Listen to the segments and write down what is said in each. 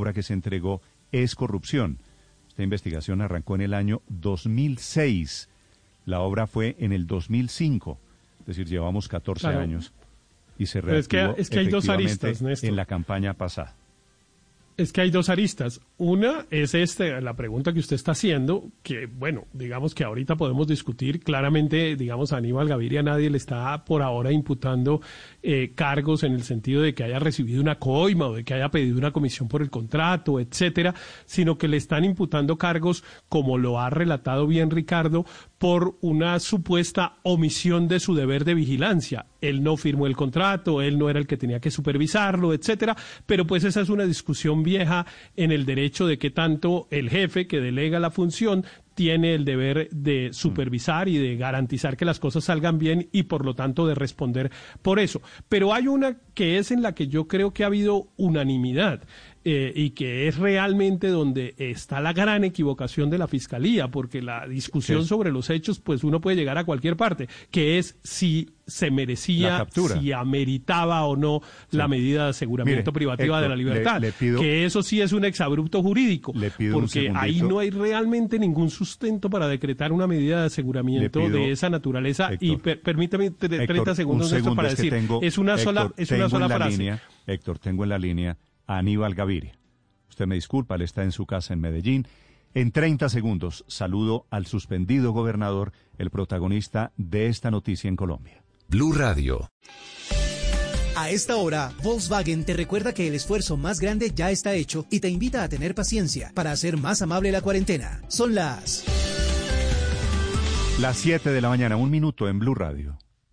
obra que se entregó es corrupción. Esta investigación arrancó en el año 2006. La obra fue en el 2005, es decir, llevamos 14 años y se reactivó es que, hay dos aristas, en la campaña pasada. Es que hay dos aristas. Una es este, la pregunta que usted está haciendo, que bueno, digamos que ahorita podemos discutir claramente, digamos, a Aníbal Gaviria nadie le está por ahora imputando eh, cargos en el sentido de que haya recibido una coima o de que haya pedido una comisión por el contrato, etcétera, sino que le están imputando cargos, como lo ha relatado bien Ricardo, por una supuesta omisión de su deber de vigilancia. Él no firmó el contrato, él no era el que tenía que supervisarlo, etcétera, pero pues esa es una discusión vieja en el derecho de que tanto el jefe que delega la función tiene el deber de supervisar y de garantizar que las cosas salgan bien y por lo tanto de responder por eso. Pero hay una que es en la que yo creo que ha habido unanimidad eh, y que es realmente donde está la gran equivocación de la fiscalía, porque la discusión sobre los hechos, pues uno puede llegar a cualquier parte, que es si se merecía, si ameritaba o no la medida de aseguramiento privativa de la libertad, que eso sí es un exabrupto jurídico, porque ahí no hay realmente ningún sustento para decretar una medida de aseguramiento de esa naturaleza. Y permítame 30 segundos para decir, es una sola, es una sola frase. Héctor, tengo en la línea Aníbal Gaviria. Usted me disculpa, él está en su casa en Medellín. En 30 segundos saludo al suspendido gobernador, el protagonista de esta noticia en Colombia. Blue Radio. A esta hora, Volkswagen te recuerda que el esfuerzo más grande ya está hecho y te invita a tener paciencia para hacer más amable la cuarentena. Son las... Las 7 de la mañana, un minuto en Blue Radio.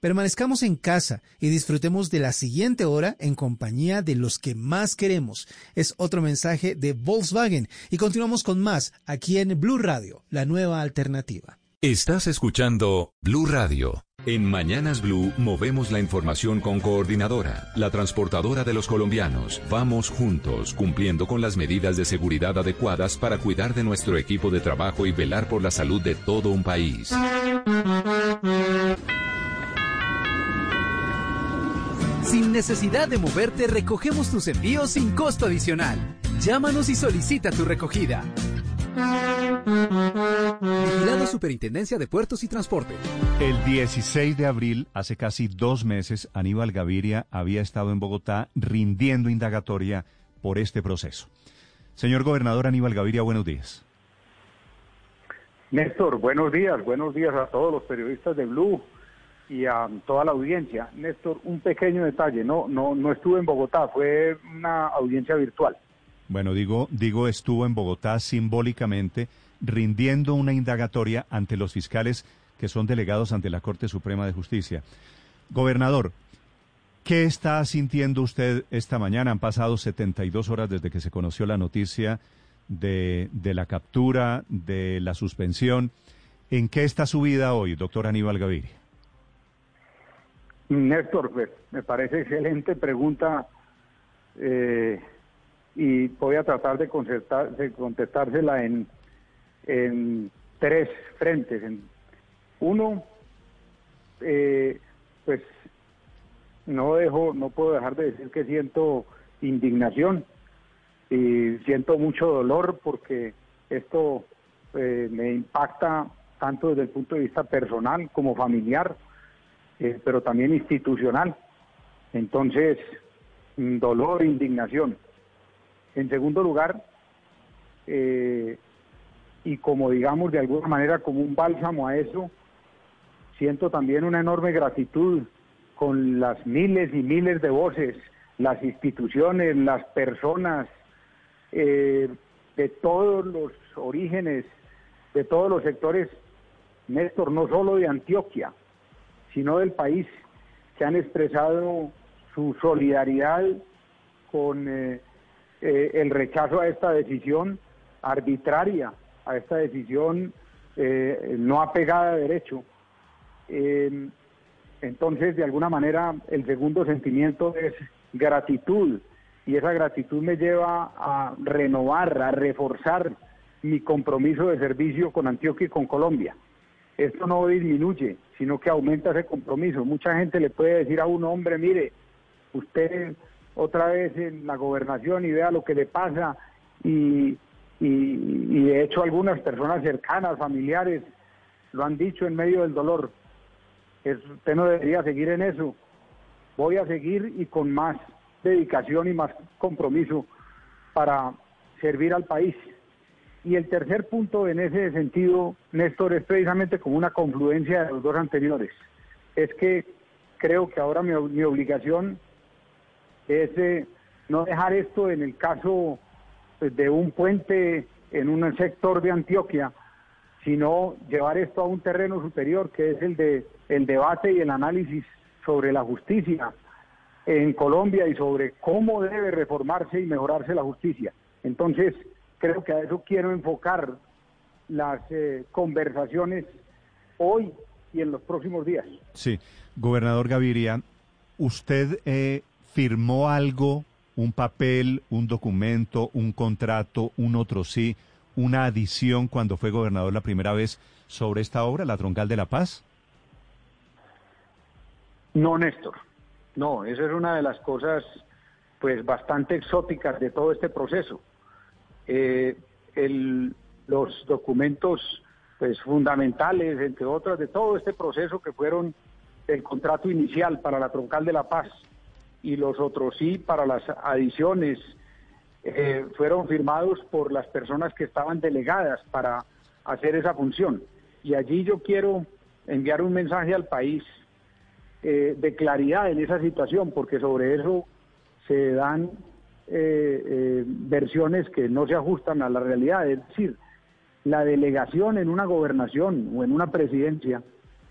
permanezcamos en casa y disfrutemos de la siguiente hora en compañía de los que más queremos. Es otro mensaje de Volkswagen y continuamos con más aquí en Blue Radio, la nueva alternativa. Estás escuchando Blue Radio. En Mañanas Blue movemos la información con Coordinadora, la transportadora de los colombianos. Vamos juntos, cumpliendo con las medidas de seguridad adecuadas para cuidar de nuestro equipo de trabajo y velar por la salud de todo un país. Sin necesidad de moverte, recogemos tus envíos sin costo adicional. Llámanos y solicita tu recogida. Vigilado Superintendencia de Puertos y Transporte. El 16 de abril, hace casi dos meses, Aníbal Gaviria había estado en Bogotá rindiendo indagatoria por este proceso. Señor gobernador Aníbal Gaviria, buenos días. Néstor, buenos días, buenos días a todos los periodistas de Blue y a toda la audiencia. Néstor, un pequeño detalle, no, no, no estuve en Bogotá, fue una audiencia virtual. Bueno, digo, digo, estuvo en Bogotá simbólicamente rindiendo una indagatoria ante los fiscales que son delegados ante la Corte Suprema de Justicia. Gobernador, ¿qué está sintiendo usted esta mañana? Han pasado 72 horas desde que se conoció la noticia de, de la captura, de la suspensión. ¿En qué está su vida hoy, doctor Aníbal Gaviria? Néstor, me parece excelente pregunta. Eh, y voy a tratar de, de contestársela en, en tres frentes. uno, eh, pues no dejo, no puedo dejar de decir que siento indignación y siento mucho dolor porque esto eh, me impacta tanto desde el punto de vista personal como familiar, eh, pero también institucional. Entonces, dolor, indignación. En segundo lugar, eh, y como digamos de alguna manera como un bálsamo a eso, siento también una enorme gratitud con las miles y miles de voces, las instituciones, las personas eh, de todos los orígenes, de todos los sectores, Néstor, no solo de Antioquia, sino del país, que han expresado su solidaridad con eh, eh, el rechazo a esta decisión arbitraria, a esta decisión eh, no apegada a derecho. Eh, entonces, de alguna manera, el segundo sentimiento es gratitud y esa gratitud me lleva a renovar, a reforzar mi compromiso de servicio con Antioquia y con Colombia. Esto no disminuye, sino que aumenta ese compromiso. Mucha gente le puede decir a un hombre, mire, usted otra vez en la gobernación y vea lo que le pasa y, y, de hecho algunas personas cercanas, familiares, lo han dicho en medio del dolor. usted no debería seguir en eso. Voy a seguir y con más dedicación y más compromiso para servir al país. Y el tercer punto en ese sentido, Néstor, es precisamente como una confluencia de los dos anteriores. Es que creo que ahora mi, obligación es no dejar esto en el caso pues, de un puente en un sector de Antioquia, sino llevar esto a un terreno superior que es el de el debate y el análisis sobre la justicia en Colombia y sobre cómo debe reformarse y mejorarse la justicia. Entonces, creo que a eso quiero enfocar las eh, conversaciones hoy y en los próximos días. Sí, gobernador Gaviria, usted eh, firmó algo, un papel, un documento, un contrato, un otro sí, una adición cuando fue gobernador la primera vez sobre esta obra, la Troncal de la Paz? No, Néstor. No, esa es una de las cosas pues bastante exóticas de todo este proceso. Eh, los documentos pues fundamentales, entre otras, de todo este proceso que fueron el contrato inicial para la Troncal de la Paz, y los otros sí para las adiciones eh, fueron firmados por las personas que estaban delegadas para hacer esa función. Y allí yo quiero enviar un mensaje al país eh, de claridad en esa situación, porque sobre eso se dan eh, versiones que no se ajustan a la realidad. Es decir, la delegación en una gobernación o en una presidencia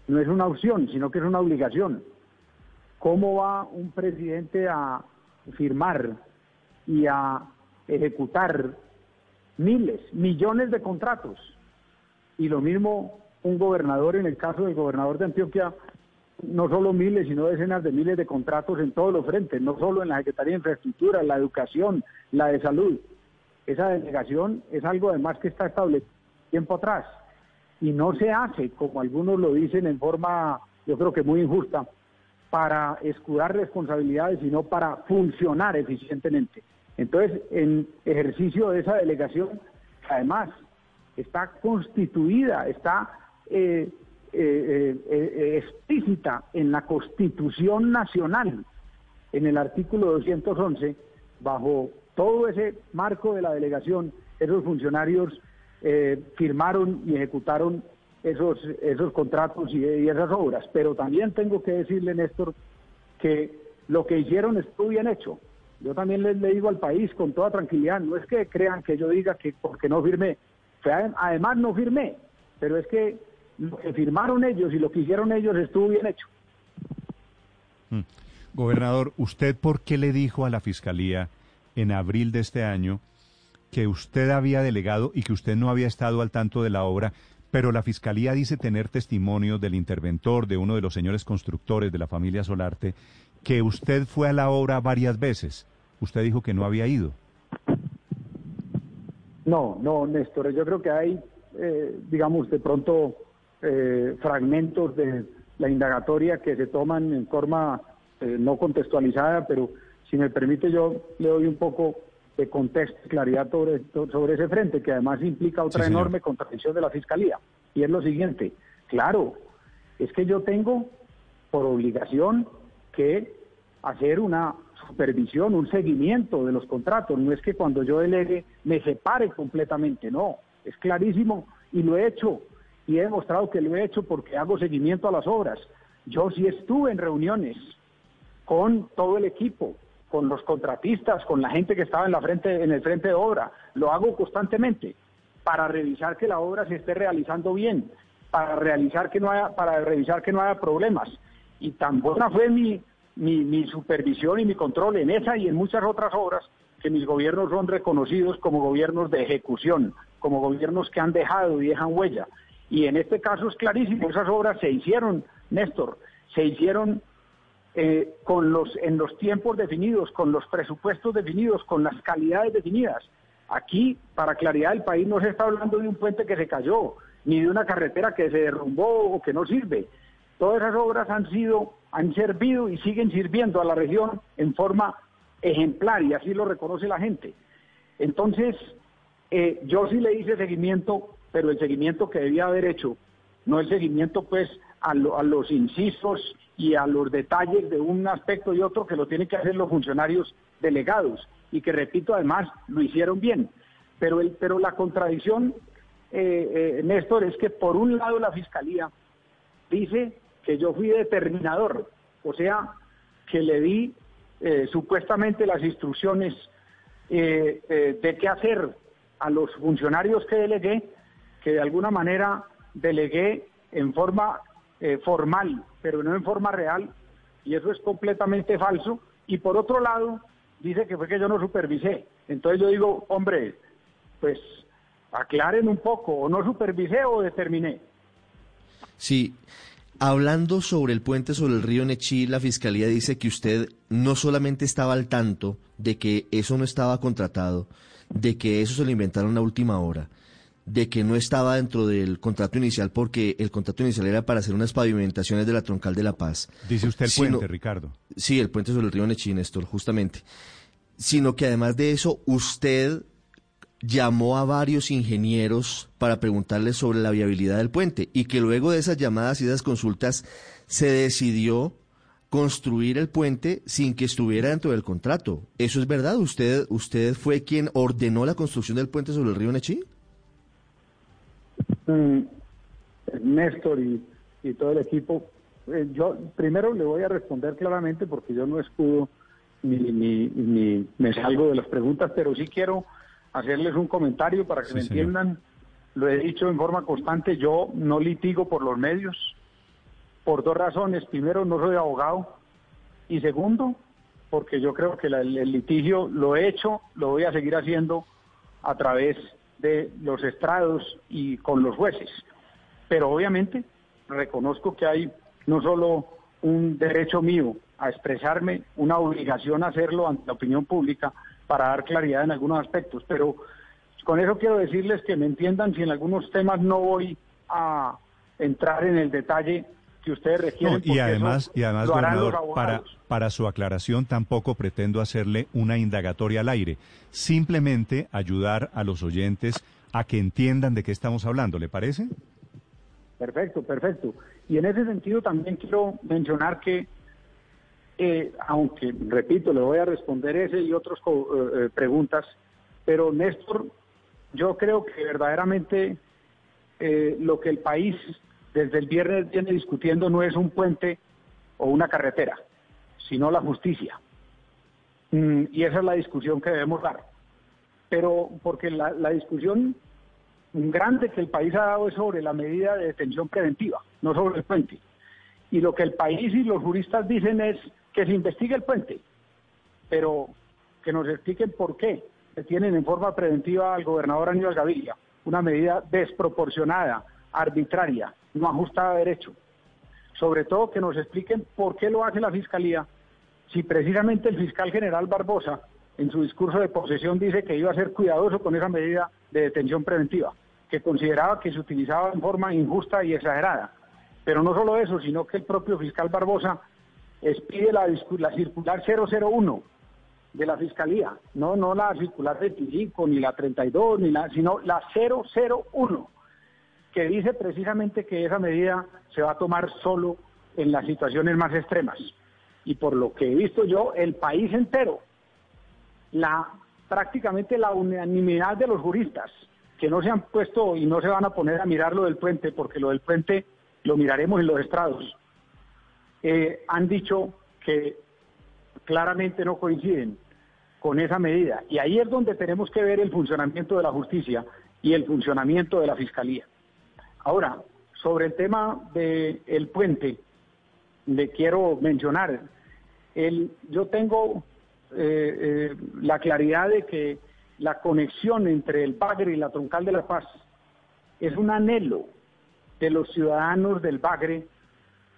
no es una opción, sino que es una obligación. ¿Cómo va un presidente a firmar y a ejecutar miles, millones de contratos? Y lo mismo un gobernador, en el caso del gobernador de Antioquia, no solo miles, sino decenas de miles de contratos en todos los frentes, no solo en la Secretaría de Infraestructura, la educación, la de salud. Esa delegación es algo además que está establecido tiempo atrás y no se hace, como algunos lo dicen en forma, yo creo que muy injusta, para escudar responsabilidades, sino para funcionar eficientemente. Entonces, en ejercicio de esa delegación, además, está constituida, está eh, eh, eh, explícita en la Constitución Nacional, en el artículo 211, bajo todo ese marco de la delegación, esos funcionarios firmaron y ejecutaron esos, esos contratos y, esas obras. Pero también tengo que decirle, Néstor, que lo que hicieron estuvo bien hecho. Yo también les le digo al país con toda tranquilidad, no es que crean que yo diga que porque no firmé, además no firmé, pero es que lo que firmaron ellos y lo que hicieron ellos estuvo bien hecho. Mm. Gobernador, ¿usted por qué le dijo a la Fiscalía en abril de este año que usted había delegado y que usted no había estado al tanto de la obra pero la Fiscalía dice tener testimonios del interventor, de uno de los señores constructores de la familia Solarte, que usted fue a la obra varias veces. Usted dijo que no había ido. No, no, Néstor, yo creo que hay, eh, digamos, de pronto eh, fragmentos de la indagatoria que se toman en forma eh, no contextualizada, pero si me permite yo le doy un poco de contexto y claridad sobre, sobre ese frente, que además implica otra enorme contradicción de la Fiscalía. Y es lo siguiente, claro, es que yo tengo por obligación que hacer una supervisión, un seguimiento de los contratos. No es que cuando yo delegue me separe completamente, no. Es clarísimo y lo he hecho. Y he demostrado que lo he hecho porque hago seguimiento a las obras. Yo sí estuve en reuniones con todo el equipo, con los contratistas, con la gente que estaba en la frente, en el frente de obra. Lo hago constantemente para revisar que la obra se esté realizando bien, para realizar que no haya, para revisar que no haya problemas. Y tan buena fue mi, mi, mi supervisión y mi control en esa y en muchas otras obras que mis gobiernos son reconocidos como gobiernos de ejecución, como gobiernos que han dejado y dejan huella. Y en este caso es clarísimo, esas obras se hicieron, Néstor, se hicieron eh, con los, en los tiempos definidos, con los presupuestos definidos, con las calidades definidas. Aquí, para claridad del país, no se está hablando de un puente que se cayó, ni de una carretera que se derrumbó o que no sirve. Todas esas obras han sido, han servido y siguen sirviendo a la región en forma ejemplar y así lo reconoce la gente. Entonces, eh, yo sí le hice seguimiento, pero el seguimiento que debía haber hecho, no el seguimiento pues a, los incisos y a los detalles de un aspecto y otro que lo tienen que hacer los funcionarios delegados y que repito además lo hicieron bien. Pero, el, pero la contradicción, eh, eh, Néstor, es que por un lado la Fiscalía dice que yo fui determinador, o sea, que le di eh, supuestamente las instrucciones de qué hacer a los funcionarios que delegué, que de alguna manera delegué en forma formal, pero no en forma real, y eso es completamente falso. Y por otro lado, dice que fue que yo no supervisé. Entonces yo digo, hombre, pues aclaren un poco, o no supervisé o determiné. Sí, hablando sobre el puente sobre el río Nechí, la fiscalía dice que usted no solamente estaba al tanto de que eso no estaba contratado, de que eso se lo inventaron a última hora, de que no estaba dentro del contrato inicial porque el contrato inicial era para hacer unas pavimentaciones de la troncal de La Paz. Dice usted el puente, Ricardo. Sí, el puente sobre el río Nechí, Néstor, justamente. Sino que además de eso, usted llamó a varios ingenieros para preguntarles sobre la viabilidad del puente y que luego de esas llamadas y esas consultas se decidió construir el puente sin que estuviera dentro del contrato. ¿Eso es verdad? ¿Usted, usted fue quien ordenó la construcción del puente sobre el río Nechí? Mm, Néstor y, todo el equipo, eh, yo primero le voy a responder claramente porque yo no escudo ni, ni, me salgo de las preguntas, pero sí quiero hacerles un comentario para que me entiendan. Lo he dicho en forma constante, yo no litigo por los medios, por dos razones. Primero, no soy abogado. Y segundo, porque yo creo que el litigio lo he hecho, lo voy a seguir haciendo a través de los estrados y con los jueces. Pero obviamente reconozco que hay no solo un derecho mío a expresarme, una obligación a hacerlo ante la opinión pública para dar claridad en algunos aspectos, pero con eso quiero decirles que me entiendan si en algunos temas no voy a entrar en el detalle que ustedes requieren. y además, y además gobernador, para, para su aclaración tampoco pretendo hacerle una indagatoria al aire, simplemente ayudar a los oyentes a que entiendan de qué estamos hablando, ¿le parece? Perfecto, perfecto. Y en ese sentido también quiero mencionar que, eh, aunque, repito, le voy a responder ese y otras eh, eh, preguntas, pero Néstor, yo creo que verdaderamente lo que el país desde el viernes viene discutiendo no es un puente o una carretera, sino la justicia. Mm, y esa es la discusión que debemos dar. Pero porque la, discusión grande que el país ha dado es sobre la medida de detención preventiva, no sobre el puente. Y lo que el país y los juristas dicen es que se investigue el puente, pero que nos expliquen por qué detienen en forma preventiva al gobernador Aníbal Gaviria, una medida desproporcionada, arbitraria, no ajustada a derecho. Sobre todo que nos expliquen por qué lo hace la Fiscalía, si precisamente el fiscal general Barbosa en su discurso de posesión dice que iba a ser cuidadoso con esa medida de detención preventiva, que consideraba que se utilizaba en forma injusta y exagerada. Pero no solo eso, sino que el propio fiscal Barbosa expide la, la circular 001 de la Fiscalía, no, no la circular 25, ni la 32, ni la, sino la 001 que dice precisamente que esa medida se va a tomar solo en las situaciones más extremas. Y por lo que he visto yo, el país entero, prácticamente la unanimidad de los juristas, que no se han puesto y no se van a poner a mirar lo del puente, porque lo del puente lo miraremos en los estrados, eh, han dicho que claramente no coinciden con esa medida. Y ahí es donde tenemos que ver el funcionamiento de la justicia y el funcionamiento de la fiscalía. Ahora, sobre el tema del puente, le quiero mencionar, el, yo tengo eh, eh, la claridad de que la conexión entre el Bagre y la Troncal de la Paz es un anhelo de los ciudadanos del Bagre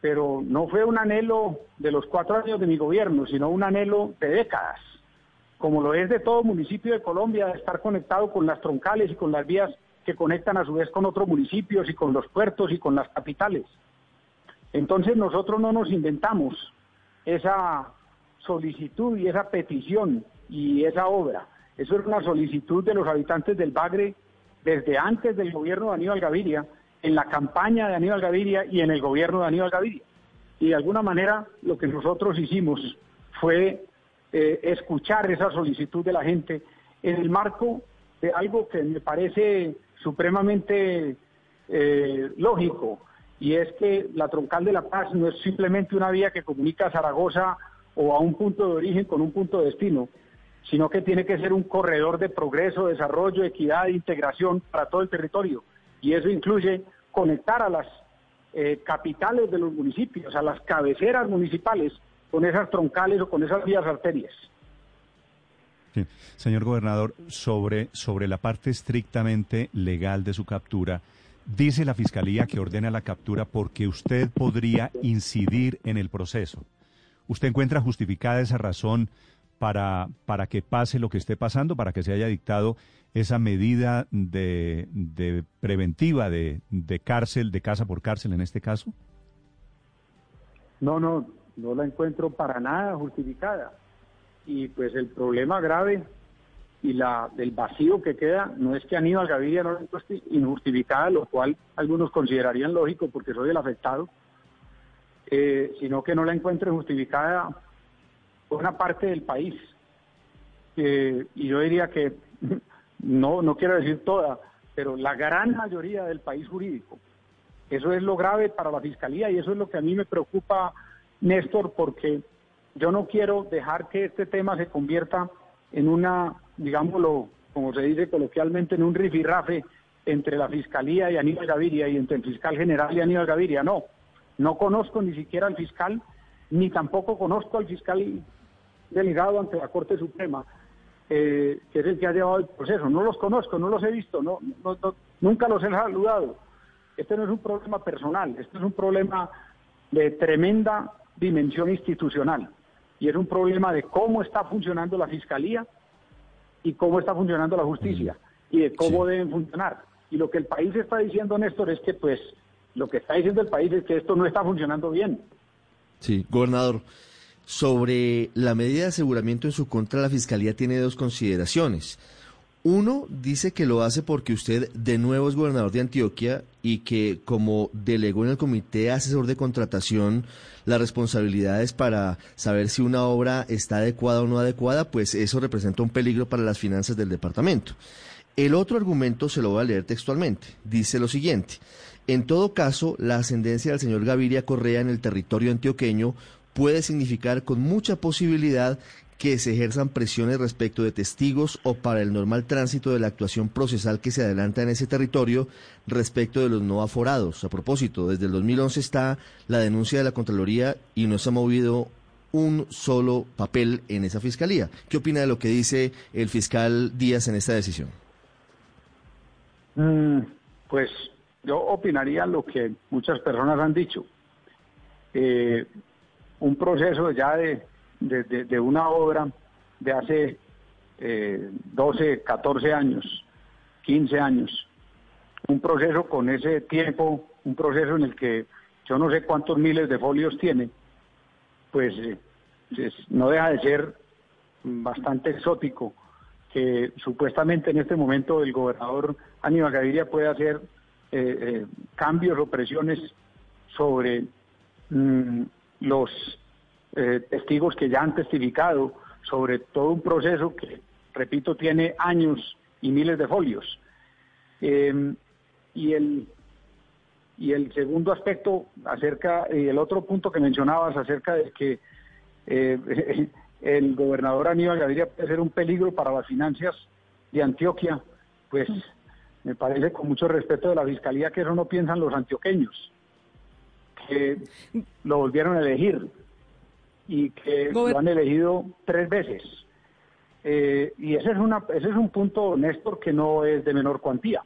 pero no fue un anhelo de los cuatro años de mi gobierno, sino un anhelo de décadas, como lo es de todo municipio de Colombia, de estar conectado con las troncales y con las vías que conectan a su vez con otros municipios y con los puertos y con las capitales. Entonces nosotros no nos inventamos esa solicitud y esa petición y esa obra. Eso es una solicitud de los habitantes del Bagre desde antes del gobierno de Aníbal Gaviria, en la campaña de Aníbal Gaviria y en el gobierno de Aníbal Gaviria. Y de alguna manera lo que nosotros hicimos fue eh, escuchar esa solicitud de la gente en el marco de algo que me parece supremamente eh, lógico, y es que la Troncal de la Paz no es simplemente una vía que comunica a Zaragoza o a un punto de origen con un punto de destino, sino que tiene que ser un corredor de progreso, desarrollo, equidad e integración para todo el territorio. Y eso incluye conectar a las eh, capitales de los municipios, a las cabeceras municipales, con esas troncales o con esas vías arterias. Señor gobernador, sobre, sobre la parte estrictamente legal de su captura, dice la Fiscalía que ordena la captura porque usted podría incidir en el proceso. ¿Usted encuentra justificada esa razón para, para que pase lo que esté pasando, para que se haya dictado esa medida de, de preventiva de, de cárcel, de casa por cárcel en este caso? No, no, no la encuentro para nada justificada. Y pues el problema grave y la del vacío que queda no es que Aníbal Gaviria no la encuentre injustificada, lo cual algunos considerarían lógico porque soy el afectado, eh, sino que no la encuentre justificada una parte del país. Y yo diría que, no, no quiero decir toda, pero la gran mayoría del país jurídico. Eso es lo grave para la Fiscalía y eso es lo que a mí me preocupa, Néstor, porque yo no quiero dejar que este tema se convierta en una, digámoslo, como se dice coloquialmente, en un rifirrafe entre la Fiscalía y Aníbal Gaviria y entre el fiscal general y Aníbal Gaviria. No, no conozco ni siquiera al fiscal, ni tampoco conozco al fiscal delegado ante la Corte Suprema, eh, que es el que ha llevado el proceso. No los conozco, no los he visto, nunca los he saludado. Este no es un problema personal, este es un problema de tremenda dimensión institucional y es un problema de cómo está funcionando la Fiscalía y cómo está funcionando la justicia y de cómo deben funcionar. Y lo que el país está diciendo, Néstor, es que pues lo que está diciendo el país es que esto no está funcionando bien. Sí, gobernador. Sobre la medida de aseguramiento en su contra, la Fiscalía tiene dos consideraciones. Uno dice que lo hace porque usted de nuevo es gobernador de Antioquia y que como delegó en el comité asesor de contratación las responsabilidades para saber si una obra está adecuada o no adecuada, pues eso representa un peligro para las finanzas del departamento. El otro argumento se lo voy a leer textualmente. Dice lo siguiente. En todo caso, la ascendencia del señor Gaviria Correa en el territorio antioqueño puede significar con mucha posibilidad que se ejerzan presiones respecto de testigos o para el normal tránsito de la actuación procesal que se adelanta en ese territorio respecto de los no aforados. A propósito, desde el 2011 está la denuncia de la Contraloría y no se ha movido un solo papel en esa fiscalía. ¿Qué opina de lo que dice el fiscal Díaz en esta decisión? Mm, pues yo opinaría lo que muchas personas han dicho. Eh, un proceso ya de de, una obra de hace 12, eh, 14 años, 15 años. Un proceso con ese tiempo, un proceso en el que yo no sé cuántos miles de folios tiene, pues eh, no deja de ser bastante exótico que supuestamente en este momento el gobernador Aníbal Gaviria puede hacer eh, cambios o presiones sobre mm, los eh, testigos que ya han testificado sobre todo un proceso que, repito, tiene años y miles de folios. Eh, y el y el segundo aspecto acerca y el otro punto que mencionabas acerca de que eh, el gobernador Aníbal Gaviria puede ser un peligro para las finanzas de Antioquia, pues me parece con mucho respeto de la fiscalía que eso no piensan los antioqueños, que lo volvieron a elegir y que lo han elegido tres veces. Eh, y ese es, una, ese es un punto, Néstor, que no es de menor cuantía,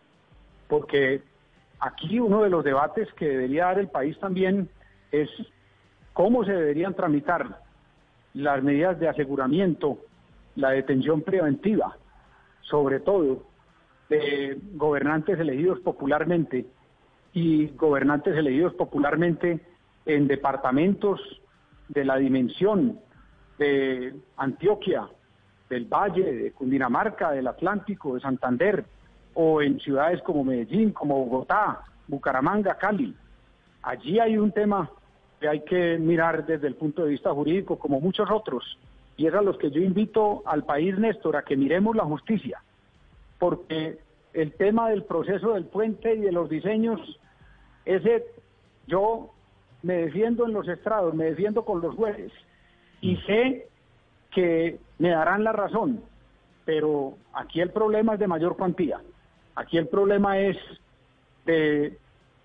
porque aquí uno de los debates que debería dar el país también es cómo se deberían tramitar las medidas de aseguramiento, la detención preventiva, sobre todo de gobernantes elegidos popularmente y gobernantes elegidos popularmente en departamentos de la dimensión de Antioquia, del Valle, de Cundinamarca, del Atlántico, de Santander, o en ciudades como Medellín, como Bogotá, Bucaramanga, Cali. Allí hay un tema que hay que mirar desde el punto de vista jurídico, como muchos otros, y es a los que yo invito al país, Néstor, a que miremos la justicia, porque el tema del proceso del puente y de los diseños, ese yo me defiendo en los estrados, me defiendo con los jueces, y sé que me darán la razón, pero aquí el problema es de mayor cuantía. Aquí el problema es de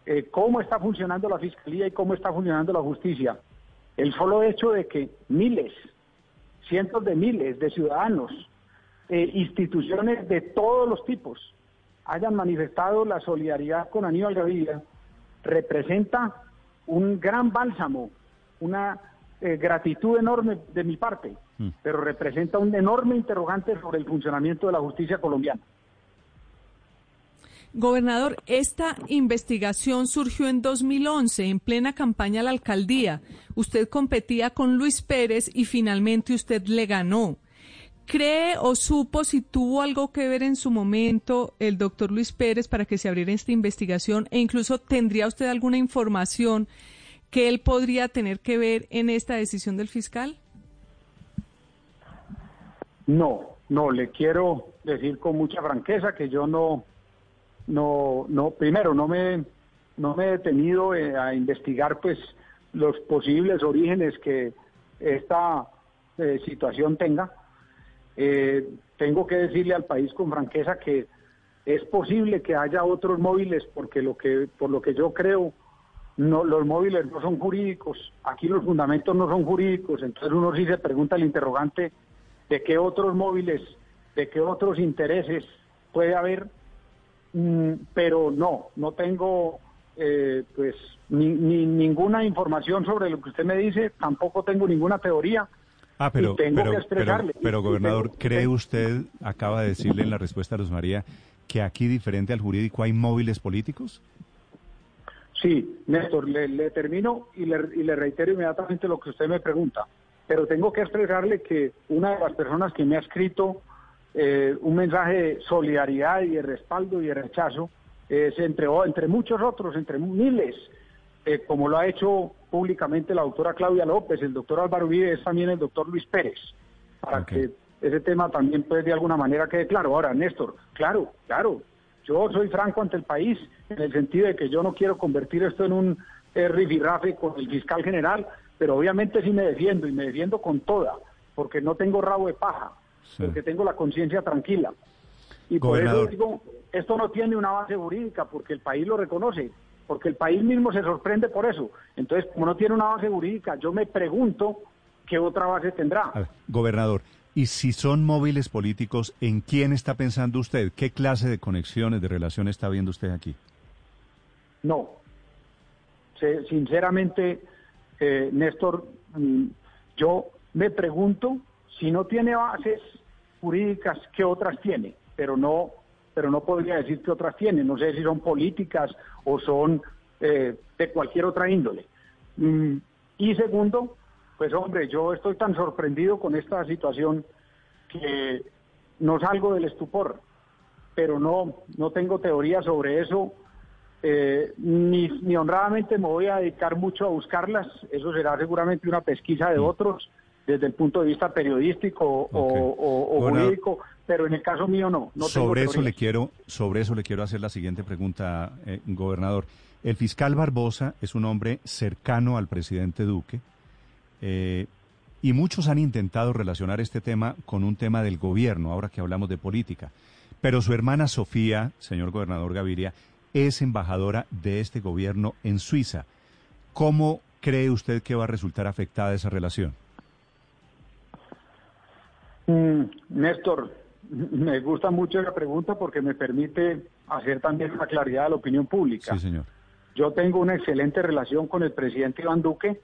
eh, cómo está funcionando la fiscalía y cómo está funcionando la justicia. El solo hecho de que miles, cientos de miles de ciudadanos, eh, instituciones de todos los tipos, hayan manifestado la solidaridad con Aníbal Gaviria, representa un gran bálsamo, una eh, gratitud enorme de mi parte, mm. pero representa un enorme interrogante sobre el funcionamiento de la justicia colombiana. Gobernador, esta investigación surgió en 2011, en plena campaña a la alcaldía. Usted competía con Luis Pérez y finalmente usted le ganó. ¿Cree o supo si tuvo algo que ver en su momento el doctor Luis Pérez para que se abriera esta investigación e incluso tendría usted alguna información que él podría tener que ver en esta decisión del fiscal? No, no, le quiero decir con mucha franqueza que yo no no, no, primero no me, no me he detenido eh, a investigar pues los posibles orígenes que esta eh, situación tenga. Eh, tengo que decirle al país con franqueza que es posible que haya otros móviles porque lo que por lo que yo creo no los móviles no son jurídicos. Aquí los fundamentos no son jurídicos. Entonces uno sí se pregunta el interrogante de qué otros móviles de qué otros intereses puede haber. Mm, pero no, no tengo eh, pues ni, ninguna información sobre lo que usted me dice, tampoco tengo ninguna teoría. Ah, pero, pero, pero, gobernador, ¿cree usted, acaba de decirle en la respuesta a Luz María, que aquí, diferente al jurídico, hay móviles políticos? Sí, Néstor, le, termino y le, y le reitero inmediatamente lo que usted me pregunta. Pero tengo que expresarle que una de las personas que me ha escrito eh, un mensaje de solidaridad y de respaldo y de rechazo, se entregó entre muchos otros, entre miles, eh, como lo ha hecho públicamente la doctora Claudia López, el doctor Álvaro Uribe, también el doctor Luis Pérez, para que ese tema también pues de alguna manera quede claro. Ahora, Néstor, claro, claro, yo soy franco ante el país en el sentido de que yo no quiero convertir esto en un eh, rifirrafe con el fiscal general, pero obviamente sí me defiendo y me defiendo con toda, porque no tengo rabo de paja porque tengo la conciencia tranquila. Y por eso digo, esto no tiene una base jurídica, porque el país lo reconoce, porque el país mismo se sorprende por eso. Entonces, como no tiene una base jurídica, yo me pregunto qué otra base tendrá. gobernador, y si son móviles políticos, ¿en quién está pensando usted? ¿Qué clase de conexiones, de relaciones está viendo usted aquí? No. sinceramente, eh, Néstor, mm, yo me pregunto si no tiene bases jurídicas, ¿qué otras tiene? Pero no, pero no podría decir qué otras tiene. No sé si son políticas o son eh, de cualquier otra índole. Mm, y segundo, pues hombre, yo estoy tan sorprendido con esta situación que no salgo del estupor, pero no, no tengo teoría sobre eso. Eh, ni, ni honradamente me voy a dedicar mucho a buscarlas, eso será seguramente una pesquisa de otros, desde el punto de vista periodístico o, jurídico, pero en el caso mío no. no sobre eso le quiero, sobre eso le quiero hacer la siguiente pregunta, eh, gobernador. El fiscal Barbosa es un hombre cercano al presidente Duque eh, y muchos han intentado relacionar este tema con un tema del gobierno, ahora que hablamos de política. Pero su hermana Sofía, señor gobernador Gaviria, es embajadora de este gobierno en Suiza. ¿Cómo cree usted que va a resultar afectada esa relación? Mm, Néstor, me gusta mucho la pregunta porque me permite hacer también una claridad a la opinión pública. Sí, señor. Yo tengo una excelente relación con el presidente Iván Duque,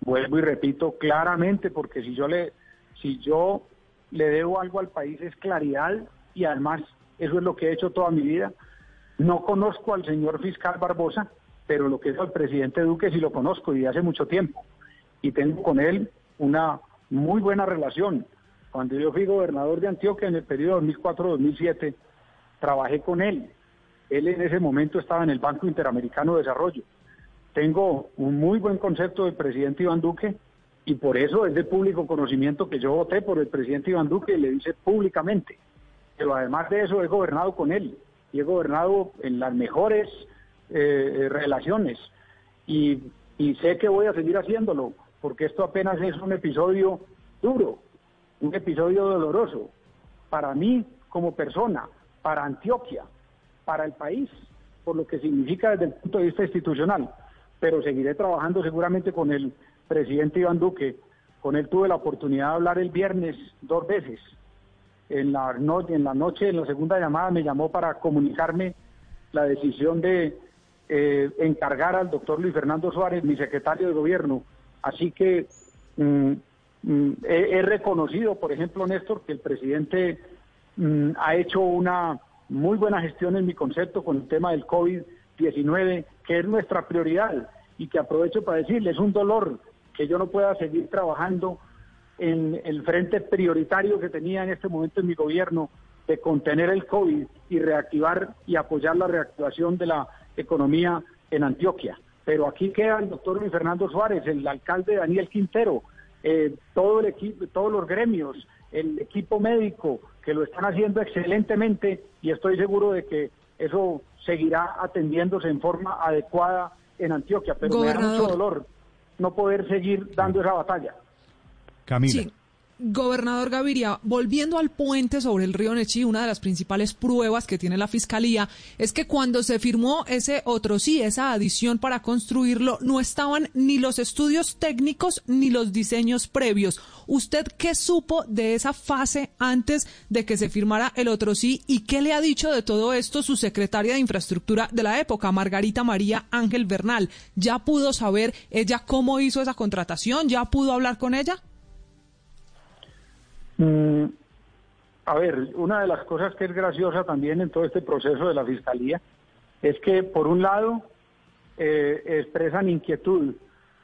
vuelvo y repito claramente, porque si yo le, si yo le debo algo al país es claridad y además eso es lo que he hecho toda mi vida. No conozco al señor fiscal Barbosa, pero lo que es el presidente Duque sí lo conozco y hace mucho tiempo. Y tengo con él una muy buena relación. Cuando yo fui gobernador de Antioquia en el periodo 2004-2007, trabajé con él. Él en ese momento estaba en el Banco Interamericano de Desarrollo. Tengo un muy buen concepto del presidente Iván Duque y por eso es de público conocimiento que yo voté por el presidente Iván Duque y le dice públicamente. Pero además de eso he gobernado con él y he gobernado en las mejores eh, relaciones y, y sé que voy a seguir haciéndolo porque esto apenas es un episodio duro, un episodio doloroso para mí como persona, para Antioquia, para el país, por lo que significa desde el punto de vista institucional. Pero seguiré trabajando seguramente con el presidente Iván Duque. Con él tuve la oportunidad de hablar el viernes dos veces. En la, en la noche, en la segunda llamada, me llamó para comunicarme la decisión de eh, encargar al doctor Luis Fernando Suárez, mi secretario de gobierno. Así que mm, he, reconocido, por ejemplo, Néstor, que el presidente mm, ha hecho una muy buena gestión en mi concepto con el tema del COVID-19, que es nuestra prioridad y que aprovecho para decirle, es un dolor que yo no pueda seguir trabajando en el frente prioritario que tenía en este momento en mi gobierno de contener el COVID y reactivar y apoyar la reactivación de la economía en Antioquia. Pero aquí queda el doctor Luis Fernando Suárez, el alcalde Daniel Quintero, eh, todo el equipo, todos los gremios, el equipo médico, que lo están haciendo excelentemente y estoy seguro de que eso seguirá atendiéndose en forma adecuada en Antioquia. Pero me da mucho dolor no poder seguir dando esa batalla. Camila. Gobernador Gaviria, volviendo al puente sobre el río Nechí, una de las principales pruebas que tiene la Fiscalía es que cuando se firmó ese otro sí, esa adición para construirlo, no estaban ni los estudios técnicos ni los diseños previos. ¿Usted qué supo de esa fase antes de que se firmara el otro sí y qué le ha dicho de todo esto su secretaria de Infraestructura de la época, Margarita María Ángel Bernal? ¿Ya pudo saber ella cómo hizo esa contratación? ¿Ya pudo hablar con ella? Mm, a ver, una de las cosas que es graciosa también en todo este proceso de la Fiscalía es que, por un lado, eh, expresan inquietud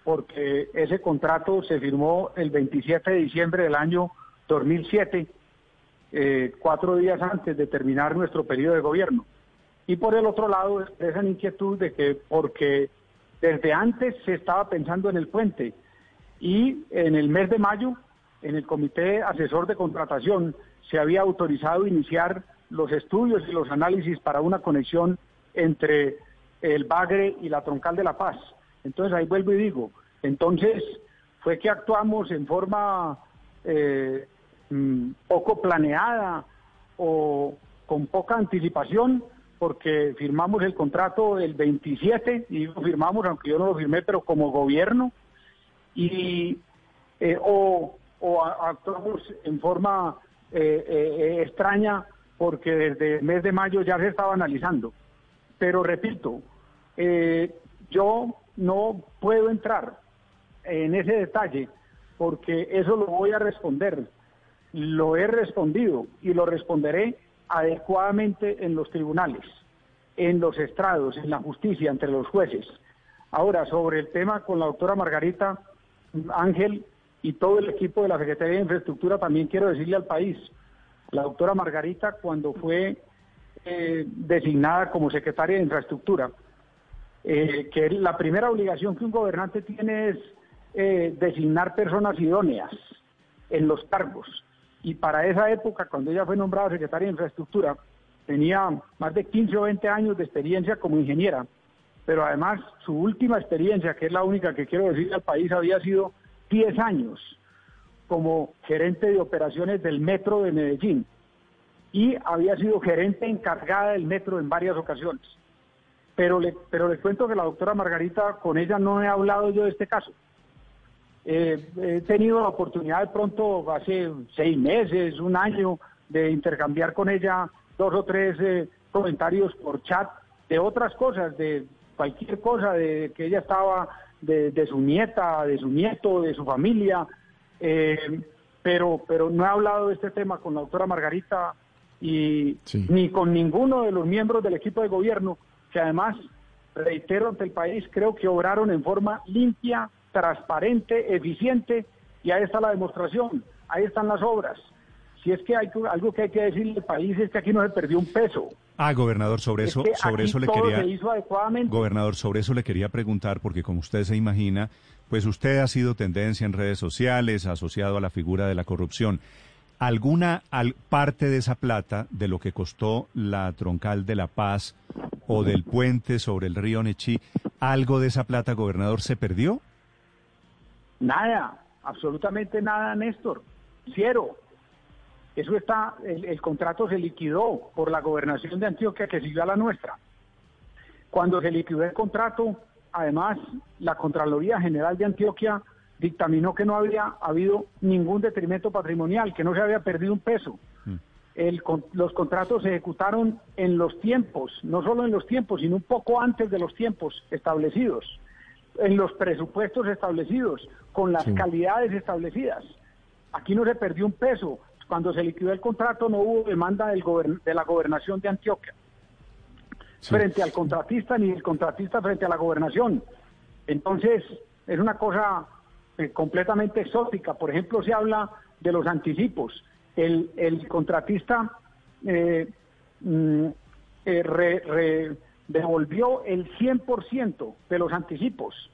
porque ese contrato se firmó el 27 de diciembre del año 2007, eh, cuatro días antes de terminar nuestro periodo de gobierno. Y por el otro lado, expresan inquietud de que porque desde antes se estaba pensando en el puente y en el mes de mayo en el Comité Asesor de Contratación se había autorizado iniciar los estudios y los análisis para una conexión entre el Bagre y la Troncal de la Paz. Entonces ahí vuelvo y digo, entonces fue que actuamos en forma eh, mm, poco planeada o con poca anticipación porque firmamos el contrato el 27 y lo firmamos, aunque yo no lo firmé, pero como gobierno, y eh, o o actuamos en forma eh, eh, extraña porque desde el mes de mayo ya se estaba analizando. Pero repito, eh, yo no puedo entrar en ese detalle porque eso lo voy a responder. Lo he respondido y lo responderé adecuadamente en los tribunales, en los estrados, en la justicia, entre los jueces. Ahora, sobre el tema con la doctora Margarita Ángel, y todo el equipo de la Secretaría de Infraestructura también quiero decirle al país, la doctora Margarita cuando fue eh, designada como secretaria de Infraestructura, eh, que la primera obligación que un gobernante tiene es eh, designar personas idóneas en los cargos. Y para esa época, cuando ella fue nombrada secretaria de Infraestructura, tenía más de 15 o 20 años de experiencia como ingeniera, pero además su última experiencia, que es la única que quiero decirle al país, había sido 10 años como gerente de operaciones del metro de Medellín y había sido gerente encargada del metro en varias ocasiones. Pero le, pero les cuento que la doctora Margarita, con ella no he hablado yo de este caso. Eh, he tenido la oportunidad de pronto hace seis meses, un año, de intercambiar con ella dos o tres eh, comentarios por chat de otras cosas, de cualquier cosa de que ella estaba de, su nieta, de su nieto, de su familia, eh, pero, pero no he hablado de este tema con la doctora Margarita y ni con ninguno de los miembros del equipo de gobierno, que además, reitero ante el país, creo que obraron en forma limpia, transparente, eficiente, y ahí está la demostración, ahí están las obras. Si es que hay algo que hay que decirle al país es que aquí no se perdió un peso. Ah, gobernador, sobre eso, sobre eso le quería. Se hizo adecuadamente. Gobernador, sobre eso le quería preguntar, porque como usted se imagina, pues usted ha sido tendencia en redes sociales, asociado a la figura de la corrupción. ¿Alguna parte de esa plata, de lo que costó la troncal de La Paz o del puente sobre el río Nechí, algo de esa plata, gobernador, se perdió? Nada, absolutamente nada, Néstor. Cero. Eso está, el, contrato se liquidó por la gobernación de Antioquia que siguió a la nuestra. Cuando se liquidó el contrato, además, la Contraloría General de Antioquia dictaminó que no había habido ningún detrimento patrimonial, que no se había perdido un peso. Mm. El, los contratos se ejecutaron en los tiempos, no solo en los tiempos, sino un poco antes de los tiempos establecidos, en los presupuestos establecidos, con las calidades establecidas. Aquí no se perdió un peso, cuando se liquidó el contrato no hubo demanda del de la gobernación de Antioquia frente al contratista ni el contratista frente a la gobernación. Entonces, es una cosa eh, completamente exótica. Por ejemplo, se habla de los anticipos. El, el contratista eh, mm, eh, devolvió el 100% de los anticipos.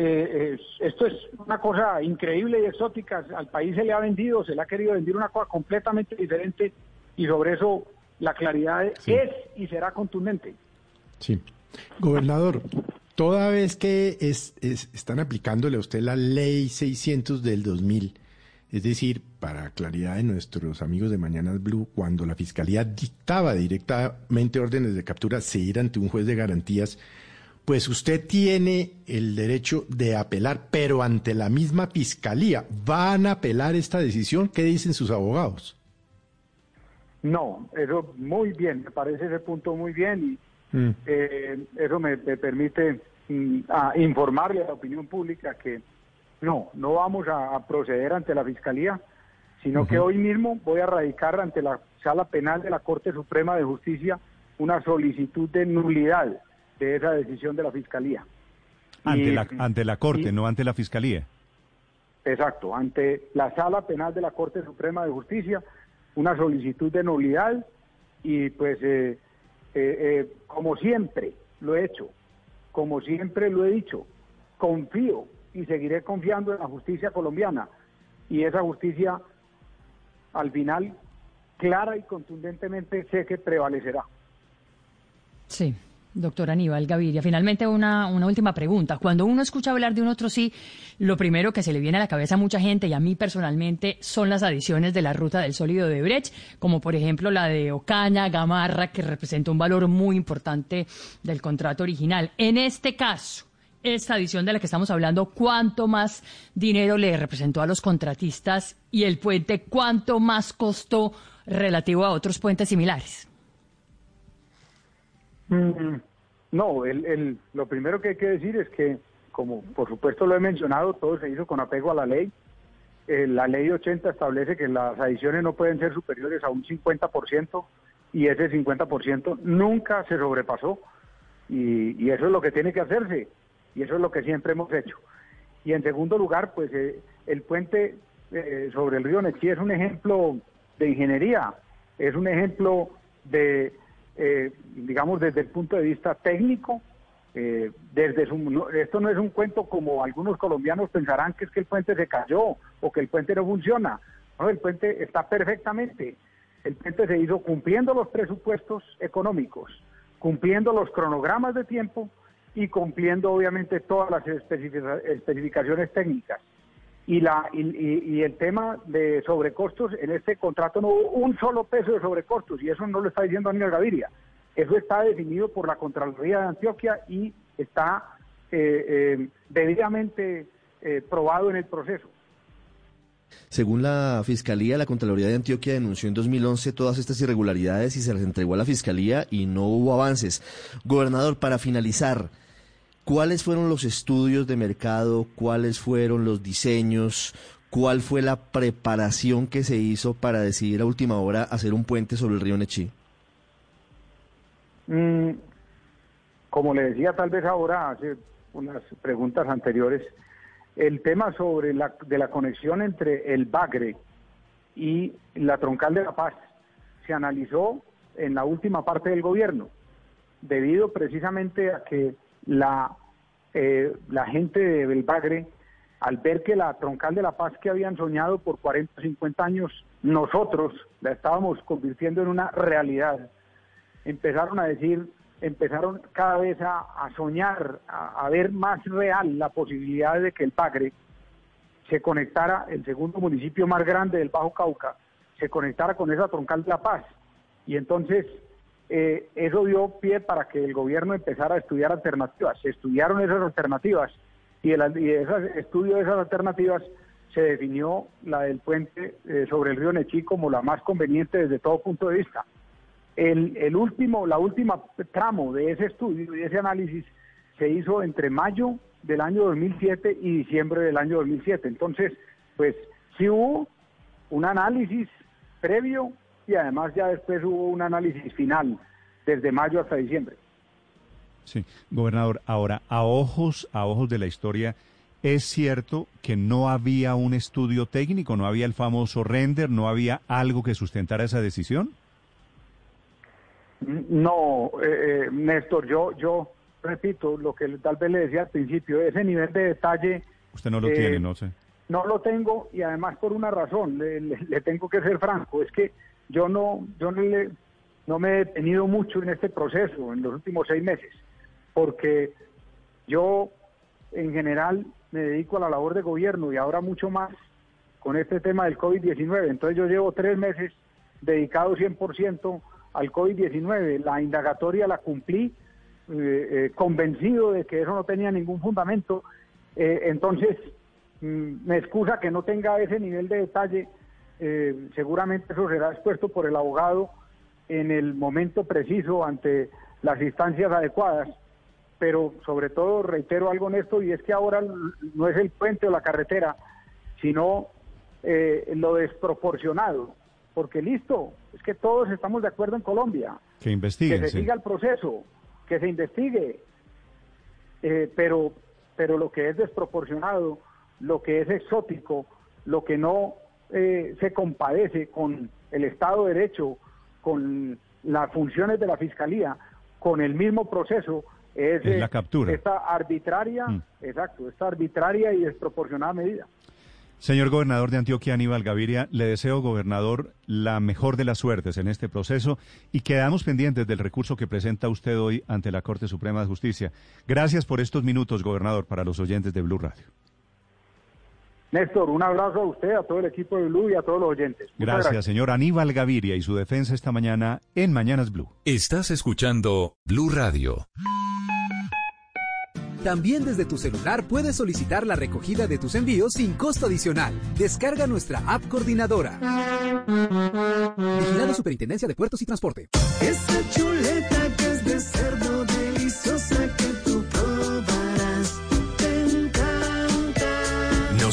Eh, esto es una cosa increíble y exótica. Al país se le ha vendido, se le ha querido vender una cosa completamente diferente y sobre eso la claridad es y será contundente. Sí. Gobernador, toda vez que es, están aplicándole a usted la ley 600 del 2000, es decir, para claridad de nuestros amigos de Mañanas Blue, cuando la Fiscalía dictaba directamente órdenes de captura, se ir ante un juez de garantías, pues usted tiene el derecho de apelar, pero ante la misma fiscalía. ¿Van a apelar esta decisión? ¿Qué dicen sus abogados? No, eso muy bien, me parece ese punto muy bien y mm. eh, eso me, permite mm, informarle a la opinión pública que no, no vamos a, proceder ante la fiscalía, sino que hoy mismo voy a radicar ante la sala penal de la Corte Suprema de Justicia una solicitud de nulidad de esa decisión de la Fiscalía. Ante, la, ante la Corte, no ante la Fiscalía. Exacto, ante la Sala Penal de la Corte Suprema de Justicia, una solicitud de nulidad y pues eh, eh, eh, como siempre lo he hecho, como siempre lo he dicho, confío y seguiré confiando en la justicia colombiana y esa justicia al final clara y contundentemente sé que prevalecerá. Sí, Doctor Aníbal Gaviria, finalmente una, última pregunta. Cuando uno escucha hablar de un otro sí, lo primero que se le viene a la cabeza a mucha gente y a mí personalmente son las adiciones de la ruta del sólido de Brecht, como por ejemplo la de Ocaña, Gamarra, que representa un valor muy importante del contrato original. En este caso, esta adición de la que estamos hablando, ¿cuánto más dinero le representó a los contratistas y el puente, cuánto más costó relativo a otros puentes similares? Mm, no, el, lo primero que hay que decir es que, como por supuesto lo he mencionado, todo se hizo con apego a la ley. Eh, la ley 80 establece que las adiciones no pueden ser superiores a un 50% y ese 50% nunca se sobrepasó. Y, eso es lo que tiene que hacerse y eso es lo que siempre hemos hecho. Y en segundo lugar, pues eh, el puente eh, sobre el río Nechí es un ejemplo de ingeniería, es un ejemplo de eh, digamos, desde el punto de vista técnico, eh, desde esto no es un cuento como algunos colombianos pensarán que es que el puente se cayó o que el puente no funciona. No, el puente está perfectamente. El puente se hizo cumpliendo los presupuestos económicos, cumpliendo los cronogramas de tiempo y cumpliendo obviamente todas las especificaciones técnicas y, la, y, el tema de sobrecostos, en este contrato no hubo un solo peso de sobrecostos, y eso no lo está diciendo Daniel Gaviria. Eso está definido por la Contraloría de Antioquia y está eh, eh, debidamente eh, probado en el proceso. Según la Fiscalía, la Contraloría de Antioquia denunció en 2011 todas estas irregularidades y se las entregó a la Fiscalía y no hubo avances. Gobernador, para finalizar, ¿cuáles fueron los estudios de mercado? ¿Cuáles fueron los diseños? ¿Cuál fue la preparación que se hizo para decidir a última hora hacer un puente sobre el río Nechí? Mm, como le decía tal vez ahora, hace unas preguntas anteriores, el tema sobre la, de la conexión entre el Bagre y la Troncal de la Paz se analizó en la última parte del gobierno, debido precisamente a que la, eh, la gente del Bagre, al ver que la Troncal de la Paz que habían soñado por 40 50 años, nosotros la estábamos convirtiendo en una realidad, empezaron a decir, empezaron cada vez a, soñar, a, ver más real la posibilidad de que el Pagre se conectara, el segundo municipio más grande del Bajo Cauca, se conectara con esa troncal de la paz. Y entonces eh, eso dio pie para que el gobierno empezara a estudiar alternativas. Se estudiaron esas alternativas y, el, ese estudio de esas alternativas se definió la del puente eh, sobre el río Nechí como la más conveniente desde todo punto de vista. El, último, la última tramo de ese estudio y ese análisis se hizo entre mayo del año 2007 y diciembre del año 2007. Entonces, pues sí hubo un análisis previo y además ya después hubo un análisis final desde mayo hasta diciembre. Sí, gobernador, ahora a ojos a ojos de la historia es cierto que no había un estudio técnico, no había el famoso render, no había algo que sustentara esa decisión. No, eh, eh, Néstor, yo, yo repito lo que tal vez le decía al principio, ese nivel de detalle... Usted no lo tiene, eh, no sé. No lo tengo y además por una razón, le, tengo que ser franco, es que yo no, yo no, le, no me he detenido mucho en este proceso en los últimos seis meses, porque yo en general me dedico a la labor de gobierno y ahora mucho más con este tema del COVID-19. Entonces yo llevo tres meses dedicado 100% al COVID-19. La indagatoria la cumplí eh, eh, convencido de que eso no tenía ningún fundamento. Eh, entonces, mm, me excusa que no tenga ese nivel de detalle. Seguramente eso será expuesto por el abogado en el momento preciso ante las instancias adecuadas. Pero sobre todo reitero algo en esto y es que ahora no es el puente o la carretera, sino lo desproporcionado porque listo, es que todos estamos de acuerdo en Colombia. Que investiguen. Que se siga el proceso, que se investigue. Eh, pero, pero lo que es desproporcionado, lo que es exótico, lo que no eh, se compadece con el Estado de Derecho, con las funciones de la Fiscalía, con el mismo proceso, es, la eh, captura. esta arbitraria, mm. exacto, esta arbitraria y desproporcionada medida. Señor gobernador de Antioquia, Aníbal Gaviria, le deseo, gobernador, la mejor de las suertes en este proceso y quedamos pendientes del recurso que presenta usted hoy ante la Corte Suprema de Justicia. Gracias por estos minutos, gobernador, para los oyentes de Blue Radio. Néstor, un abrazo a usted, a todo el equipo de Blue y a todos los oyentes. gracias, señor Aníbal Gaviria y su defensa esta mañana en Mañanas Blue. Estás escuchando Blue Radio. También desde tu celular puedes solicitar la recogida de tus envíos sin costo adicional. Descarga nuestra app coordinadora. Vigilado Superintendencia de Puertos y Transporte. Esa chuleta que es de cerdo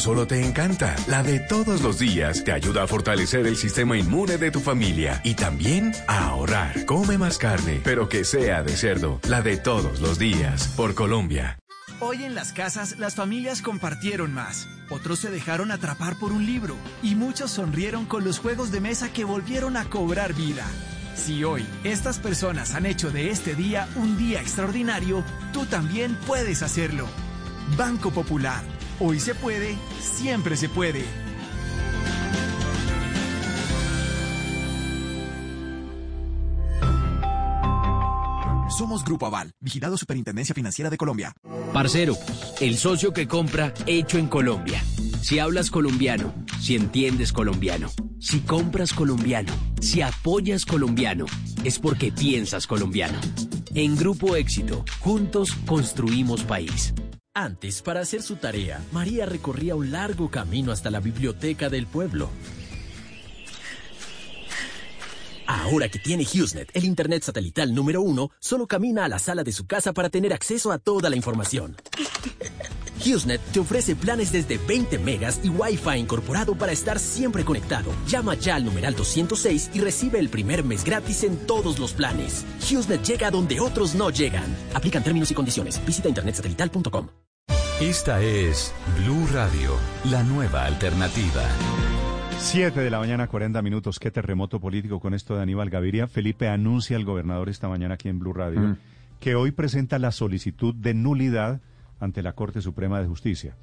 solo te encanta, la de todos los días te ayuda a fortalecer el sistema inmune de tu familia y también a ahorrar. Come más carne, pero que sea de cerdo. La de todos los días. Por Colombia. Hoy en las casas las familias compartieron más, otros se dejaron atrapar por un libro y muchos sonrieron con los juegos de mesa que volvieron a cobrar vida. Si hoy estas personas han hecho de este día un día extraordinario, tú también puedes hacerlo. Banco Popular. Hoy se puede, siempre se puede. Somos Grupo Aval, vigilado Superintendencia Financiera de Colombia. Parcero, el socio que compra hecho en Colombia. Si hablas colombiano, si entiendes colombiano, si compras colombiano, si apoyas colombiano, es porque piensas colombiano. En Grupo Éxito, juntos construimos país. Antes, para hacer su tarea, María recorría un largo camino hasta la biblioteca del pueblo. Ahora que tiene HughesNet, el Internet satelital número uno, solo camina a la sala de su casa para tener acceso a toda la información. HughesNet te ofrece planes desde 20 megas y Wi-Fi incorporado para estar siempre conectado. Llama ya al numeral 206 y recibe el primer mes gratis en todos los planes. HughesNet llega donde otros no llegan. Aplican términos y condiciones. Visita internetsatelital.com. Esta es Blue Radio, la nueva alternativa. 7 de la mañana, 40 minutos. Qué terremoto político con esto de Aníbal Gaviria. Felipe anuncia al gobernador esta mañana aquí en Blue Radio Mm. que hoy presenta la solicitud de nulidad ante la Corte Suprema de Justicia.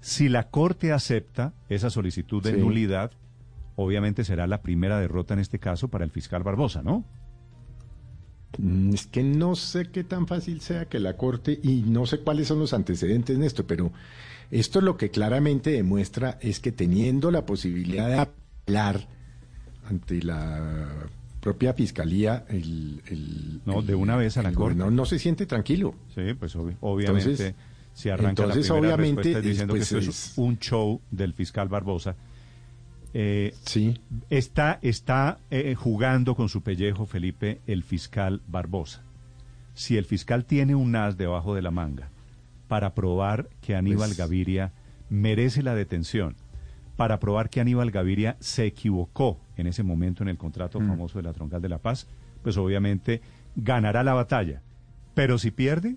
Si la Corte acepta esa solicitud de Sí. nulidad, obviamente será la primera derrota en este caso para el fiscal Barbosa, ¿no? Mm, Es que no sé qué tan fácil sea que la Corte, y no sé cuáles son los antecedentes en esto, pero esto lo que claramente demuestra es que teniendo la posibilidad de apelar ante la propia Fiscalía, el... el- No, de una vez a la el Corte. gobernador no se siente tranquilo. Sí, pues obvi- obviamente Entonces- si arranca entonces, la primera obviamente, diciendo pues, que esto es- es un show del fiscal Barbosa. Eh, sí. Está, está eh, jugando con su pellejo, Felipe, el fiscal Barbosa. Si el fiscal tiene un as debajo de la manga para probar que Aníbal Pues- Gaviria merece la detención, para probar que Aníbal Gaviria se equivocó en ese momento en el contrato Mm. famoso de la Troncal de la Paz, pues obviamente ganará la batalla. Pero si pierde,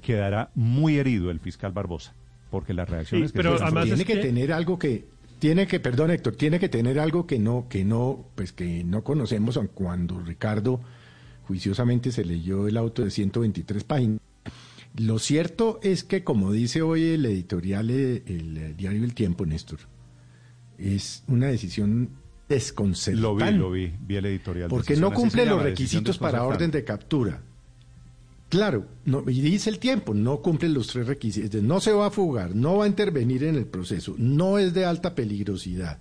quedará muy herido el fiscal Barbosa, porque las reacciones que se están tiene dando- que, tener algo que tiene que perdón Héctor tiene que tener algo que no que no pues que no conocemos aun cuando Ricardo juiciosamente se leyó el auto de 123 páginas lo cierto es que como dice hoy el editorial eh, el, eh, diario El Tiempo Néstor es una decisión desconcertante Lo vi, lo vi, vi el editorial. porque no cumple los requisitos para orden de captura. Claro, no, y dice el tiempo, no cumple los tres requisitos, no se va a fugar, no va a intervenir en el proceso, no es de alta peligrosidad.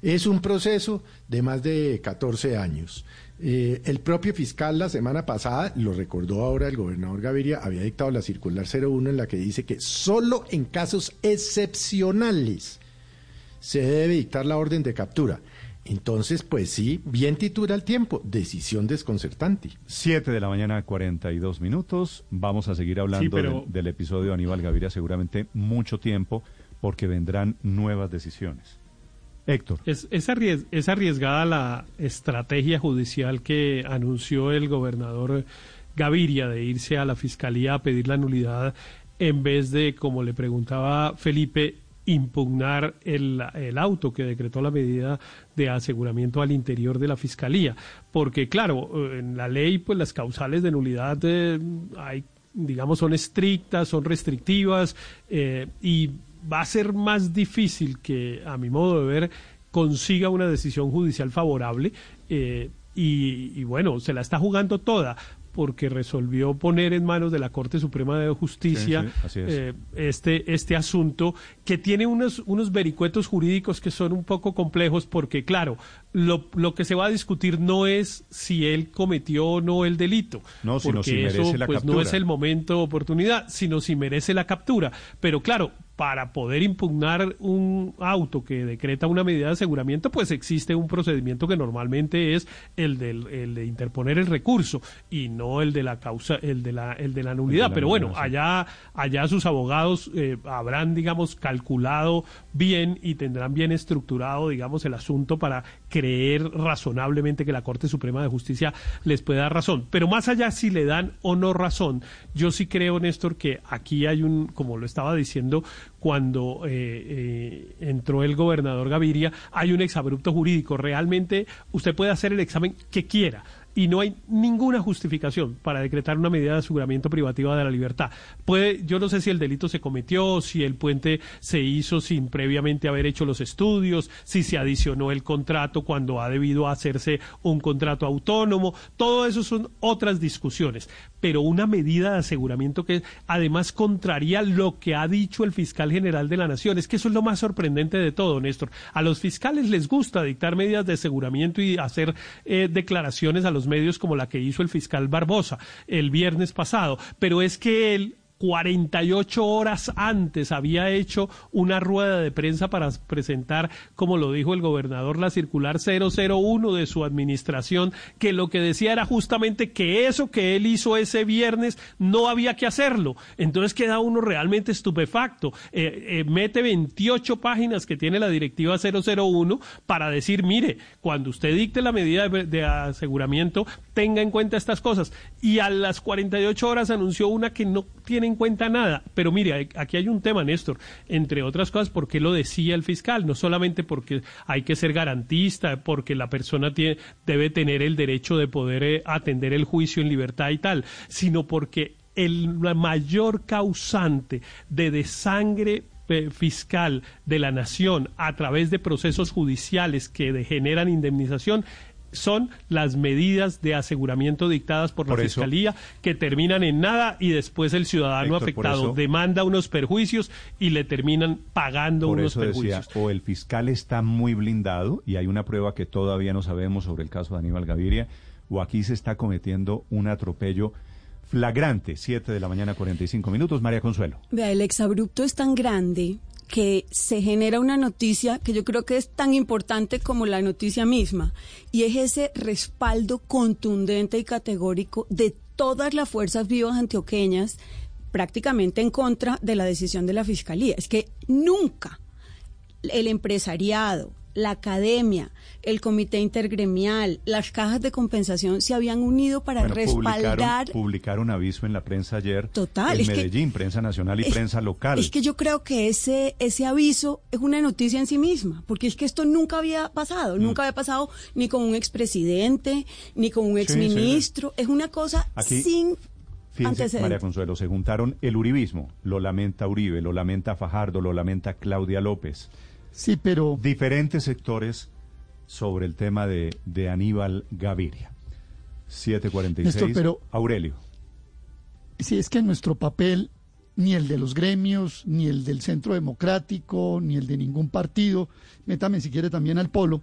Es un proceso de más de 14 años. Eh, el propio fiscal la semana pasada, lo recordó ahora el gobernador Gaviria, había dictado la circular 01 en la que dice que solo en casos excepcionales se debe dictar la orden de captura. Entonces, pues sí, bien titula el tiempo, decisión desconcertante. 7 de la mañana, 42 minutos. Vamos a seguir hablando Sí, pero- del, del episodio de Aníbal Gaviria seguramente mucho tiempo porque vendrán nuevas decisiones. Héctor. Es, es, arries- es arriesgada la estrategia judicial que anunció el gobernador Gaviria de irse a la fiscalía a pedir la nulidad en vez de, como le preguntaba Felipe, impugnar el, el auto que decretó la medida de aseguramiento al interior de la fiscalía. Porque, claro, eh, en la ley, pues las causales de nulidad eh, hay digamos, son estrictas, son restrictivas eh, y va a ser más difícil que, a mi modo de ver, consiga una decisión judicial favorable y, bueno, se la está jugando toda porque resolvió poner en manos de la Corte Suprema de Justicia Sí, sí, así es. eh, este, este asunto que tiene unos, unos vericuetos jurídicos que son un poco complejos porque, claro, lo, lo que se va a discutir no es si él cometió o no el delito. No, sino porque si merece eso, la pues, no captura. es el momento, oportunidad, sino si merece la captura. Pero claro, para poder impugnar un auto que decreta una medida de aseguramiento, pues existe un procedimiento que normalmente es el, del, el de interponer el recurso y no el de la causa, el de la, el de la nulidad. la Pero bueno, allá, allá sus abogados eh, habrán, digamos, calculado bien y tendrán bien estructurado, digamos, el asunto para creer razonablemente que la Corte Suprema de Justicia les puede dar razón. Pero más allá si le dan o no razón, yo sí creo, Néstor, que aquí hay un, como lo estaba diciendo cuando eh, eh, entró el gobernador Gaviria, hay un exabrupto jurídico. Realmente usted puede hacer el examen que quiera y no hay ninguna justificación para decretar una medida de aseguramiento privativa de la libertad. Puede, yo no sé si el delito se cometió, si el puente se hizo sin previamente haber hecho los estudios, si se adicionó el contrato cuando ha debido hacerse un contrato autónomo, todo eso son otras discusiones. Pero una medida de aseguramiento que además contraría lo que ha dicho el fiscal general de la Nación. Es que eso es lo más sorprendente de todo, Néstor. A los fiscales les gusta dictar medidas de aseguramiento y hacer eh, declaraciones a los medios como la que hizo el fiscal Barbosa el viernes pasado, pero es que él 48 horas antes había hecho una rueda de prensa para presentar, como lo dijo el gobernador, la circular 001 de su administración, que lo que decía era justamente que eso que él hizo ese viernes no había que hacerlo. Entonces queda uno realmente estupefacto. Eh, eh, mete 28 páginas que tiene la directiva 001 para decir, mire, cuando usted dicte la medida de, de aseguramiento, tenga en cuenta estas cosas. Y a las 48 horas anunció una que no tiene en cuenta nada. Pero mire, aquí hay un tema, Néstor, entre otras cosas, porque lo decía el fiscal, no solamente porque hay que ser garantista, porque la persona tiene, debe tener el derecho de poder eh, atender el juicio en libertad y tal, sino porque el mayor causante de desangre eh, fiscal de la nación a través de procesos judiciales que degeneran indemnización son las medidas de aseguramiento dictadas por, Por la eso- Fiscalía que terminan en nada y después el ciudadano Héctor, afectado eso- demanda unos perjuicios y le terminan pagando Por unos eso decía, perjuicios. o el fiscal está muy blindado y hay una prueba que todavía no sabemos sobre el caso de Aníbal Gaviria, o aquí se está cometiendo un atropello flagrante. 7 de la mañana, 45 minutos. María Consuelo. Vea, el exabrupto es tan grande que se genera una noticia que yo creo que es tan importante como la noticia misma, y es ese respaldo contundente y categórico de todas las fuerzas vivas antioqueñas prácticamente en contra de la decisión de la Fiscalía. Es que nunca el empresariado, la academia, el comité intergremial, las cajas de compensación se habían unido para Bueno, respaldar publicaron, publicaron aviso en la prensa ayer. Total, En es que- Medellín, prensa nacional y Es- prensa local. Es que yo creo que ese, ese aviso es una noticia en sí misma, porque es que esto nunca había pasado, Mm. nunca había pasado ni con un expresidente, ni con un Sí, sí, sí. exministro, es una cosa Aquí- sin Fíjense. María Consuelo, se juntaron el uribismo. Lo lamenta Uribe, lo lamenta Fajardo, lo lamenta Claudia López. Sí, pero... Diferentes sectores sobre el tema de, de Aníbal Gaviria. 746. Néstor, pero- Aurelio. Si es que nuestro papel, ni el de los gremios, ni el del Centro Democrático, ni el de ningún partido, métame si quiere también al polo,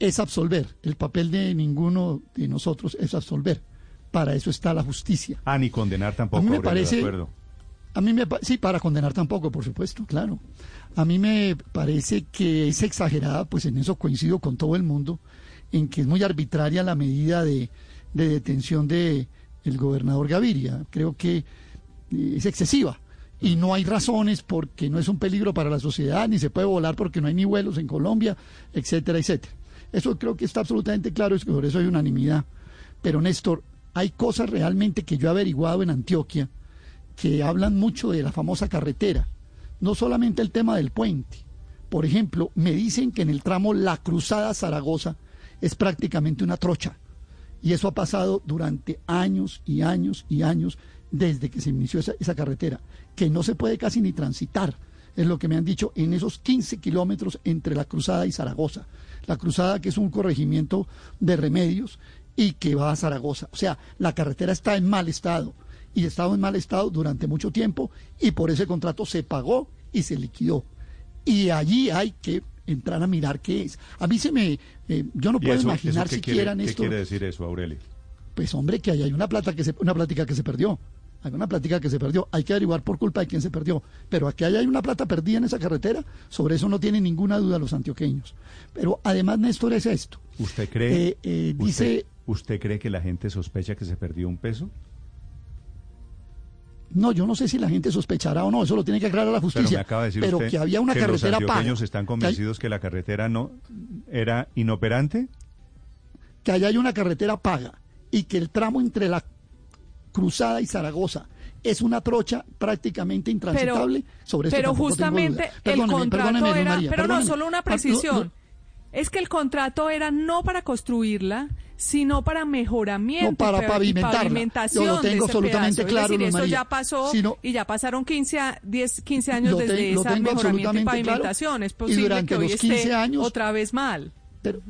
es absolver. El papel de ninguno de nosotros es absolver. Para eso está la justicia. Ah, ni condenar tampoco, A mí me Aurelio, parece- de acuerdo. A mí me sí, para condenar tampoco, por supuesto, claro. A mí me parece que es exagerada, pues en eso coincido con todo el mundo, en que es muy arbitraria la medida de, de detención de el gobernador Gaviria. Creo que eh, es excesiva y no hay razones porque no es un peligro para la sociedad, ni se puede volar porque no hay ni vuelos en Colombia, etcétera, etcétera. Eso creo que está absolutamente claro, es que por eso hay unanimidad. Pero Néstor, hay cosas realmente que yo he averiguado en Antioquia que hablan mucho de la famosa carretera, no solamente el tema del puente. Por ejemplo, me dicen que en el tramo La Cruzada Zaragoza es prácticamente una trocha. Y eso ha pasado durante años y años y años desde que se inició esa, esa carretera, que no se puede casi ni transitar. Es lo que me han dicho en esos 15 kilómetros entre La Cruzada y Zaragoza. La Cruzada, que es un corregimiento de remedios y que va a Zaragoza. O sea, la carretera está en mal estado y ha estado en mal estado durante mucho tiempo y por ese contrato se pagó y se liquidó. Y allí hay que entrar a mirar qué es. A mí se me... eh, yo no ¿Y puedo eso- imaginar eso qué siquiera, quiere, ¿Qué Néstor, quiere decir eso, Aurelio? pues hombre, que ahí hay una plata que se, una plática que se perdió. Hay una plática que se perdió. Hay que averiguar por culpa de quién se perdió. Pero aquí hay una plata perdida en esa carretera. Sobre eso no tienen ninguna duda los antioqueños. Pero además, Néstor, es esto. ¿Usted cree, Eh, eh, usted, dice- ¿Usted cree que la gente sospecha que se perdió un peso? No, yo no sé si la gente sospechará o no. Eso lo tiene que aclarar la Pero justicia. me acaba de decir Pero usted que había una que carretera los paga. antioqueños están que hay- convencidos que la carretera no era inoperante. que allá hay una carretera paga y que el tramo entre la Cruzada y Zaragoza es una trocha prácticamente intransitable. sobre esto pero justamente el contrato era, María, pero no, solo una Ah, no, precisión. no, Es que el contrato era no para construirla, sino para mejoramiento No, para y y pavimentación Yo lo tengo absolutamente pedazo. claro, Es decir, María. ya pasó Si no- y ya pasaron 15, a- 10, 15 años Lo desde ten- lo tengo mejoramiento y absolutamente claro. pavimentación. Es Y posible durante que hoy los 15 esté años- otra vez mal. Pero,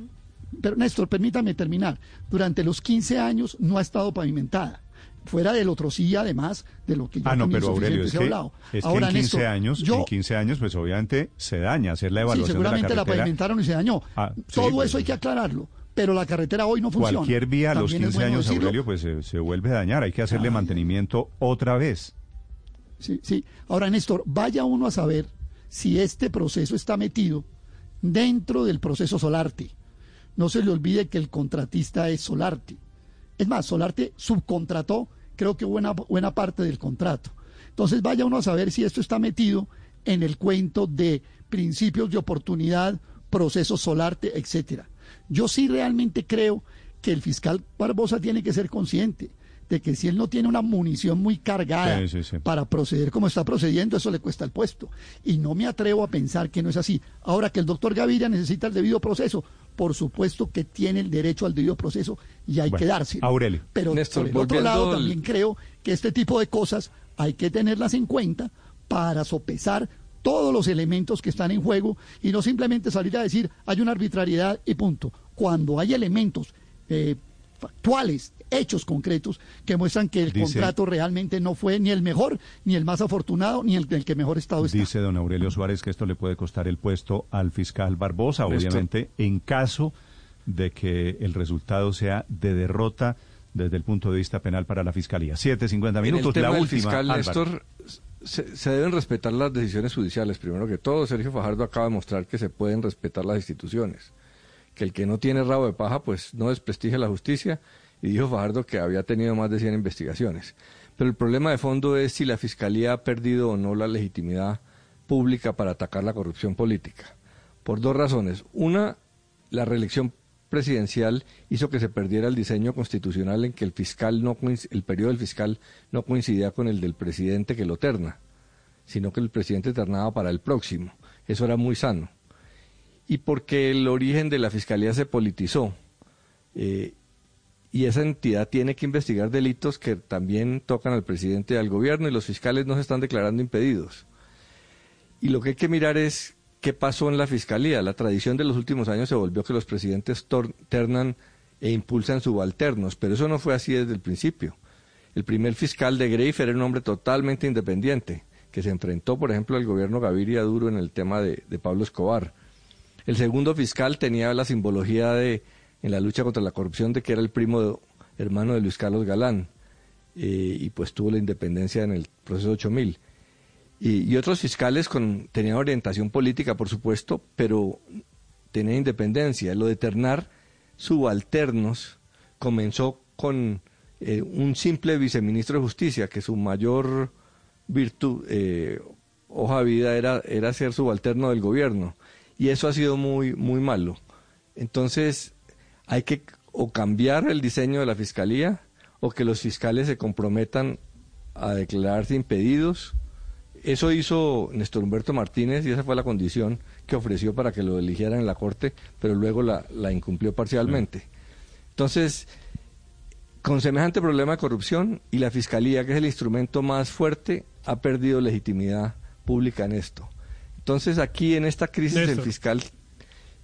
pero Néstor, permítame terminar. Durante los 15 años no ha estado pavimentada. Fuera del otro sí, además de lo que ya Ah, no, pero Aurelio, es se ha que, hablado. es que Ahora, en 15 Néstor, años, yo- en 15 años, pues obviamente se daña hacer la Sí, evaluación seguramente de la, la carretera. pavimentaron y se dañó. Ah, sí, Todo pues, eso hay que aclararlo. Pero la carretera hoy no funciona. Cualquier vía a los También es 15 bueno años, decirlo. Aurelio, pues se, se vuelve a dañar. Hay que hacerle mantenimiento otra vez. Sí, sí. Ahora, Néstor, vaya uno a saber si este proceso está metido dentro del proceso Solarte. No se le olvide que el contratista es Solarte. Es más, Solarte subcontrató, creo que buena, buena parte del contrato. Entonces, vaya uno a saber si esto está metido en el cuento de principios de oportunidad, proceso Solarte, etcétera. Yo sí realmente creo que el fiscal Barbosa tiene que ser consciente de que si él no tiene una munición muy cargada Sí, sí, sí. para proceder como está procediendo, eso le cuesta el puesto. Y no me atrevo a pensar que no es así. Ahora que el doctor Gaviria necesita el debido proceso, por supuesto que tiene el derecho al debido proceso y hay Bueno, que dárselo. Aurelio. Pero Néstor, por el otro lado también creo que este tipo de cosas hay que tenerlas en cuenta para sopesar todos los elementos que están en juego y no simplemente salir a decir hay una arbitrariedad y punto. Cuando hay elementos eh, factuales, hechos concretos que muestran que el Dice- contrato realmente no fue ni el mejor, ni el más afortunado, ni el, el que mejor estado está. Dice don Aurelio Suárez que esto le puede costar el puesto al fiscal Barbosa, obviamente, en caso de que el resultado sea de derrota desde el punto de vista penal para la fiscalía. 7.50 En minutos, el tema la del última. fiscal. Néstor, se, se deben respetar las decisiones judiciales. Primero que todo, Sergio Fajardo acaba de mostrar que se pueden respetar las instituciones. Que el que no tiene rabo de paja, pues no desprestigia la justicia. Y dijo Fajardo que había tenido más de 100 investigaciones. Pero el problema de fondo es si la fiscalía ha perdido o no la legitimidad pública para atacar la corrupción política. Por dos razones. Una, la reelección presidencial hizo que se perdiera el diseño constitucional en que el fiscal no el periodo del fiscal no coincidía con el del presidente que lo terna, sino que el presidente ternaba para el próximo. Eso era muy sano. Y porque el origen de la fiscalía se politizó. eh, y esa entidad tiene que investigar delitos que también tocan al presidente y al gobierno y los fiscales no se están declarando impedidos. Y lo que hay que mirar es qué pasó en la fiscalía. La tradición de los últimos años se volvió que los presidentes ternan e impulsan subalternos, pero eso no fue así desde el principio. El primer fiscal de Greiff era un hombre totalmente independiente, que se enfrentó, por ejemplo, al gobierno Gaviria duro en el tema de Pablo Escobar. El segundo fiscal tenía la simbología de, en la lucha contra la corrupción, de que era el primo hermano de Luis Carlos Galán, eh, y pues tuvo la independencia en el proceso 8000. Y, y otros fiscales con, tenían orientación política, por supuesto, pero tenían independencia. Lo de ternar subalternos comenzó con eh, un simple viceministro de Justicia, que su mayor virtud, eh, hoja vida era, era ser subalterno del gobierno. Y eso ha sido muy, muy malo. Entonces, hay que o cambiar el diseño de la fiscalía o que los fiscales se comprometan a declararse impedidos. Eso hizo Néstor Humberto Martínez y esa fue la condición que ofreció para que lo eligieran en la Corte, pero luego la, la incumplió parcialmente. Entonces, con semejante problema de corrupción y la Fiscalía, que es el instrumento más fuerte, ha perdido legitimidad pública en esto. Entonces, aquí en esta crisis el fiscal,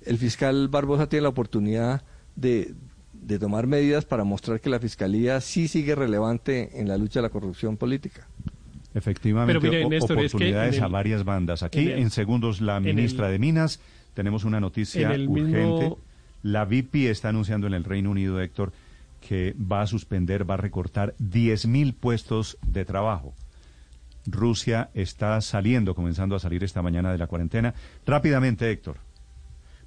el fiscal Barbosa tiene la oportunidad de, de tomar medidas para mostrar que la Fiscalía sí sigue relevante en la lucha de la corrupción política. Efectivamente, Pero mire, o- Néstor, es que oportunidades a varias bandas. Aquí, en segundos, la ministra el- de Minas, tenemos una noticia urgente. mismo- La VIP está anunciando en el Reino Unido, Héctor, que va a suspender, va a recortar 10.000 puestos de trabajo. Rusia está saliendo, comenzando a salir esta mañana de la cuarentena. Rápidamente, Héctor.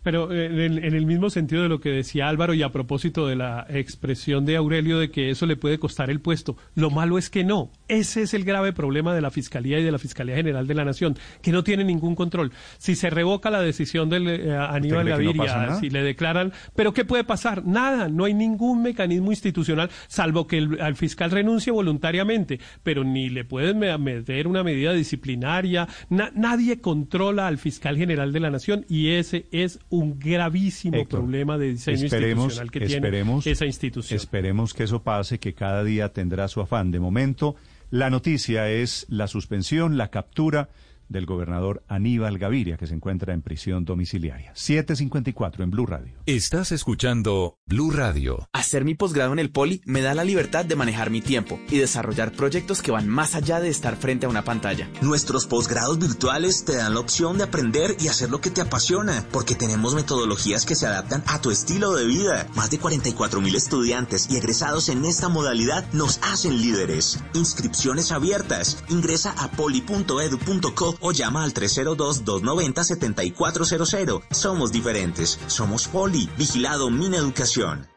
Pero eh, en el, en el mismo sentido de lo que decía Álvaro y a propósito de la expresión de Aurelio de que eso le puede costar el puesto, lo malo es que no. Ese es el grave problema de la Fiscalía y de la Fiscalía General de la Nación, que no tiene ningún control. Si se revoca la decisión de eh, Aníbal no Gaviria, nada? si le declaran, pero ¿qué puede pasar? Nada, no hay ningún mecanismo institucional, salvo que el, al fiscal renuncie voluntariamente, pero ni le pueden me- meter una medida disciplinaria, na- nadie controla al fiscal general de la Nación y ese es un gravísimo Héctor, problema de diseño institucional que esperemos, tiene esa institución. Esperemos que eso pase, que cada día tendrá su afán. De momento, la noticia es la suspensión, la captura del gobernador Aníbal Gaviria, que se encuentra en prisión domiciliaria. 754 en Blue Radio. Estás escuchando Blue Radio. Hacer mi posgrado en el Poli me da la libertad de manejar mi tiempo y desarrollar proyectos que van más allá de estar frente a una pantalla. Nuestros posgrados virtuales te dan la opción de aprender y hacer lo que te apasiona, porque tenemos metodologías que se adaptan a tu estilo de vida. Más de 44 mil estudiantes y egresados en esta modalidad nos hacen líderes. Inscripciones abiertas. Ingresa a poli.edu.co o llama al 302-290-7400. Somos diferentes. Somos Poli. Vigilado Mineducación.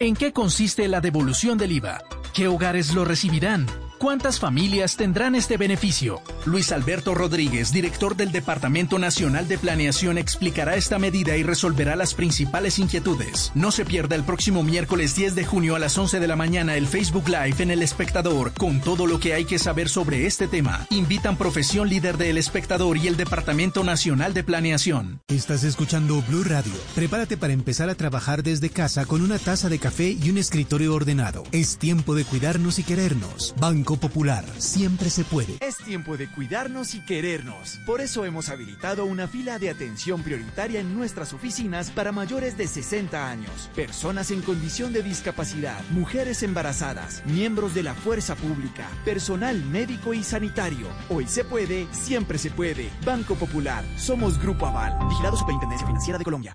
¿En qué consiste la devolución del IVA? ¿Qué hogares lo recibirán? ¿Cuántas familias tendrán este beneficio? Luis Alberto Rodríguez, director del Departamento Nacional de Planeación, explicará esta medida y resolverá las principales inquietudes. No se pierda el próximo miércoles 10 de junio a las 11 de la mañana el Facebook Live en El Espectador con todo lo que hay que saber sobre este tema. Invitan Profesión Líder de El Espectador y el Departamento Nacional de Planeación. Estás escuchando Blue Radio. Prepárate para empezar a trabajar desde casa con una taza de café y un escritorio ordenado. Es tiempo de cuidarnos y querernos. Banco Popular. Siempre se puede. Es tiempo de cuidarnos y querernos. Por eso hemos habilitado una fila de atención prioritaria en nuestras oficinas para mayores de 60 años, personas en condición de discapacidad, mujeres embarazadas, miembros de la fuerza pública, personal médico y sanitario. Hoy se puede, siempre se puede. Banco Popular. Somos Grupo Aval. Vigilado Superintendencia Financiera de Colombia.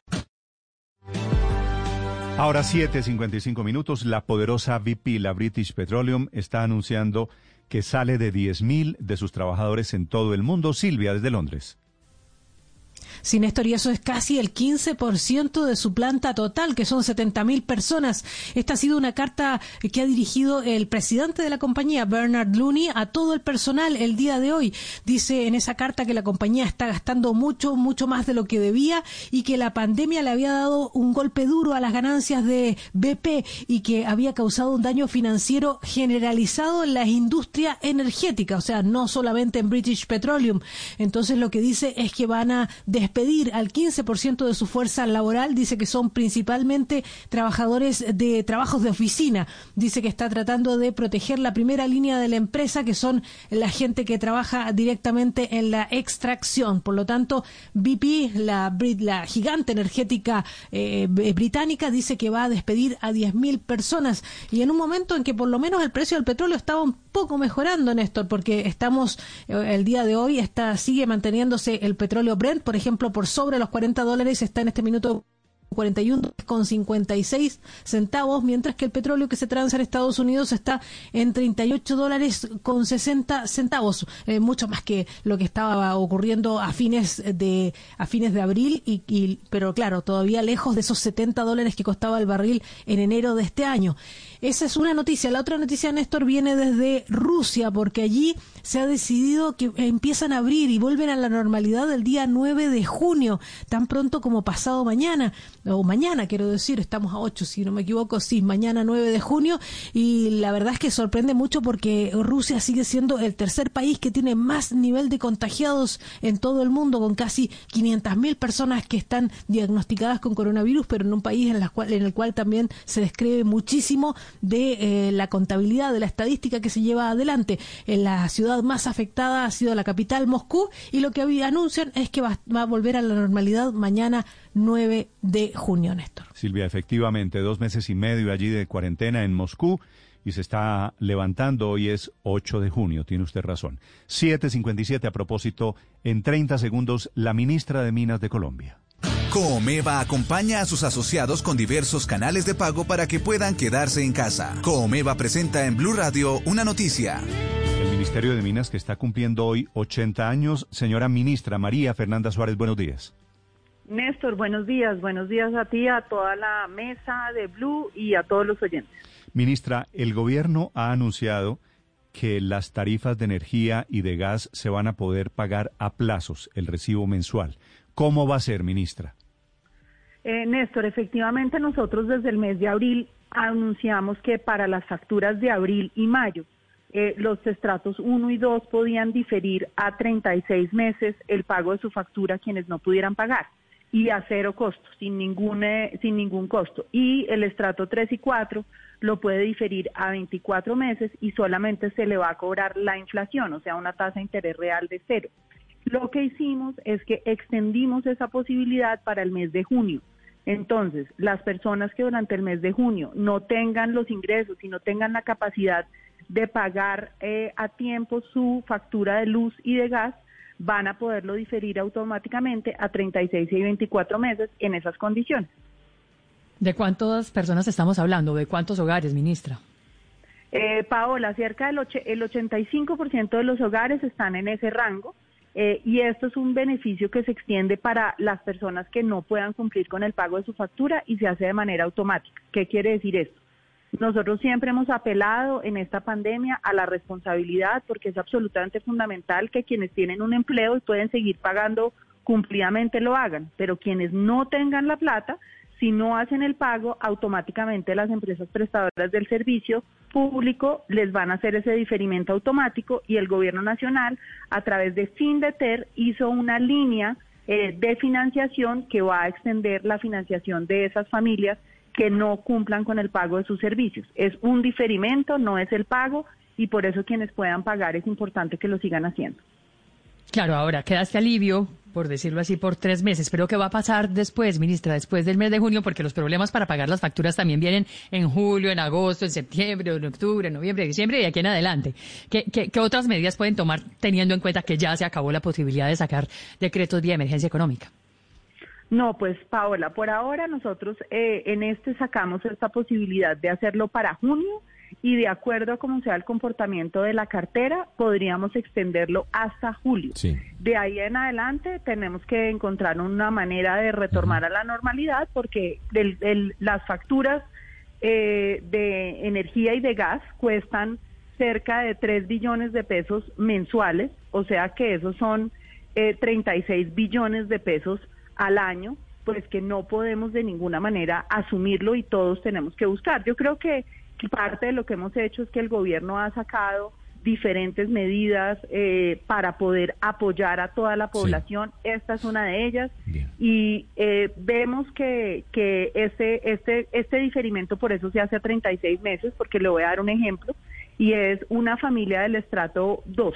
Ahora 7.55 minutos, la poderosa BP, la British Petroleum, está anunciando que sale de 10.000 de sus trabajadores en todo el mundo. Silvia, desde Londres. Sí, Néstor, y eso es casi el 15% de su planta total, que son 70.000 personas. Esta ha sido una carta que ha dirigido el presidente de la compañía, Bernard Looney, a todo el personal el día de hoy. Dice en esa carta que la compañía está gastando mucho, mucho más de lo que debía y que la pandemia le había dado un golpe duro a las ganancias de BP y que había causado un daño financiero generalizado en la industria energética, o sea, no solamente en British Petroleum. Entonces lo que dice es que van a despedir al 15% de su fuerza laboral. Dice que son principalmente trabajadores de trabajos de oficina. Dice que está tratando de proteger la primera línea de la empresa, que son la gente que trabaja directamente en la extracción. Por lo tanto, BP, la, la gigante energética eh, británica, dice que va a despedir a 10.000 personas. Y en un momento en que por lo menos el precio del petróleo estaba un poco mejorando, Néstor, porque estamos, eh, el día de hoy está, sigue manteniéndose el petróleo Brent, por ejemplo, por sobre los 40 dólares, está en este minuto 41 con 56 centavos, mientras que el petróleo que se transa en Estados Unidos está en 38 dólares con 60 centavos, eh, mucho más que lo que estaba ocurriendo a fines de a fines de abril y, y, pero claro, todavía lejos de esos 70 dólares que costaba el barril en enero de este año. Esa es una noticia. La otra noticia, Néstor, viene desde Rusia, porque allí se ha decidido que empiezan a abrir y vuelven a la normalidad el día 9 de junio, tan pronto como pasado mañana, o mañana quiero decir, estamos a 8, si no me equivoco, sí, mañana 9 de junio, y la verdad es que sorprende mucho porque Rusia sigue siendo el tercer país que tiene más nivel de contagiados en todo el mundo, con casi 500.000 personas que están diagnosticadas con coronavirus, pero en un país en, la cual, en el cual también se describe muchísimo de eh, la contabilidad, de la estadística que se lleva adelante. En la ciudad más afectada ha sido la capital, Moscú, y lo que anuncian es que va, va a volver a la normalidad mañana 9 de junio, Néstor. Silvia, efectivamente, dos meses y medio allí de cuarentena en Moscú y se está levantando. Hoy es 8 de junio, tiene usted razón. 7.57 a propósito, en 30 segundos, la ministra de Minas de Colombia. Comeva acompaña a sus asociados con diversos canales de pago para que puedan quedarse en casa. Comeva presenta en Blue Radio una noticia. El Ministerio de Minas que está cumpliendo hoy 80 años. Señora ministra María Fernanda Suárez, buenos días. Néstor, buenos días. Buenos días a ti, a toda la mesa de Blue y a todos los oyentes. Ministra, el gobierno ha anunciado que las tarifas de energía y de gas se van a poder pagar a plazos, el recibo mensual. ¿Cómo va a ser, ministra? Eh, Néstor, efectivamente nosotros desde el mes de abril anunciamos que para las facturas de abril y mayo eh, los estratos 1 y 2 podían diferir a 36 meses el pago de su factura quienes no pudieran pagar y a cero costo, sin ningún, eh, sin ningún costo. Y el estrato 3 y 4 lo puede diferir a 24 meses y solamente se le va a cobrar la inflación, o sea, una tasa de interés real de cero. Lo que hicimos es que extendimos esa posibilidad para el mes de junio. Entonces, las personas que durante el mes de junio no tengan los ingresos y no tengan la capacidad de pagar eh, a tiempo su factura de luz y de gas, van a poderlo diferir automáticamente a 36 y 24 meses en esas condiciones. ¿De cuántas personas estamos hablando? ¿De cuántos hogares, ministra? Eh, Paola, cerca del och- el 85% de los hogares están en ese rango eh, y esto es un beneficio que se extiende para las personas que no puedan cumplir con el pago de su factura y se hace de manera automática. ¿Qué quiere decir esto? Nosotros siempre hemos apelado en esta pandemia a la responsabilidad porque es absolutamente fundamental que quienes tienen un empleo y pueden seguir pagando cumplidamente lo hagan, pero quienes no tengan la plata, si no hacen el pago, automáticamente las empresas prestadoras del servicio público les van a hacer ese diferimiento automático y el gobierno nacional a través de Findeter hizo una línea eh, de financiación que va a extender la financiación de esas familias que no cumplan con el pago de sus servicios. Es un diferimento, no es el pago y por eso quienes puedan pagar es importante que lo sigan haciendo. Claro, ahora queda este alivio, por decirlo así, por tres meses. Pero ¿qué va a pasar después, ministra, después del mes de junio? Porque los problemas para pagar las facturas también vienen en julio, en agosto, en septiembre, en octubre, en noviembre, diciembre y aquí en adelante. ¿Qué, qué, qué otras medidas pueden tomar teniendo en cuenta que ya se acabó la posibilidad de sacar decretos vía emergencia económica? No, pues Paola, por ahora nosotros eh, en este sacamos esta posibilidad de hacerlo para junio y de acuerdo a cómo sea el comportamiento de la cartera, podríamos extenderlo hasta julio. Sí. De ahí en adelante tenemos que encontrar una manera de retornar a la normalidad porque el- las facturas eh, de energía y de gas cuestan cerca de 3 billones de pesos mensuales, o sea que esos son eh, 36 billones de pesos al año, pues que no podemos de ninguna manera asumirlo y todos tenemos que buscar. Yo creo que parte de lo que hemos hecho es que el gobierno ha sacado diferentes medidas eh, para poder apoyar a toda la población. Esta es una de ellas. Y eh, vemos que, que este, este, este diferimiento por eso se hace a 36 meses, porque le voy a dar un ejemplo, y es una familia del estrato 2,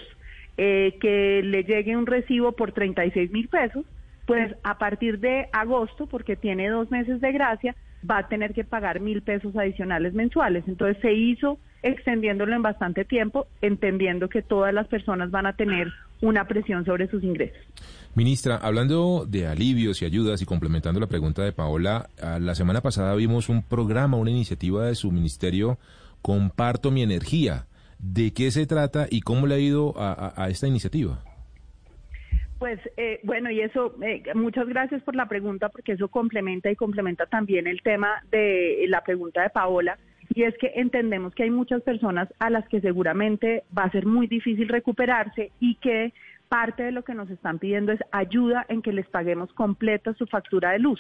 eh, que le llegue un recibo por 36 mil pesos, pues a partir de agosto, porque tiene dos meses de gracia, va a tener que pagar mil pesos adicionales mensuales. Entonces se hizo extendiéndolo en bastante tiempo, entendiendo que todas las personas van a tener una presión sobre sus ingresos. Ministra, hablando de alivios y ayudas y complementando la pregunta de Paola, ah, la semana pasada vimos un programa, una iniciativa de su ministerio, Comparto mi energía. ¿De qué se trata y cómo le ha ido a, esta iniciativa? Pues eh, bueno, y eso, eh, muchas gracias por la pregunta, porque eso complementa y complementa también el tema de la pregunta de Paola, y es que entendemos que hay muchas personas a las que seguramente va a ser muy difícil recuperarse y que parte de lo que nos están pidiendo es ayuda en que les paguemos completa su factura de luz.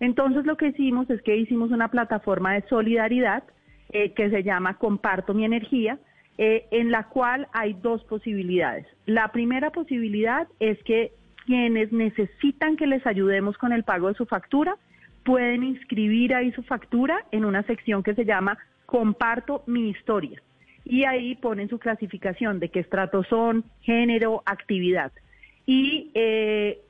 Entonces lo que hicimos es que hicimos una plataforma de solidaridad eh, que se llama Comparto mi energía, eh, en la cual hay dos posibilidades. La primera posibilidad es que quienes necesitan que les ayudemos con el pago de su factura pueden inscribir ahí su factura en una sección que se llama Comparto mi historia. Y ahí ponen su clasificación de qué estratos son, género, actividad. Y, eh,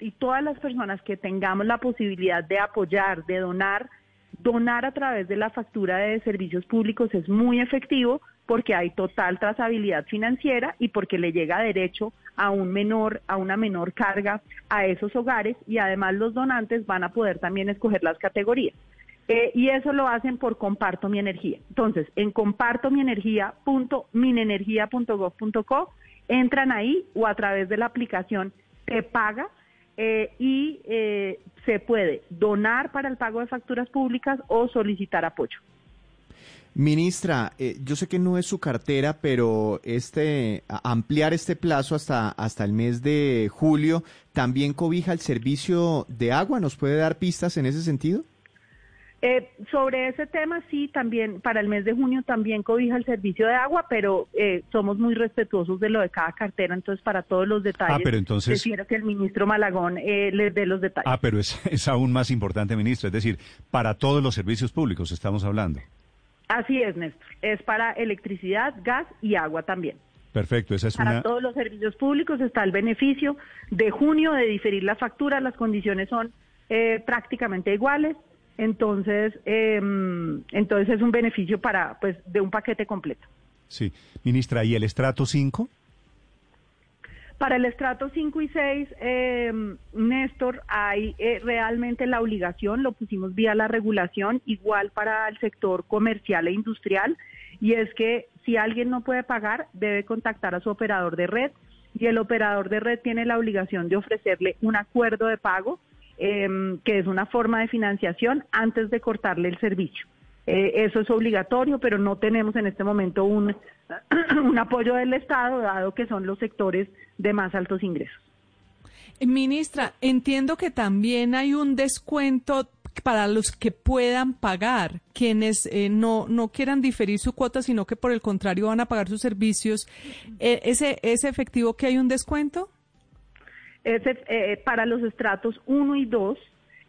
y todas las personas que tengamos la posibilidad de apoyar, de donar, donar a través de la factura de servicios públicos es muy efectivo porque hay total trazabilidad financiera y porque le llega derecho a un menor a una menor carga a esos hogares y además los donantes van a poder también escoger las categorías. Eh, y eso lo hacen por Comparto Mi Energía. Entonces, en compartomienergia.minenergia.gov.co entran ahí o a través de la aplicación Te Paga eh, y eh, se puede donar para el pago de facturas públicas o solicitar apoyo. Ministra, eh, yo sé que no es su cartera, pero este ampliar este plazo hasta hasta el mes de julio también cobija el servicio de agua. ¿Nos puede dar pistas en ese sentido? Eh, sobre ese tema, sí, también para el mes de junio también cobija el servicio de agua, pero eh, somos muy respetuosos de lo de cada cartera, entonces para todos los detalles, Ah, pero entonces- prefiero que el ministro Malagón eh, les dé los detalles. Ah, pero es, es aún más importante, ministra. Es decir, para todos los servicios públicos estamos hablando. Así es, Néstor, es para electricidad, gas y agua también. Perfecto, esa es Para una... todos los servicios públicos está el beneficio de junio de diferir la factura, las condiciones son eh, prácticamente iguales, entonces, eh, entonces es un beneficio para, pues, de un paquete completo. Sí. Ministra, ¿y el estrato 5? Para el estrato 5 y 6, eh, Néstor, hay eh, realmente la obligación, lo pusimos vía la regulación, igual para el sector comercial e industrial, y es que si alguien no puede pagar, debe contactar a su operador de red, y el operador de red tiene la obligación de ofrecerle un acuerdo de pago, eh, que es una forma de financiación, antes de cortarle el servicio. Eh, eso es obligatorio, pero no tenemos en este momento un, un apoyo del Estado, dado que son los sectores de más altos ingresos. Ministra, entiendo que también hay un descuento para los que puedan pagar, quienes eh, no, no quieran diferir su cuota, sino que por el contrario van a pagar sus servicios. Eh, ¿ese, ¿Es efectivo que hay un descuento? Ese, eh, para los estratos 1 y 2,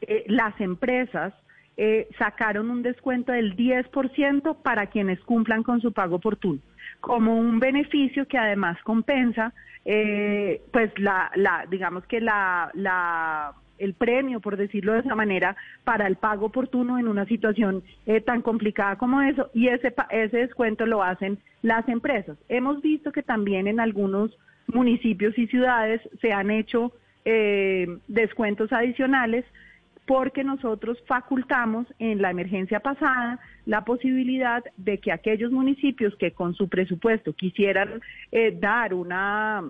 eh, las empresas eh, sacaron un descuento del 10% para quienes cumplan con su pago oportuno, como un beneficio que además compensa, eh, pues la, la, digamos que la, la, el premio, por decirlo de esa manera, para el pago oportuno en una situación eh, tan complicada como eso, y ese, ese descuento lo hacen las empresas. Hemos visto que también en algunos municipios y ciudades se han hecho eh, descuentos adicionales porque nosotros facultamos en la emergencia pasada la posibilidad de que aquellos municipios que con su presupuesto quisieran eh, dar una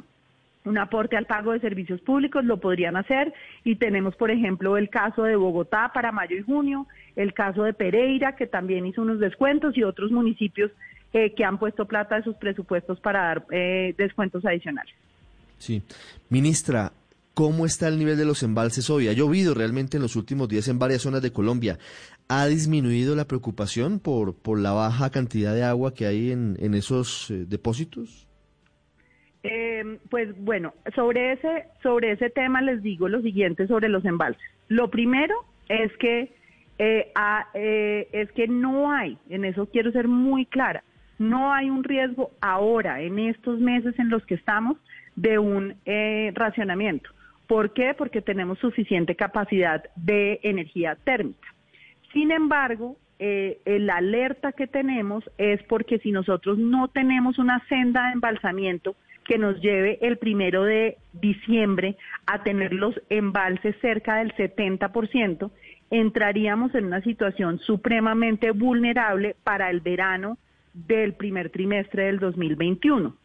un aporte al pago de servicios públicos lo podrían hacer y tenemos por ejemplo el caso de Bogotá para mayo y junio, el caso de Pereira que también hizo unos descuentos y otros municipios eh, que han puesto plata de sus presupuestos para dar eh, descuentos adicionales. Sí. Ministra, ¿cómo está el nivel de los embalses hoy? Ha llovido realmente en los últimos días en varias zonas de Colombia. ¿Ha disminuido la preocupación por, por la baja cantidad de agua que hay en, en esos eh, depósitos? Eh, pues bueno, sobre ese, sobre ese tema les digo lo siguiente sobre los embalses. Lo primero es que, eh, eh, es que no hay, en eso quiero ser muy clara, no hay un riesgo ahora, en estos meses en los que estamos, de un eh, racionamiento. ¿Por qué? Porque tenemos suficiente capacidad de energía térmica. Sin embargo, eh, la alerta que tenemos es porque si nosotros no tenemos una senda de embalsamiento que nos lleve el primero de diciembre a tener los embalses cerca del 70%, entraríamos en una situación supremamente vulnerable para el verano del primer trimestre del 2021.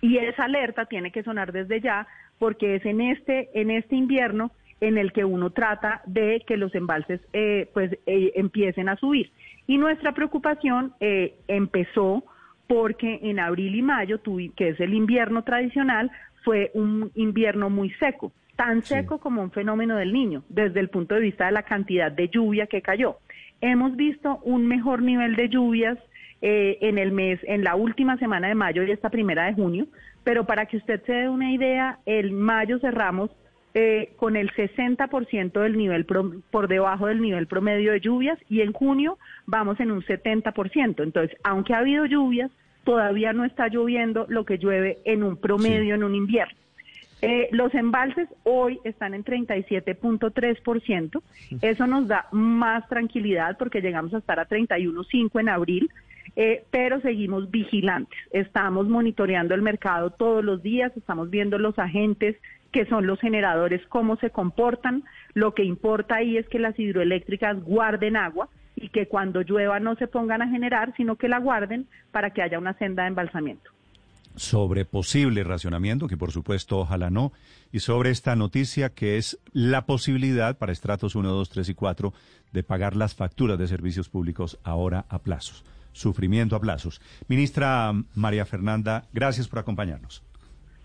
Y esa alerta tiene que sonar desde ya porque es en este, en este invierno en el que uno trata de que los embalses eh, pues eh, empiecen a subir. Y nuestra preocupación eh, empezó porque en abril y mayo, que es el invierno tradicional, fue un invierno muy seco, tan seco como un fenómeno del niño, desde el punto de vista de la cantidad de lluvia que cayó. Hemos visto un mejor nivel de lluvias eh, en el mes, en la última semana de mayo y esta primera de junio, pero para que usted se dé una idea, el mayo cerramos eh, con el 60% del nivel pro- por debajo del nivel promedio de lluvias y en junio vamos en un 70%. Entonces, aunque ha habido lluvias, todavía no está lloviendo lo que llueve en un promedio en un invierno. Eh, los embalses hoy están en 37.3%. Eso nos da más tranquilidad porque llegamos a estar a 31.5 en abril, eh, pero seguimos vigilantes. Estamos monitoreando el mercado todos los días, estamos viendo los agentes que son los generadores, cómo se comportan. Lo que importa ahí es que las hidroeléctricas guarden agua y que cuando llueva no se pongan a generar, sino que la guarden para que haya una senda de embalsamiento. sobre posible racionamiento, que por supuesto ojalá no, y sobre esta noticia que es la posibilidad para estratos 1, 2, 3 y 4 de pagar las facturas de servicios públicos ahora a plazos. Sufrimiento a plazos. Ministra María Fernanda, gracias por acompañarnos.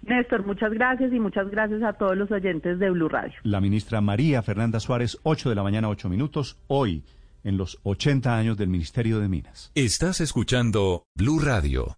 Néstor, muchas gracias y muchas gracias a todos los oyentes de Blue Radio. La ministra María Fernanda Suárez, 8 de la mañana, 8 minutos, hoy en los 80 años del Ministerio de Minas. Estás escuchando Blue Radio.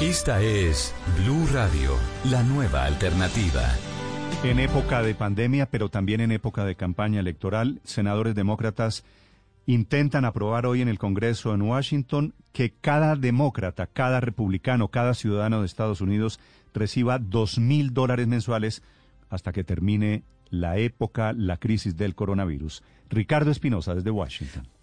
Esta es Blue Radio, la nueva alternativa. En época de pandemia, pero también en época de campaña electoral, senadores demócratas intentan aprobar hoy en el Congreso en Washington que cada demócrata, cada republicano, cada ciudadano de Estados Unidos reciba dos mil dólares mensuales hasta que termine la época, la crisis del coronavirus. Ricardo Espinosa desde Washington.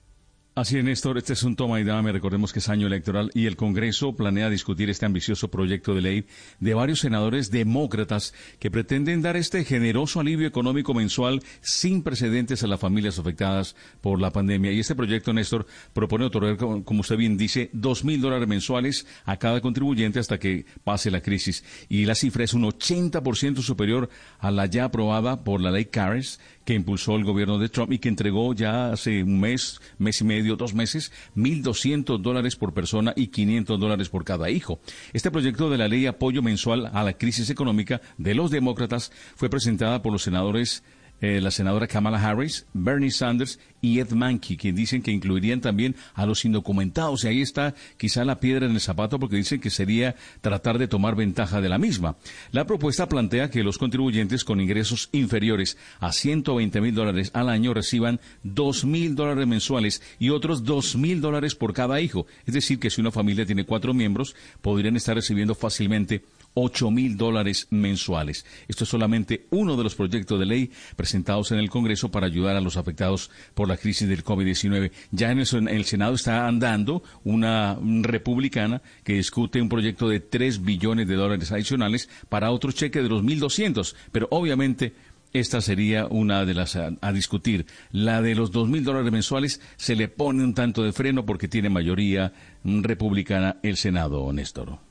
Así es, Néstor, este es un toma y dame. Recordemos que es año electoral y el Congreso planea discutir este ambicioso proyecto de ley de varios senadores demócratas que pretenden dar este generoso alivio económico mensual sin precedentes a las familias afectadas por la pandemia. Y este proyecto, Néstor, propone otorgar, como usted bien dice, dos mil dólares mensuales a cada contribuyente hasta que pase la crisis. Y la cifra es un 80% superior a la ya aprobada por la ley CARES, que impulsó el gobierno de Trump y que entregó ya hace un mes, mes y medio, dos meses, 1.200 dólares por persona y 500 dólares por cada hijo. Este proyecto de la ley de apoyo mensual a la crisis económica de los demócratas fue presentada por los senadores eh, la senadora Kamala Harris, Bernie Sanders y Ed Mankey, que dicen que incluirían también a los indocumentados. Y ahí está quizá la piedra en el zapato porque dicen que sería tratar de tomar ventaja de la misma. La propuesta plantea que los contribuyentes con ingresos inferiores a 120 mil dólares al año reciban 2 mil dólares mensuales y otros 2 mil dólares por cada hijo. Es decir, que si una familia tiene cuatro miembros, podrían estar recibiendo fácilmente 8 mil dólares mensuales. Esto es solamente uno de los proyectos de ley presentados en el Congreso para ayudar a los afectados por la crisis del COVID-19. Ya en el, Senado está andando una republicana que discute un proyecto de 3 billones de dólares adicionales para otro cheque de los 1.200, pero obviamente esta sería una de las a, discutir. La de los dos mil dólares mensuales se le pone un tanto de freno porque tiene mayoría republicana el Senado, Néstor.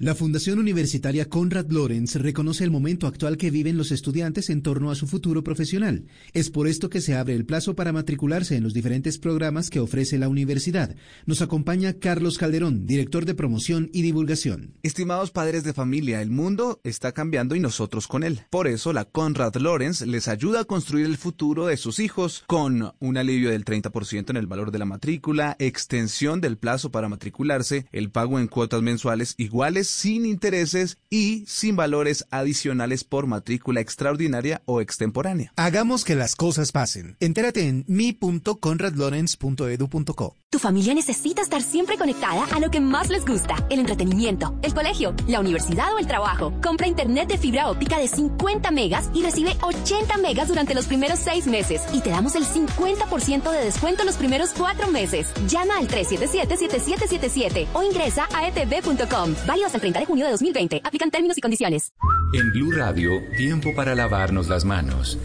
La Fundación Universitaria Conrad Lorenz reconoce el momento actual que viven los estudiantes en torno a su futuro profesional. Es por esto que se abre el plazo para matricularse en los diferentes programas que ofrece la universidad. Nos acompaña Carlos Calderón, director de promoción y divulgación. Estimados padres de familia, el mundo está cambiando y nosotros con él. Por eso la Conrad Lorenz les ayuda a construir el futuro de sus hijos con un alivio del 30% en el valor de la matrícula, extensión del plazo para matricularse, el pago en cuotas mensuales iguales sin intereses y sin valores adicionales por matrícula extraordinaria o extemporánea. Hagamos que las cosas pasen. Entérate en mi.conradlorenz.edu.co. Tu familia necesita estar siempre conectada a lo que más les gusta, el entretenimiento, el colegio, la universidad o el trabajo. Compra internet de fibra óptica de 50 megas y recibe 80 megas durante los primeros seis meses y te damos el 50% de descuento los primeros cuatro meses. Llama al 377-7777 o ingresa a etb.com. Válido hasta el 30 de junio de 2020. Aplican términos y condiciones. En Blue Radio, tiempo para lavarnos las manos.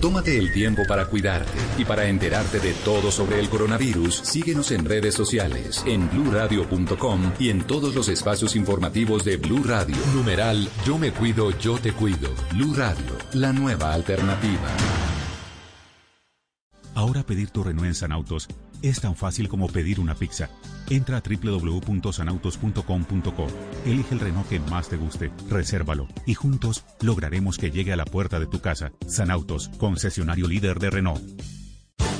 Tómate el tiempo para cuidarte y para enterarte de todo sobre el coronavirus. Síguenos en redes sociales, en bluradio.com y en todos los espacios informativos de Blue Radio. Numeral Yo me cuido, yo te cuido. Blue Radio, la nueva alternativa. Ahora pedir tu Renault en Sanautos es tan fácil como pedir una pizza. Entra a www.sanautos.com.co. Elige el Renault que más te guste, resérvalo y juntos lograremos que llegue a la puerta de tu casa. Sanautos, concesionario líder de Renault.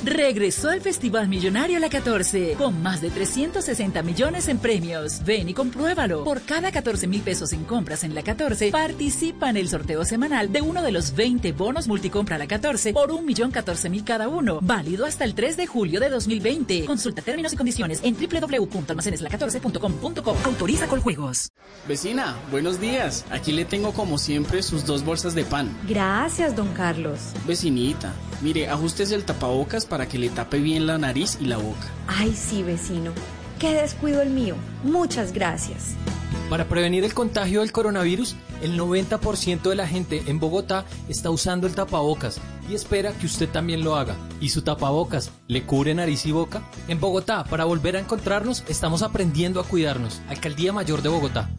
Regresó el Festival Millonario La 14 con más de 360 millones en premios. Ven y compruébalo. Por cada 14 mil pesos en compras en La 14, participa en el sorteo semanal de uno de los 20 bonos multicompra La 14 por un millón 14 mil cada uno. Válido hasta el 3 de julio de 2020. Consulta términos y condiciones en www.almaceneslacatoRce.com.co. Autoriza con juegos. Vecina, buenos días. Aquí le tengo como siempre sus dos bolsas de pan. Gracias, don Carlos. Vecinita, mire, ajustese el tapabocas para que le tape bien la nariz y la boca. Ay, sí, vecino. Qué descuido el mío. Muchas gracias. Para prevenir el contagio del coronavirus, el 90% de la gente en Bogotá está usando el tapabocas y espera que usted también lo haga. ¿Y su tapabocas le cubre nariz y boca? En Bogotá, para volver a encontrarnos, estamos aprendiendo a cuidarnos. Alcaldía Mayor de Bogotá.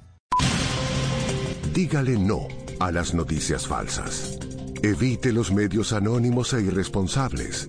Dígale no a las noticias falsas. Evite los medios anónimos e irresponsables.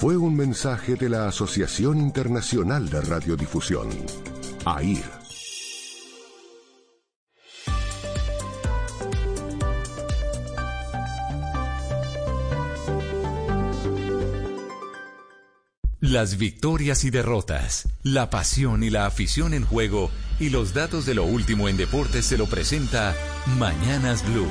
Fue un mensaje de la Asociación Internacional de Radiodifusión, AIR. Las victorias y derrotas, la pasión y la afición en juego y los datos de lo último en deportes se lo presenta Mañanas Blue.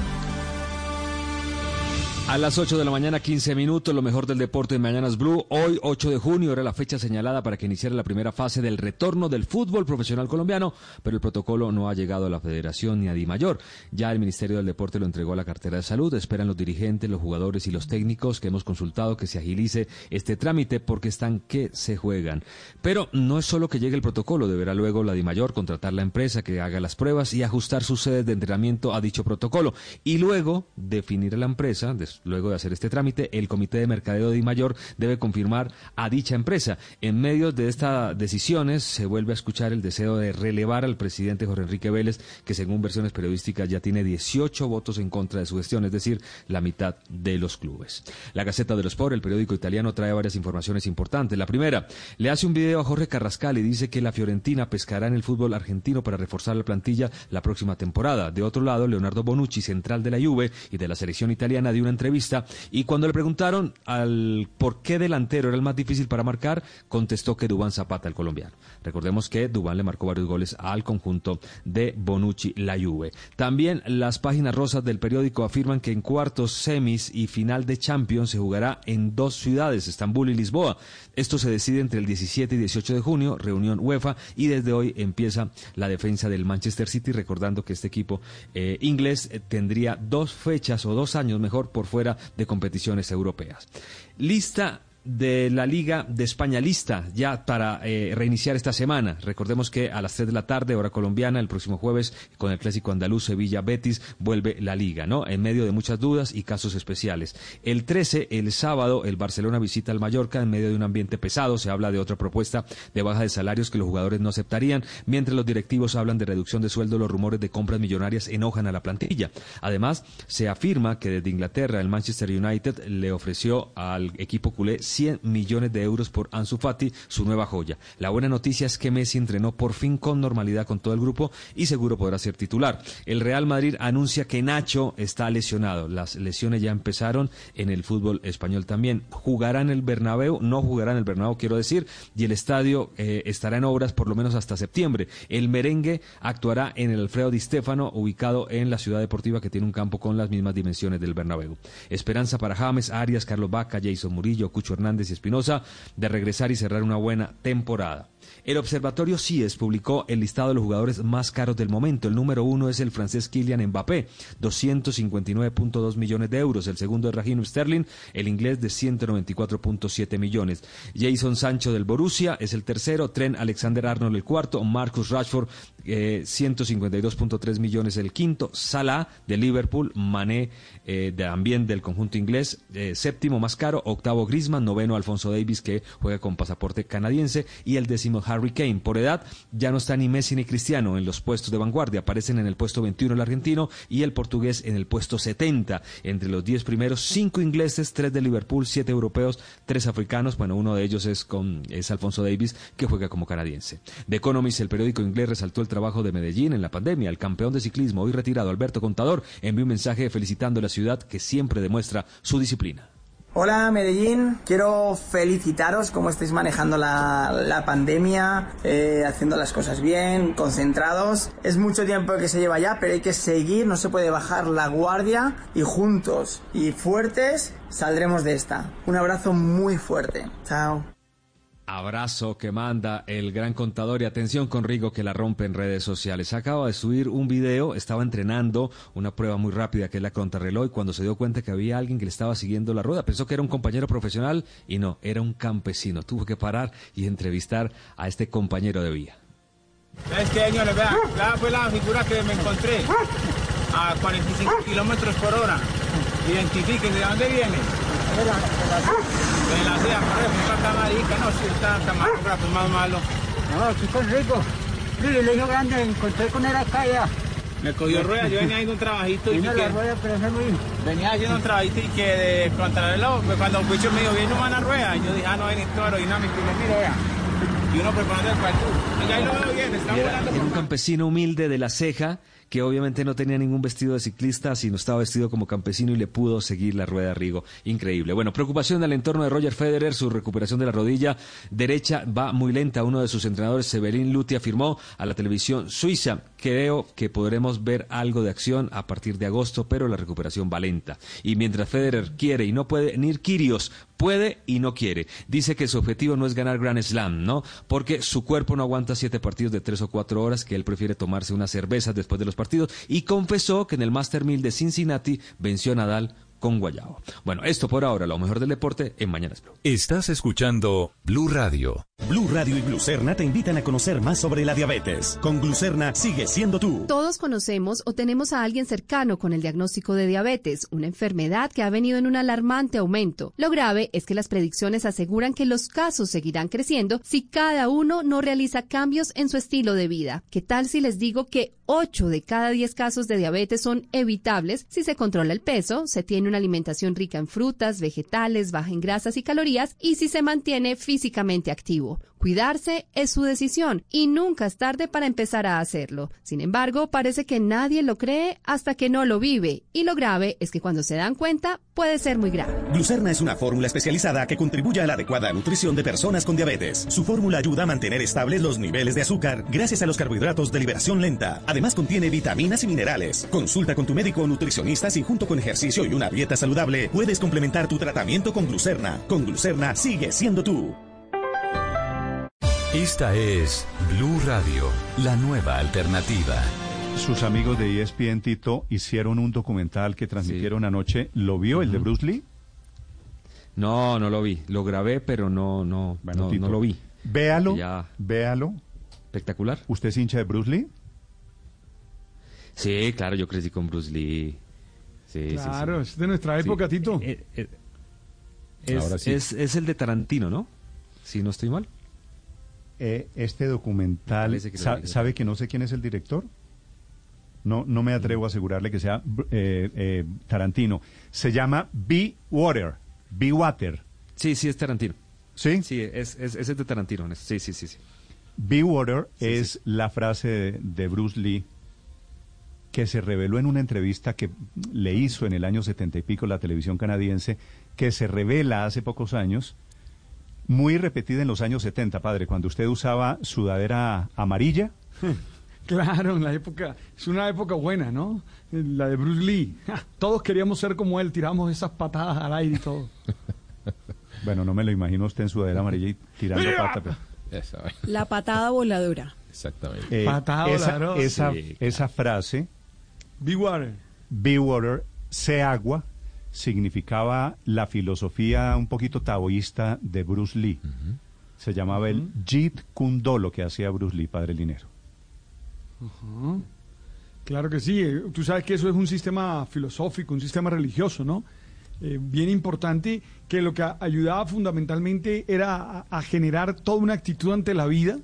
A las 8 de la mañana, 15 minutos, lo mejor del deporte en Mañanas Blue. Hoy, 8 de junio, era la fecha señalada para que iniciara la primera fase del retorno del fútbol profesional colombiano, pero el protocolo no ha llegado a la federación ni a Di Mayor. Ya el Ministerio del Deporte lo entregó a la cartera de salud. Esperan los dirigentes, los jugadores y los técnicos que hemos consultado que se agilice este trámite porque están que se juegan. Pero no es solo que llegue el protocolo, deberá luego la Di Mayor contratar la empresa que haga las pruebas y ajustar sus sedes de entrenamiento a dicho protocolo. Y luego definir a la empresa, Luego de hacer este trámite, el Comité de Mercadeo de Mayor debe confirmar a dicha empresa. En medio de estas decisiones se vuelve a escuchar el deseo de relevar al presidente Jorge Enrique Vélez, que según versiones periodísticas ya tiene 18 votos en contra de su gestión, es decir, la mitad de los clubes. La Gaceta de los Sport, el periódico italiano, trae varias informaciones importantes. La primera, le hace un video a Jorge Carrascal y dice que la Fiorentina pescará en el fútbol argentino para reforzar la plantilla la próxima temporada. De otro lado, Leonardo Bonucci, central de la Juve y de la selección italiana, dio una entrevista y cuando le preguntaron al por qué delantero era el más difícil para marcar, contestó que Dubán Zapata, el colombiano. Recordemos que Dubán le marcó varios goles al conjunto de Bonucci La Juve. También las páginas rosas del periódico afirman que en cuartos, semis y final de Champions se jugará en dos ciudades, Estambul y Lisboa. Esto se decide entre el 17 y 18 de junio, reunión UEFA, y desde hoy empieza la defensa del Manchester City, recordando que este equipo eh, inglés eh, tendría dos fechas o dos años mejor por fuera de competiciones europeas. Lista de la Liga de España lista ya para eh, reiniciar esta semana. Recordemos que a las 3 de la tarde, hora colombiana, el próximo jueves, con el clásico andaluz Sevilla-Betis, vuelve la Liga, ¿no? En medio de muchas dudas y casos especiales. El 13, el sábado, el Barcelona visita al Mallorca en medio de un ambiente pesado. Se habla de otra propuesta de baja de salarios que los jugadores no aceptarían, mientras los directivos hablan de reducción de sueldo. Los rumores de compras millonarias enojan a la plantilla. Además, se afirma que desde Inglaterra el Manchester United le ofreció al equipo culé 100 millones de euros por Ansu Fati, su nueva joya. La buena noticia es que Messi entrenó por fin con normalidad con todo el grupo y seguro podrá ser titular. El Real Madrid anuncia que Nacho está lesionado. Las lesiones ya empezaron en el fútbol español también. Jugará en el Bernabéu, no jugará en el Bernabéu, quiero decir, y el estadio eh, estará en obras por lo menos hasta septiembre. El merengue actuará en el Alfredo Di Stéfano, ubicado en la ciudad deportiva que tiene un campo con las mismas dimensiones del Bernabéu. Esperanza para James, Arias, Carlos Vaca, Jason Murillo, Cucho Hernández y Espinosa de regresar y cerrar una buena temporada. El Observatorio CIES publicó el listado de los jugadores más caros del momento. El número uno es el francés Kylian Mbappé, 259.2 millones de euros. El segundo es Raheem Sterling, el inglés de 194.7 millones. Jason Sancho del Borussia es el tercero. Trent Alexander Arnold el cuarto. Marcus Rashford, 152.3 eh, millones el quinto. Salah de Liverpool. Mané eh, también del conjunto inglés, eh, séptimo más caro. Octavo Griezmann, noveno Alfonso Davis, que juega con pasaporte canadiense, y el décimo Harry Kane. Por edad, ya no está ni Messi ni Cristiano en los puestos de vanguardia. Aparecen en el puesto 21 el argentino y el portugués en el puesto 70. Entre los 10 primeros, cinco ingleses, tres de Liverpool, siete europeos, tres africanos. Bueno, uno de ellos es, con, es Alfonso Davis, que juega como canadiense. The Economist, el periódico inglés, resaltó el trabajo de Medellín en la pandemia. El campeón de ciclismo, hoy retirado, Alberto Contador, envió un mensaje felicitando a la ciudad que siempre demuestra su disciplina. Hola Medellín, quiero felicitaros cómo estáis manejando la, pandemia, eh, haciendo las cosas bien, concentrados. Es mucho tiempo que se lleva ya, pero hay que seguir, no se puede bajar la guardia y juntos y fuertes saldremos de esta. Un abrazo muy fuerte. Chao. Abrazo que manda el gran contador y atención con Rigo que la rompe en redes sociales. Acaba de subir un video, estaba entrenando una prueba muy rápida que es la contrarreloj y cuando se dio cuenta que había alguien que le estaba siguiendo la rueda, pensó que era un compañero profesional y no, era un campesino. Tuvo que parar y entrevistar a este compañero de vía. ¿Sabes qué, señores? Vea, la fue la figura que me encontré a 45 kilómetros por hora. Identifiquen de dónde viene. De la marica, no, si está camarógrafo más malo. No, chicos rico. Mire, le dijo grande, encontré con él acá ya. Me cogió rueda, yo venía haciendo un trabajito y que la rueda, pero ese muy... venía haciendo un trabajito y que de contrarreloj, pues cuando Pucho me dijo, viene una rueda, y yo dije, ah, no, viene todo aerodinámico, y le miro, vea. Y uno preparando el cuarto. Y ahí lo veo bien, está Era, volando. era un campesino humilde de la ceja que obviamente no tenía ningún vestido de ciclista, sino estaba vestido como campesino y le pudo seguir la rueda a Rigo. Increíble. Bueno, preocupación del entorno de Roger Federer, su recuperación de la rodilla derecha va muy lenta. Uno de sus entrenadores, Severin Luti, afirmó a la televisión suiza, creo que podremos ver algo de acción a partir de agosto, pero la recuperación va lenta. Y mientras Federer quiere y no puede, ni Kirios puede y no quiere. Dice que su objetivo no es ganar Grand Slam, ¿no? Porque su cuerpo no aguanta siete partidos de tres o cuatro horas, que él prefiere tomarse unas cervezas después de los partidos. Y confesó que en el Master 1000 de Cincinnati venció a Nadal con Guayabo. Bueno, esto por ahora, lo mejor del deporte en Mañanas Blue. Estás escuchando Blue Radio. Blue Radio y Glucerna te invitan a conocer más sobre la diabetes. Con Glucerna sigue siendo tú. Todos conocemos o tenemos a alguien cercano con el diagnóstico de diabetes, una enfermedad que ha venido en un alarmante aumento. Lo grave es que las predicciones aseguran que los casos seguirán creciendo si cada uno no realiza cambios en su estilo de vida. ¿Qué tal si les digo que 8 de cada 10 casos de diabetes son evitables si se controla el peso, se tiene una alimentación rica en frutas, vegetales, baja en grasas y calorías y si se mantiene físicamente activo? Cuidarse es su decisión y nunca es tarde para empezar a hacerlo. Sin embargo, parece que nadie lo cree hasta que no lo vive y lo grave es que cuando se dan cuenta puede ser muy grave. Glucerna es una fórmula especializada que contribuye a la adecuada nutrición de personas con diabetes. Su fórmula ayuda a mantener estables los niveles de azúcar gracias a los carbohidratos de liberación lenta. Además contiene vitaminas y minerales. Consulta con tu médico o nutricionista si junto con ejercicio y una dieta saludable puedes complementar tu tratamiento con Glucerna. Con Glucerna sigue siendo tú. Esta es Blue Radio, la nueva alternativa. Sus amigos de ESPN Tito hicieron un documental que transmitieron anoche. ¿Lo vio el de Bruce Lee? No, no lo vi. Lo grabé, pero no, no, Bueno, no, Tito, no lo vi. Véalo, Ya. véalo. Espectacular. ¿Usted es hincha de Bruce Lee? Sí, claro, yo crecí con Bruce Lee. Sí, Claro, sí. es de nuestra Sí. época, Tito. Eh, eh, es, Ahora sí. es, es el de Tarantino, ¿no? Si no estoy mal. Eh, este documental, que sa-. ¿sabe que no sé quién es el director? No, no me atrevo a asegurarle que sea eh, eh, Tarantino. Se llama Be Water. Be Water. Sí, sí, es Tarantino. ¿Sí? Sí, es, es, es de Tarantino. Sí, sí, sí. sí. Be Water Sí, es sí. la frase de, de Bruce Lee que se reveló en una entrevista que le hizo en el año setenta y pico la televisión canadiense, que se revela hace pocos años, muy repetida en los años 70, padre, cuando usted usaba sudadera amarilla. Claro, en la época, es una época buena, ¿no? La de Bruce Lee. Ja, Todos queríamos ser como él, tiramos esas patadas al aire y todo. Bueno, no me lo imagino usted en sudadera amarilla y tirando pata. pero- La patada voladora. Exactamente. Eh, Patada esa, voladora. esa, Sí, esa frase, Be water. Be Water, sé agua, significaba la filosofía un poquito taoísta de Bruce Lee. Se llamaba el Jeet Kune Do, lo que hacía Bruce Lee, padre Linero. Claro que sí. eh, Tú sabes que eso es un sistema filosófico, un sistema religioso, ¿no? eh, bien importante, que lo que ayudaba fundamentalmente era a, a generar toda una actitud ante la vida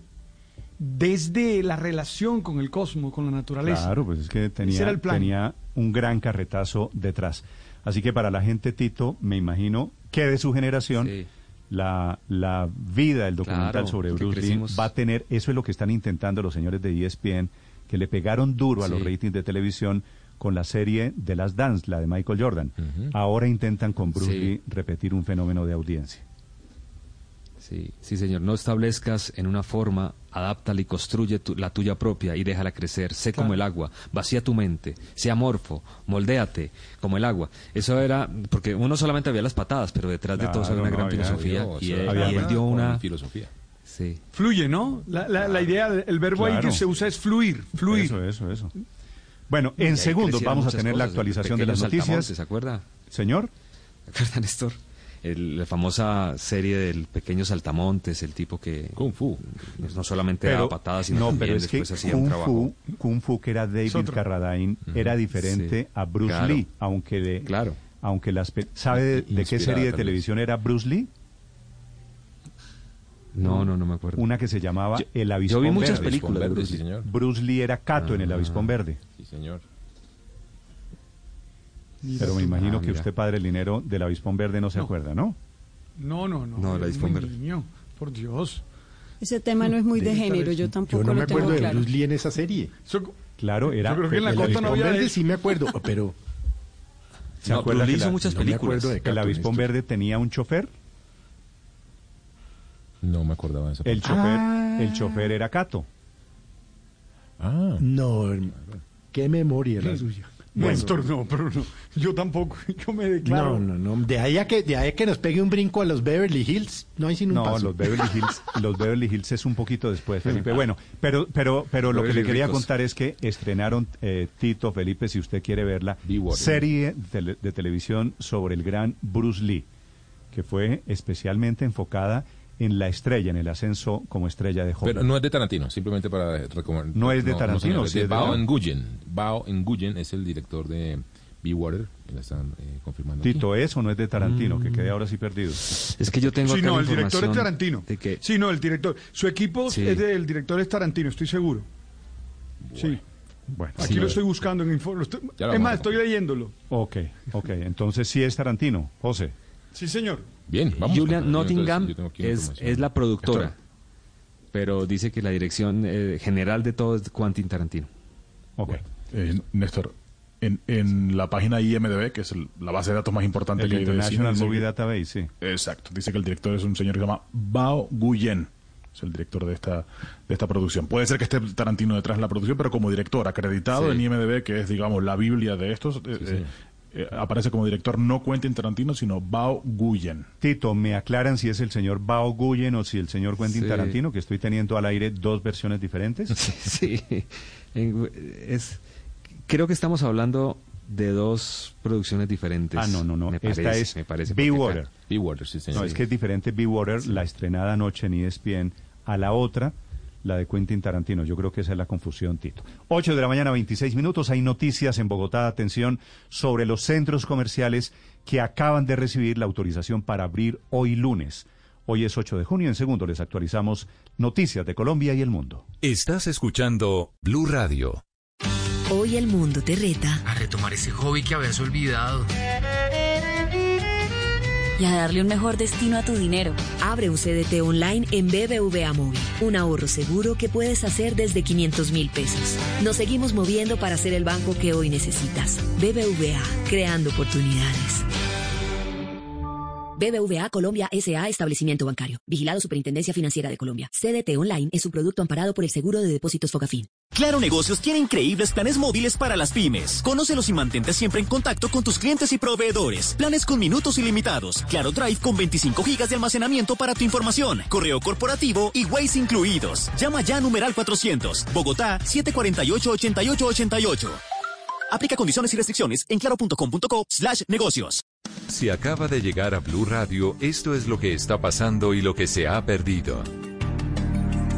desde la relación con el cosmos, con la naturaleza. Claro, pues es que Ese tenía, era el plan. tenía un gran carretazo detrás. Así que para la gente, Tito, me imagino que de su generación, la, la vida del documental Claro, sobre Bruce Lee va a tener, eso es lo que están intentando los señores de ESPN, que le pegaron duro a los ratings de televisión con la serie de las Dance, la de Michael Jordan. Ahora intentan con Bruce Sí. Lee repetir un fenómeno de audiencia. Sí, sí, señor. No establezcas en una forma, adáptala y construye tu- la tuya propia y déjala crecer. Sé como el agua, vacía tu mente, sea amorfo, moldéate como el agua. Eso era, porque uno solamente veía las patadas, pero detrás de todo eso había una gran filosofía. y, él, había y él una- dio una... filosofía. Sí. Fluye, ¿no? La, la- la idea, el verbo ahí que se usa es fluir, fluir. Eso, eso, eso. Bueno, en segundos vamos a tener la cosas, actualización de las noticias. ¿Se acuerda? Señor. ¿Se acuerda, Néstor? El- la famosa serie del pequeño saltamontes, el tipo que... Kung Fu. No solamente daba patadas, sino no, también pero es que después hacía un Kung trabajo. Fu, Kung Fu, que era David otro. Carradine, era diferente Sí, a Bruce claro. Lee, aunque de, Claro. aunque las ¿sabe de, de qué serie de televisión era Bruce Lee? No, no, no me acuerdo. Una que se llamaba Yo- El yo Avispón vi muchas Verde. películas de Bruce Bruce Lee. Lee. Bruce Lee era Cato en El Ah. Avispón Verde. Sí, señor. Pero me imagino Ah, que usted, padre Linero, del Avispón Verde no se acuerda, ¿no? No, no, no. No, la era Avispón Verde. niño, por Dios. Ese tema no es muy de género, yo tampoco Yo no me lo tengo acuerdo de claro. Bruce Lee en esa serie. Claro, era... Yo creo que en la El costa no había Verde de- sí me acuerdo, pero ¿Se No, acuerda que hizo la- muchas no me películas. acuerdo de el Avispón. Verde tenía un chofer? No me acordaba de esa El parte. chofer, Ah. el chofer era Cato. Ah. no, hermano. Qué memoria la suya. Néstor, no, pero no. Yo tampoco, yo me declaro. No, no, no. De ahí a que, de ahí a que nos pegue un brinco a los Beverly Hills, no hay sin un No, paso. los Beverly Hills, los Beverly Hills es un poquito después, Felipe. Bueno, pero, pero, pero lo que le quería ricos. contar es que estrenaron eh, Tito, Felipe, si usted quiere verla, serie de, tele- de televisión sobre el gran Bruce Lee, que fue especialmente enfocada en la estrella, en el ascenso como estrella de Hollywood. Pero no es de Tarantino, simplemente para recomendar. No es de Tarantino, señor, sí de es de- Bao Nguyen. Bao Nguyen es el director de Be Water, que la están eh, confirmando. aquí. Tito, ¿es o no es de Tarantino? Mm. Que quede ahora sí perdido. Es que yo tengo Sí, acá no, la el director es Tarantino. de que Sí, no, el director. Su equipo Sí. es del director es Tarantino, estoy seguro. Sí. Bueno, Aquí sí. lo estoy buscando en info. estoy- es más, estoy leyéndolo. Ok, ok. Entonces sí es Tarantino, José. Sí, señor. Bien, vamos. Entonces, Nottingham una es, es la productora, Esto- pero dice que la dirección eh, general de todo es Quentin Tarantino. Ok. Eh, Néstor, en, en la página IMDB, que es el- la base de datos más importante El que hay de International cine, dice Movie Database, sí. Exacto, dice que el director es un señor que se llama Bao Guyen. Es el director de esta, de esta producción. Puede ser que esté Tarantino detrás de la producción, pero como director, acreditado Sí. en IMDB, que es, digamos, la Biblia de estos, eh, sí. eh, eh, aparece como director no Quentin Tarantino, sino Bao Guyen. Tito, ¿me aclaran si es el señor Bao Guyen o si el señor Quentin Sí. Tarantino, que estoy teniendo al aire dos versiones diferentes? Sí, es, creo que estamos hablando de dos producciones diferentes. Ah, no, no, no. Me Esta parece, es me parece, Be Water. acá- Be Water, sí, señor. No, es que es diferente Be Water, la estrenada anoche en ESPN, a la otra, la de Quentin Tarantino. Yo creo que esa es la confusión, Tito. 8 de la mañana, 26 minutos. Hay noticias en Bogotá, atención, sobre los centros comerciales que acaban de recibir la autorización para abrir hoy lunes. Hoy es 8 de junio. En segundo les actualizamos noticias de Colombia y el mundo. Estás escuchando Blue Radio. Hoy el mundo te reta A retomar ese hobby que habías olvidado. Y a darle un mejor destino a tu dinero. Abre un CDT online en BBVA Móvil. Un ahorro seguro que puedes hacer desde 500 mil pesos. Nos seguimos moviendo para ser el banco que hoy necesitas. BBVA, creando oportunidades. BBVA Colombia SA, establecimiento bancario. Vigilado Superintendencia Financiera de Colombia. CDT Online es un producto amparado por el Seguro de Depósitos Fogafín. Claro Negocios tiene increíbles planes móviles para las pymes. Conócelos y mantente siempre en contacto con tus clientes y proveedores. Planes con minutos ilimitados. Claro Drive con 25 gigas de almacenamiento para tu información. Correo corporativo y Waze incluidos. Llama ya a numeral 400. Bogotá 748-8888. Aplica condiciones y restricciones en claro.com.co slash negocios. Si acaba de llegar a Blue Radio, esto es lo que está pasando y lo que se ha perdido.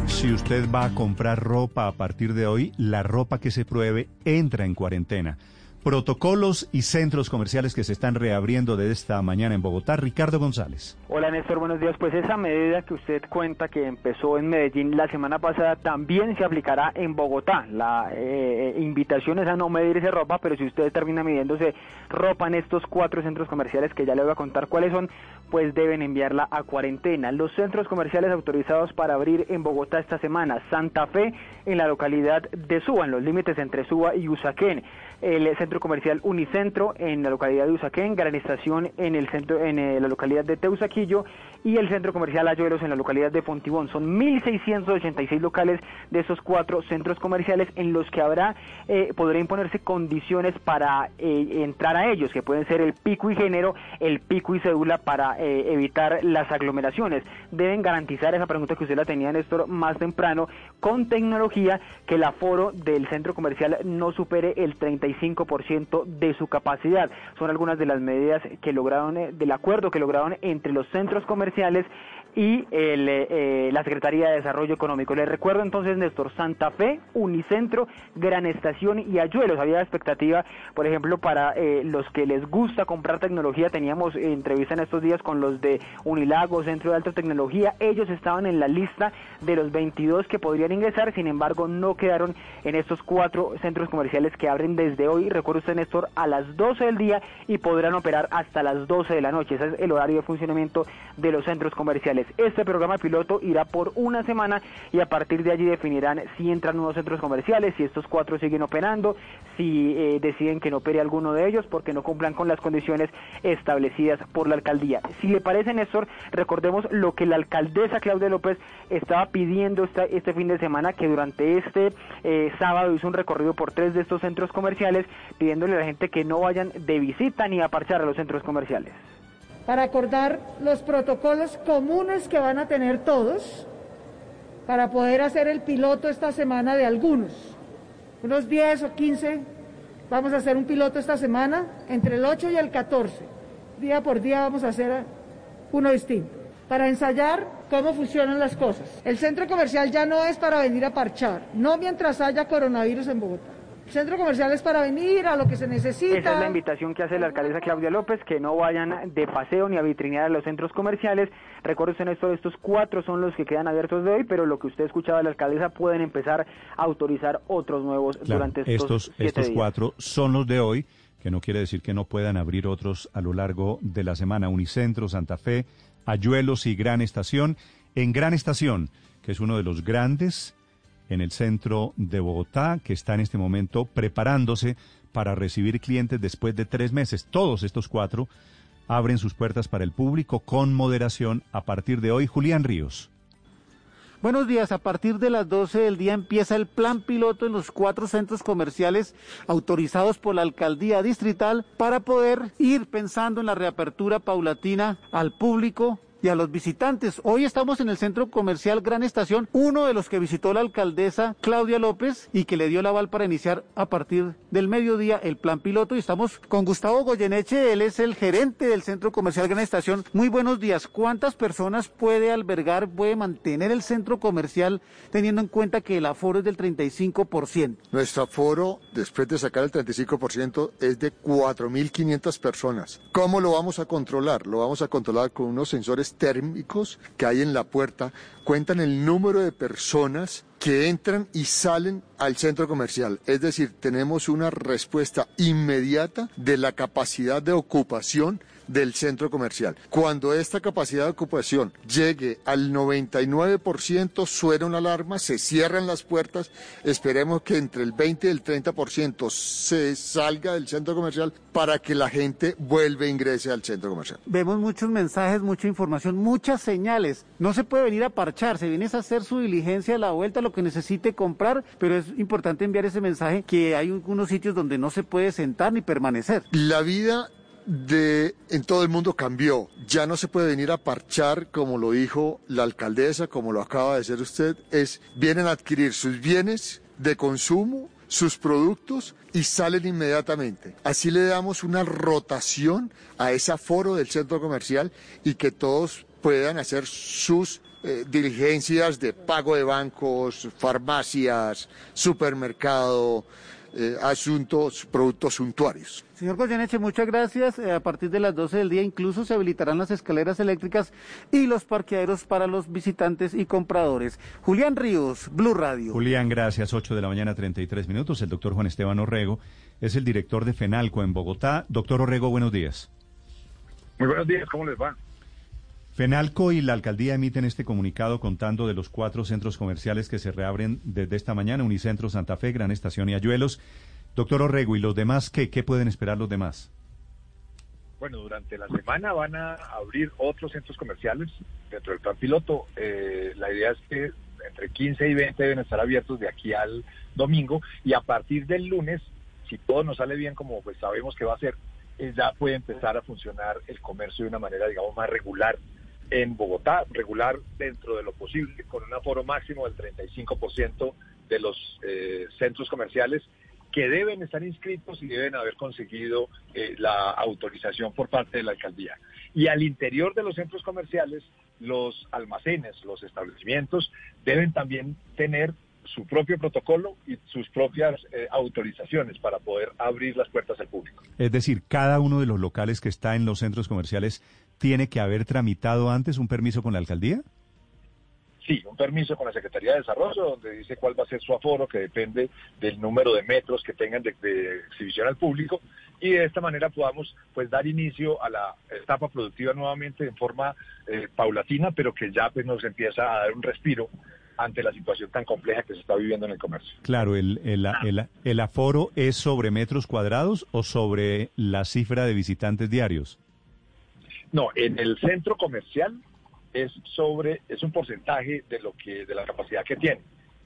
Si usted va a comprar ropa a partir de hoy, la ropa que se pruebe entra en cuarentena. Protocolos y centros comerciales que se están reabriendo de esta mañana en Bogotá. Ricardo González. Hola Néstor, buenos días. Pues esa medida que usted cuenta que empezó en Medellín la semana pasada también se aplicará en Bogotá. La eh, invitación es a no medirse ropa, pero si usted termina midiéndose ropa en estos cuatro centros comerciales que ya le voy a contar cuáles son, pues deben enviarla a cuarentena. Los centros comerciales autorizados para abrir en Bogotá esta semana, Santa Fe en la localidad de Suba, en los límites entre Suba y Usaquén el centro comercial Unicentro en la localidad de Usaquén, Gran Estación en el centro en eh, la localidad de Teusaquillo y el centro comercial Ayuelos en la localidad de Fontibón. Son 1.686 locales de esos cuatro centros comerciales en los que habrá, eh, podrá imponerse condiciones para eh, entrar a ellos, que pueden ser el pico y género, el pico y cédula para evitar las aglomeraciones. Deben garantizar esa pregunta que usted la tenía, Néstor, más temprano, con tecnología, que el aforo del centro comercial no supere el 30 ciento de su capacidad. Son algunas de las medidas que lograron, eh, del acuerdo que lograron entre los centros comerciales y el, eh, la Secretaría de Desarrollo Económico. Les recuerdo entonces, Néstor, Santa Fe, Unicentro, Gran Estación y Ayuelos. Había expectativa, por ejemplo, para eh, los que les gusta comprar tecnología. Teníamos entrevista en estos días con los de Unilago, Centro de Alta Tecnología. Ellos estaban en la lista de los 22 que podrían ingresar, sin embargo, no quedaron en estos cuatro centros comerciales que abren desde hoy, recuerdo usted, Néstor, a las 12 del día y podrán operar hasta las 12 de la noche. Ese es el horario de funcionamiento de los centros comerciales. Este programa piloto irá por una semana y a partir de allí definirán si entran nuevos centros comerciales, si estos cuatro siguen operando, si eh, deciden que no opere alguno de ellos porque no cumplan con las condiciones establecidas por la alcaldía. Si le parece, Néstor, recordemos lo que la alcaldesa Claudia López estaba pidiendo este fin de semana, que durante este eh, sábado hizo un recorrido por tres de estos centros comerciales, pidiéndole a la gente que no vayan de visita ni a parchar a los centros comerciales para acordar los protocolos comunes que van a tener todos para poder hacer el piloto esta semana de algunos. Unos 10 o 15 vamos a hacer un piloto esta semana, entre el 8 y el 14. Día por día vamos a hacer uno distinto, para ensayar cómo funcionan las cosas. El centro comercial ya no es para venir a parchar, no mientras haya coronavirus en Bogotá. Centro comercial es para venir a lo que se necesita. Esa es la invitación que hace la alcaldesa Claudia López, que no vayan de paseo ni a vitrinear a los centros comerciales. Recuerden esto, estos cuatro son los que quedan abiertos de hoy, pero lo que usted escuchaba de la alcaldesa pueden empezar a autorizar otros nuevos durante estos Estos, estos cuatro son los de hoy, que no quiere decir que no puedan abrir otros a lo largo de la semana. Unicentro, Santa Fe, Ayuelos y Gran Estación. En Gran Estación, que es uno de los grandes en el centro de Bogotá, que está en este momento preparándose para recibir clientes después de tres meses. Todos estos cuatro abren sus puertas para el público con moderación a partir de hoy. Julián Ríos. Buenos días, a partir de las 12 del día empieza el plan piloto en los cuatro centros comerciales autorizados por la alcaldía distrital para poder ir pensando en la reapertura paulatina al público y a los visitantes. Hoy estamos en el centro comercial Gran Estación, uno de los que visitó la alcaldesa Claudia López y que le dio el aval para iniciar a partir del mediodía el plan piloto. Y estamos con Gustavo Goyeneche, él es el gerente del centro comercial Gran Estación. Muy buenos días. ¿Cuántas personas puede albergar, puede mantener el centro comercial teniendo en cuenta que el aforo es del 35%? Nuestro aforo, después de sacar el 35%, es de 4.500 personas. ¿Cómo lo vamos a controlar? Lo vamos a controlar con unos sensores térmicos que hay en la puerta cuentan el número de personas que entran y salen al centro comercial. Es decir, tenemos una respuesta inmediata de la capacidad de ocupación del centro comercial. Cuando esta capacidad de ocupación llegue al 99%, suena una alarma, se cierran las puertas, esperemos que entre el 20 y el 30% se salga del centro comercial para que la gente vuelva e ingrese al centro comercial. Vemos muchos mensajes, mucha información, muchas señales. No se puede venir a parchar, se viene a hacer su diligencia a la vuelta, lo que necesite comprar, pero es importante enviar ese mensaje que hay algunos sitios donde no se puede sentar ni permanecer. La vida de en todo el mundo cambió. Ya no se puede venir a parchar, como lo dijo la alcaldesa, como lo acaba de decir usted, es vienen a adquirir sus bienes de consumo, sus productos y salen inmediatamente. Así le damos una rotación a ese aforo del centro comercial y que todos puedan hacer sus eh, diligencias de pago de bancos, farmacias, supermercado, eh, asuntos, productos suntuarios. Señor Goyeneche, muchas gracias. Eh, a partir de las 12 del día incluso se habilitarán las escaleras eléctricas y los parqueaderos para los visitantes y compradores. Julián Ríos, Blue Radio. Julián, gracias. 8 de la mañana, 33 minutos. El doctor Juan Esteban Orrego es el director de FENALCO en Bogotá. Doctor Orrego, buenos días. Muy buenos días, ¿cómo les va? FENALCO y la alcaldía emiten este comunicado contando de los cuatro centros comerciales que se reabren desde esta mañana, Unicentro Santa Fe, Gran Estación y Ayuelos. Doctor Orrego, ¿y los demás qué? ¿Qué pueden esperar los demás? Bueno, durante la semana van a abrir otros centros comerciales dentro del plan piloto. Eh, la idea es que entre 15 y 20 deben estar abiertos de aquí al domingo y a partir del lunes, si todo nos sale bien como pues sabemos que va a ser, eh, ya puede empezar a funcionar el comercio de una manera, digamos, más regular en Bogotá, regular dentro de lo posible, con un aforo máximo del 35% de los eh, centros comerciales que deben estar inscritos y deben haber conseguido eh, la autorización por parte de la alcaldía. Y al interior de los centros comerciales, los almacenes, los establecimientos deben también tener su propio protocolo y sus propias eh, autorizaciones para poder abrir las puertas al público. Es decir, cada uno de los locales que está en los centros comerciales tiene que haber tramitado antes un permiso con la alcaldía? Sí, un permiso con la Secretaría de Desarrollo donde dice cuál va a ser su aforo, que depende del número de metros que tengan de, exhibición al público y de esta manera podamos pues dar inicio a la etapa productiva nuevamente en forma eh, paulatina, pero que ya pues nos empieza a dar un respiro ante la situación tan compleja que se está viviendo en el comercio. Claro, el, el, el aforo es sobre metros cuadrados o sobre la cifra de visitantes diarios. No, en el centro comercial es sobre, es un porcentaje de lo que, de la capacidad que tiene.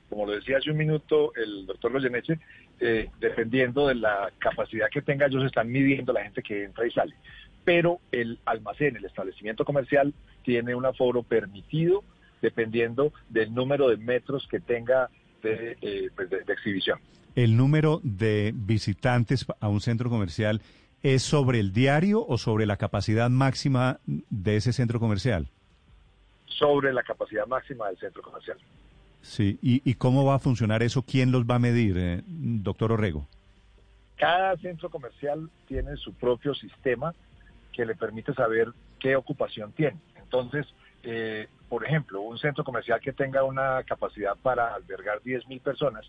Como lo decía hace un minuto el doctor Loyeneche, eh, dependiendo de la capacidad que tenga, ellos están midiendo la gente que entra y sale. Pero el almacén, el establecimiento comercial, tiene un aforo permitido dependiendo del número de metros que tenga de, eh, pues de exhibición. El número de visitantes a un centro comercial es sobre el diario o sobre la capacidad máxima de ese centro comercial? Sobre la capacidad máxima del centro comercial. Sí, ¿y, cómo va a funcionar eso? ¿Quién los va a medir, eh, doctor Orrego? Cada centro comercial tiene su propio sistema que le permite saber qué ocupación tiene. Entonces, eh, por ejemplo, un centro comercial que tenga una capacidad para albergar 10.000 personas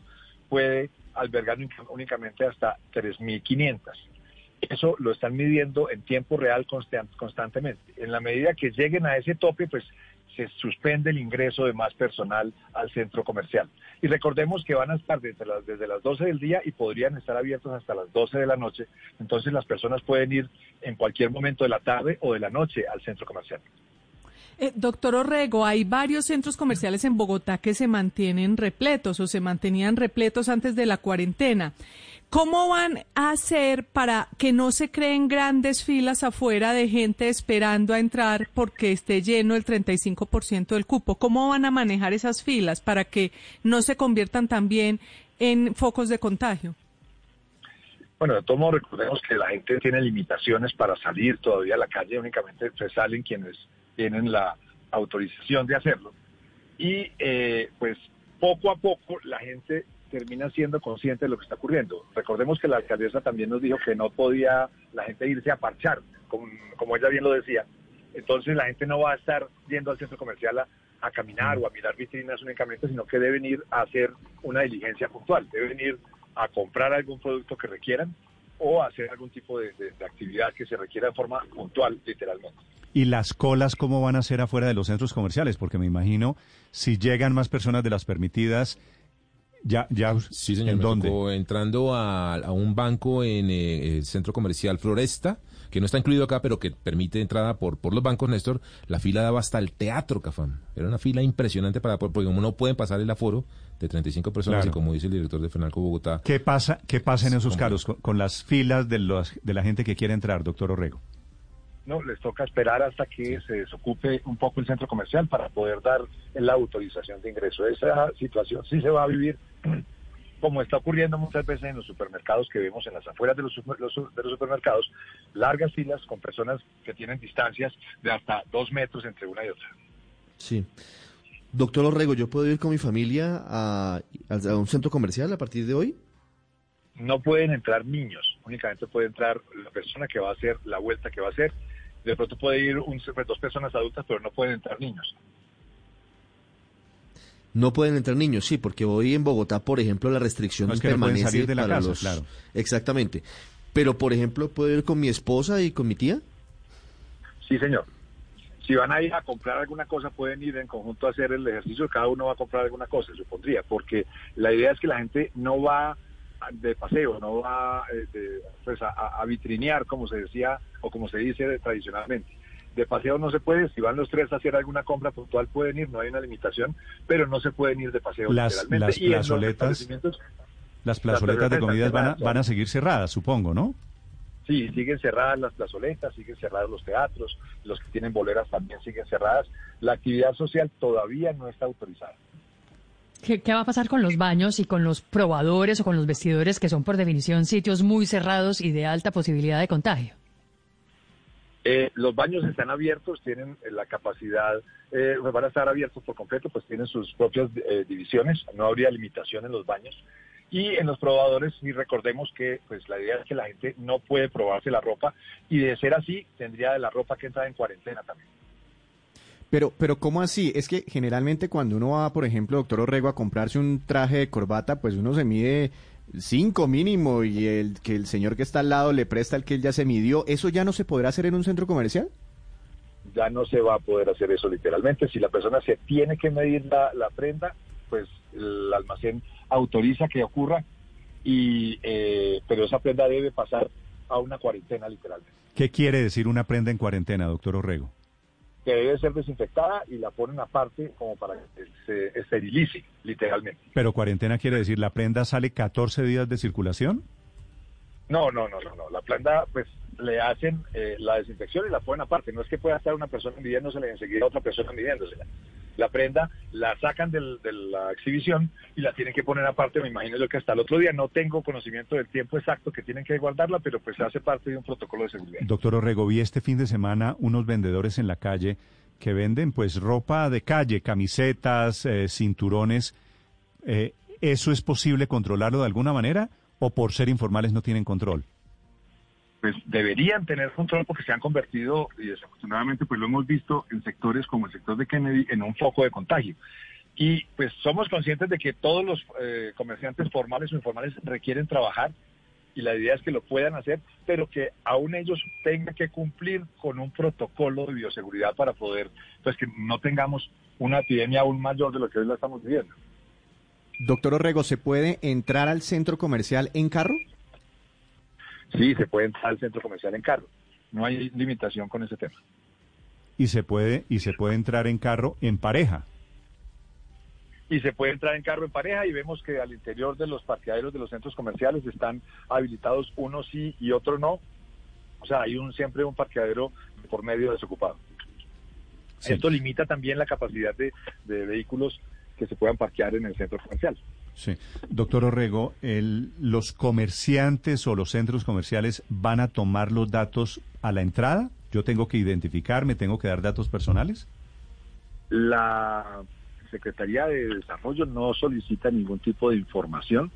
puede albergar únicamente hasta 3.500. Eso lo están midiendo en tiempo real constantemente. En la medida que lleguen a ese tope, pues se suspende el ingreso de más personal al centro comercial. Y recordemos que van a estar desde las, desde las 12 del día y podrían estar abiertos hasta las 12 de la noche. Entonces las personas pueden ir en cualquier momento de la tarde o de la noche al centro comercial. Eh, doctor Orrego, hay varios centros comerciales en Bogotá que se mantienen repletos o se mantenían repletos antes de la cuarentena. ¿Cómo van a hacer para que no se creen grandes filas afuera de gente esperando a entrar porque esté lleno el 35% del cupo? ¿Cómo van a manejar esas filas para que no se conviertan también en focos de contagio? Bueno, de todos modos, recordemos que la gente tiene limitaciones para salir todavía a la calle, únicamente se salen quienes tienen la autorización de hacerlo. Y eh, pues poco a poco la gente termina siendo consciente de lo que está ocurriendo. Recordemos que la alcaldesa también nos dijo que no podía la gente irse a parchar, como, como ella bien lo decía. Entonces la gente no va a estar yendo al centro comercial a, caminar o a mirar vitrinas únicamente, sino que deben ir a hacer una diligencia puntual, deben ir a comprar algún producto que requieran o a hacer algún tipo de, de actividad que se requiera de forma puntual, literalmente. ¿Y las colas cómo van a ser afuera de los centros comerciales? Porque me imagino, si llegan más personas de las permitidas, ya, ya, sí, señor. ¿en entrando a, un banco en eh, el centro comercial Floresta, que no está incluido acá, pero que permite entrada por, por los bancos, Néstor. La fila daba hasta el Teatro Cafán. Era una fila impresionante para porque como no pueden pasar el aforo de 35 personas y como dice el director de Fenalco Bogotá. ¿Qué pasa, qué pasa en esos casos con, las filas de, los, de la gente que quiere entrar, doctor Orrego? No les toca esperar hasta que se desocupe un poco el centro comercial para poder dar la autorización de ingreso. Esa situación sí se va a vivir como está ocurriendo muchas veces en los supermercados que vemos en las afueras de los, de los supermercados, largas filas con personas que tienen distancias de hasta dos metros entre una y otra. Sí. Doctor Orrego, ¿yo puedo ir con mi familia a, a un centro comercial a partir de hoy? no pueden entrar niños, únicamente puede entrar la persona que va a hacer la vuelta que va a hacer. De pronto puede ir un, dos personas adultas, pero no pueden entrar niños. No pueden entrar niños, sí, porque hoy en Bogotá, por ejemplo, la restricción No, es que no pueden permanece salir de la para casa, los- claro. Exactamente. Pero, por ejemplo, ¿puedo ir con mi esposa y con mi tía? Sí, señor. Si van a ir a comprar alguna cosa, pueden ir en conjunto a hacer el ejercicio. Cada uno va a comprar alguna cosa, supondría, porque la idea es que la gente no va de paseo, no va eh, de- pues, a, a- vitrinear, como se decía o como se dice tradicionalmente. De paseo no se puede, si van los tres a hacer alguna compra puntual pueden ir, no hay una limitación, pero no se pueden ir de paseo Las- las Y plazoletas- Las plazoletas de comidas van a, van a seguir cerradas, supongo, ¿no? Sí, siguen cerradas las plazoletas, siguen cerrados los teatros, los que tienen boleras también siguen cerradas. La actividad social todavía no está autorizada. ¿Qué, va a pasar con los baños y con los probadores o con los vestidores, que son por definición sitios muy cerrados y de alta posibilidad de contagio? Eh, los baños están abiertos, tienen eh, la capacidad, eh, pues van a estar abiertos por completo, pues tienen sus propias eh, divisiones, no habría limitación en los baños. Y en los probadores, sí recordemos que pues la idea es que la gente no puede probarse la ropa y de ser así, tendría la ropa que entra en cuarentena también. Pero, pero ¿cómo así? Es que generalmente cuando uno va, por ejemplo, doctor Orrego, a comprarse un traje de corbata, pues uno se mide cinco mínimo y el que el señor que está al lado le presta el que él ya se midió. ¿Eso ya no se podrá hacer en un centro comercial? ya no se va a poder hacer eso literalmente. Si la persona se tiene que medir la, la prenda, pues el almacén autoriza que ocurra, y eh, pero esa prenda debe pasar a una cuarentena literalmente, ¿Qué quiere decir una prenda en cuarentena, doctor Orrego? Que debe ser desinfectada y la ponen aparte como para que se esterilice literalmente. Pero cuarentena quiere decir la prenda sale 14 días de circulación. No, no, no, no, no. La prenda, pues le hacen eh, la desinfección y la ponen aparte. No es que pueda estar una persona midiéndosela y enseguida otra persona midiéndosela. La prenda la sacan del- de la exhibición y la tienen que poner aparte. Me imagino yo que hasta el otro día no tengo conocimiento del tiempo exacto que tienen que guardarla, pero pues hace parte de un protocolo de seguridad. Doctor Orrego, vi este fin de semana unos vendedores en la calle que venden pues ropa de calle, camisetas, eh, cinturones. Eh, ¿Eso es posible controlarlo de alguna manera o por ser informales no tienen control? Pues deberían tener control porque se han convertido, y desafortunadamente pues lo hemos visto en sectores como el sector de Kennedy, en un foco de contagio. Y pues somos conscientes de que todos los eh, comerciantes formales o informales requieren trabajar y la idea es que lo puedan hacer, pero que aún ellos tengan que cumplir con un protocolo de bioseguridad para poder, pues que no tengamos una epidemia aún mayor de lo que hoy la estamos viviendo. Doctor Orrego, ¿se puede entrar al centro comercial en carro? Sí, se puede entrar al centro comercial en carro. No hay limitación con ese tema. Y se puede y se puede entrar en carro en pareja. y se puede entrar en carro en pareja y vemos que al interior de los parqueaderos de los centros comerciales están habilitados uno sí y otro no. O sea, hay un siempre un parqueadero por medio desocupado. Sí. Esto limita también la capacidad de, de vehículos que se puedan parquear en el centro comercial. Sí. Doctor Orrego, ¿los comerciantes o los centros comerciales van a tomar los datos a la entrada? ¿Yo tengo que identificarme, tengo que dar datos personales? La Secretaría de Desarrollo no solicita ningún tipo de información.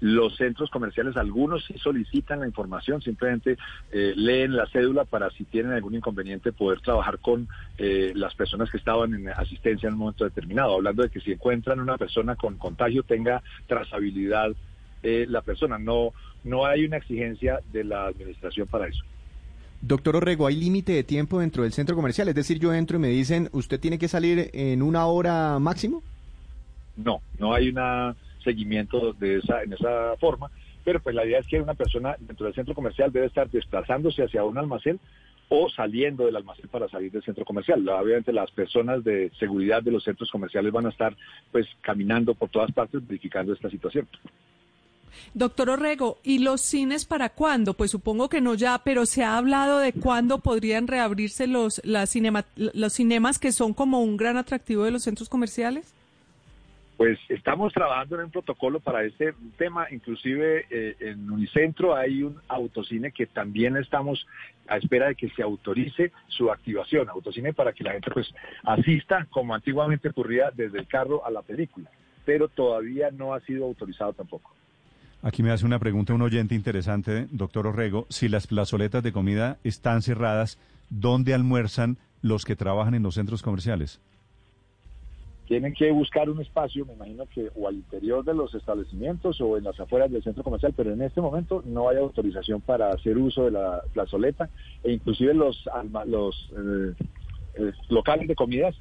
Los centros comerciales, algunos sí solicitan la información, simplemente eh, leen la cédula para si tienen algún inconveniente poder trabajar con eh, las personas que estaban en asistencia en un momento determinado, hablando de que si encuentran una persona con contagio tenga trazabilidad eh, la persona. No, no hay una exigencia de la administración para eso. Doctor Orrego, ¿hay límite de tiempo dentro del centro comercial? Es decir, yo entro y me dicen, ¿usted tiene que salir en una hora máximo? No, no hay un seguimiento de esa, en esa forma, pero pues la idea es que una persona dentro del centro comercial debe estar desplazándose hacia un almacén o saliendo del almacén para salir del centro comercial. Obviamente las personas de seguridad de los centros comerciales van a estar pues caminando por todas partes verificando esta situación. Doctor Orrego, ¿y los cines para cuándo? Pues supongo que no ya, pero se ha hablado de cuándo podrían reabrirse los, las cinema- los cinemas que son como un gran atractivo de los centros comerciales. Pues estamos trabajando en un protocolo para este tema, inclusive eh, en Unicentro hay un autocine que también estamos a espera de que se autorice su activación, autocine para que la gente pues asista como antiguamente ocurría desde el carro a la película, pero todavía no ha sido autorizado tampoco. Aquí me hace una pregunta un oyente interesante, doctor Orrego. Si las plazoletas de comida están cerradas, ¿dónde almuerzan los que trabajan en los centros comerciales? Tienen que buscar un espacio, me imagino que o al interior de los establecimientos o en las afueras del centro comercial, pero en este momento no hay autorización para hacer uso de la plazoleta e inclusive los, los eh, eh, locales de comidas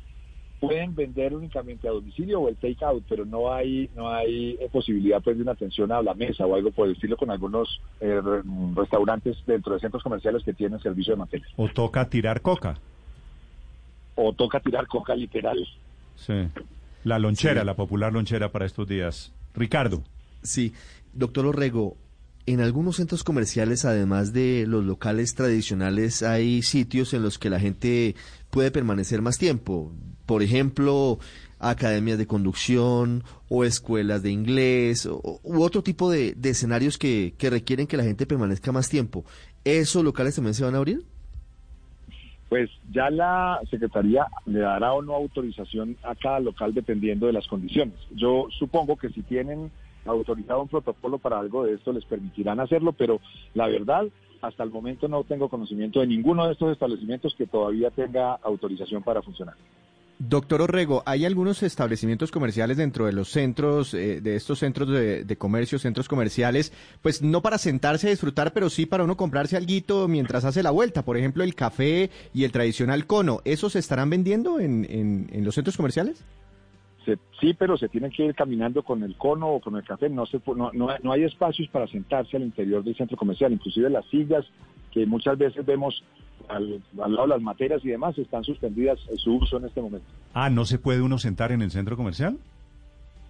pueden vender únicamente a domicilio o el take out, pero no hay no hay eh, posibilidad pues de una atención a la mesa o algo por el estilo con algunos eh, re- restaurantes dentro de centros comerciales que tienen servicio de mantel. ¿O toca tirar coca? O toca tirar coca literal. Sí. La lonchera, Sí. la popular lonchera para estos días. Ricardo. Sí, doctor Orrego, en algunos centros comerciales, además de los locales tradicionales, hay sitios en los que la gente puede permanecer más tiempo. Por ejemplo, academias de conducción o escuelas de inglés o, u otro tipo de, de escenarios que, que requieren que la gente permanezca más tiempo. ¿Esos locales también se van a abrir? Pues ya la Secretaría le dará o no autorización a cada local dependiendo de las condiciones. Yo supongo que si tienen autorizado un protocolo para algo de esto les permitirán hacerlo, pero la verdad, hasta el momento no tengo conocimiento de ninguno de estos establecimientos que todavía tenga autorización para funcionar. Doctor Orrego, ¿hay algunos establecimientos comerciales dentro de los centros, eh, de estos centros de, de comercio, centros comerciales, pues no para sentarse a disfrutar, pero sí para uno comprarse algo mientras hace la vuelta? Por ejemplo, el café y el tradicional cono, ¿esos se estarán vendiendo en, en- los centros comerciales? Se- sí, pero se tienen que ir caminando con el cono o con el café. No, se, no, no, no hay espacios para sentarse al interior del centro comercial. Inclusive las sillas que muchas veces vemos al, al lado de las materias y demás están suspendidas en su uso en este momento. Ah, ¿no se puede uno sentar en el centro comercial?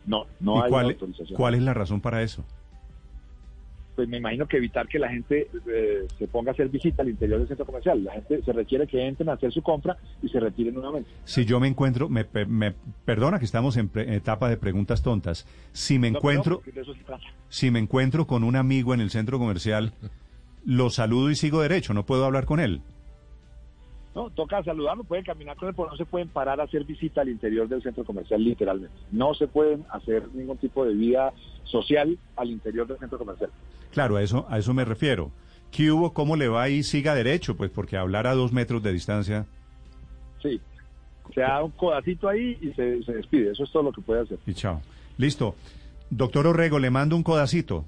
No, no ¿Y hay cuál, autorización. cuál es la razón para eso? Pues me imagino que evitar que la gente eh, se ponga a hacer visita al interior del centro comercial. La gente se requiere que entren a hacer su compra y se retiren nuevamente. Si yo me encuentro, me, me- perdona que estamos en, pre- en etapa de preguntas tontas. Si me No, encuentro, pero de eso se trata. si me encuentro con un amigo en el centro comercial, lo saludo y sigo derecho, no puedo hablar con él. No, toca saludarlo, pueden caminar con él, pero no se pueden parar a hacer visita al interior del centro comercial, literalmente. No se pueden hacer ningún tipo de vida social al interior del centro comercial. Claro, a eso, a eso me refiero. ¿Qué hubo? ¿Cómo le va? Y siga derecho, pues porque hablar a dos metros de distancia. Sí. Se da un codacito ahí y se, se despide. Eso es todo lo que puede hacer. Y chao. Listo. Doctor Orrego, le mando un codacito.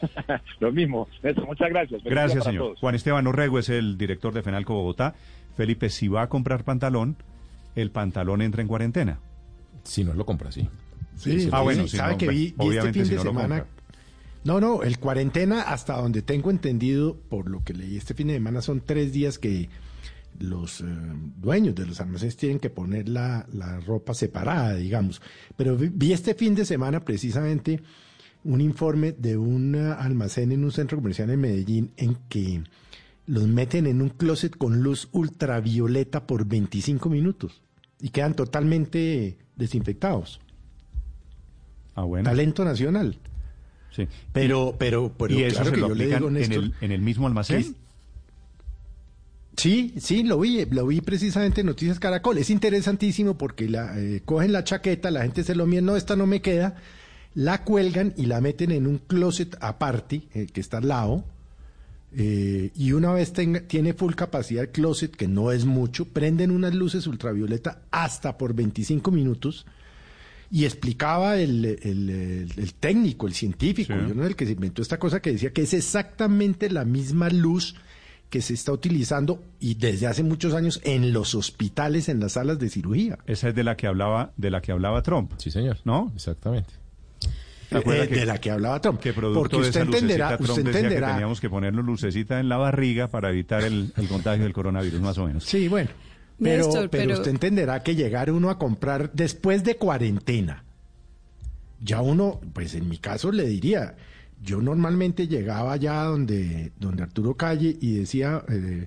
Lo mismo. Néstor, muchas gracias. Feliz Gracias, señor. Juan Esteban Orrego es el director de Fenalco Bogotá. Felipe, si va a comprar pantalón, el pantalón entra en cuarentena. Si no lo compra, sí. Sí, Ah, bueno, sí, si sabe no, que vi, vi este fin si de no semana. No, no, el cuarentena, hasta donde tengo entendido, por lo que leí este fin de semana, son tres días que los eh, dueños de los almacenes tienen que poner la, la ropa separada, digamos. Pero vi, vi este fin de semana precisamente un informe de un eh, almacén en un centro comercial en Medellín en que los meten en un closet con luz ultravioleta por 25 minutos y quedan totalmente desinfectados. Ah, bueno. Talento nacional. Sí. Pero, pero, pero ¿Y eso claro que yo le digo, en el, en el mismo almacén? Sí, sí, lo vi, lo vi precisamente en Noticias Caracol. Es interesantísimo porque la, eh, cogen la chaqueta, la gente se lo mira, no, esta no me queda, la cuelgan y la meten en un closet aparte, eh, que está al lado, eh, y una vez tenga, tiene full capacidad el closet, que no es mucho, prenden unas luces ultravioleta hasta por 25 minutos, y explicaba el, el- el- el técnico, el científico, Sí. yo no el que se inventó esta cosa, que decía que es exactamente la misma luz que se está utilizando y desde hace muchos años en los hospitales, en las salas de cirugía. Esa es de la que hablaba, de la que hablaba Trump. Sí, señor. ¿No? Exactamente. ¿Se acuerda Eh, que- de la que hablaba Trump. Que producto Porque de usted esa entenderá, lucecita, Trump usted decía que teníamos que ponernos lucecita en la barriga para evitar el, el contagio del coronavirus, más o menos. Sí, bueno. Pero, Néstor, pero pero- usted entenderá que llegar uno a comprar después de cuarentena, ya uno, pues en mi caso le diría, yo normalmente llegaba ya donde, donde Arturo Calle y decía, eh,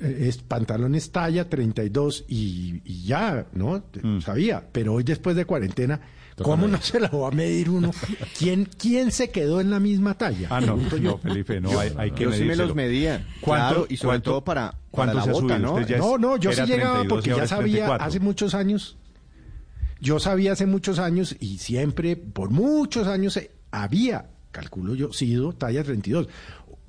es pantalones talla 32 y, y ya, ¿no? Mm. Sabía, pero hoy después de cuarentena, ¿cómo medir. no se la va a medir uno? ¿Quién, quién se quedó en la misma talla? Ah, no, no, Felipe, no, hay, hay que Yo sí me los medía. ¿Cuánto- claro, y sobre cuánto- todo para, para cuánto la se bota? ¿no? No, no, yo sí llegaba 32 y porque ya sabía 34. hace muchos años. Yo sabía hace muchos años y siempre, por muchos años, eh, había calculo yo, Sido, talla 32.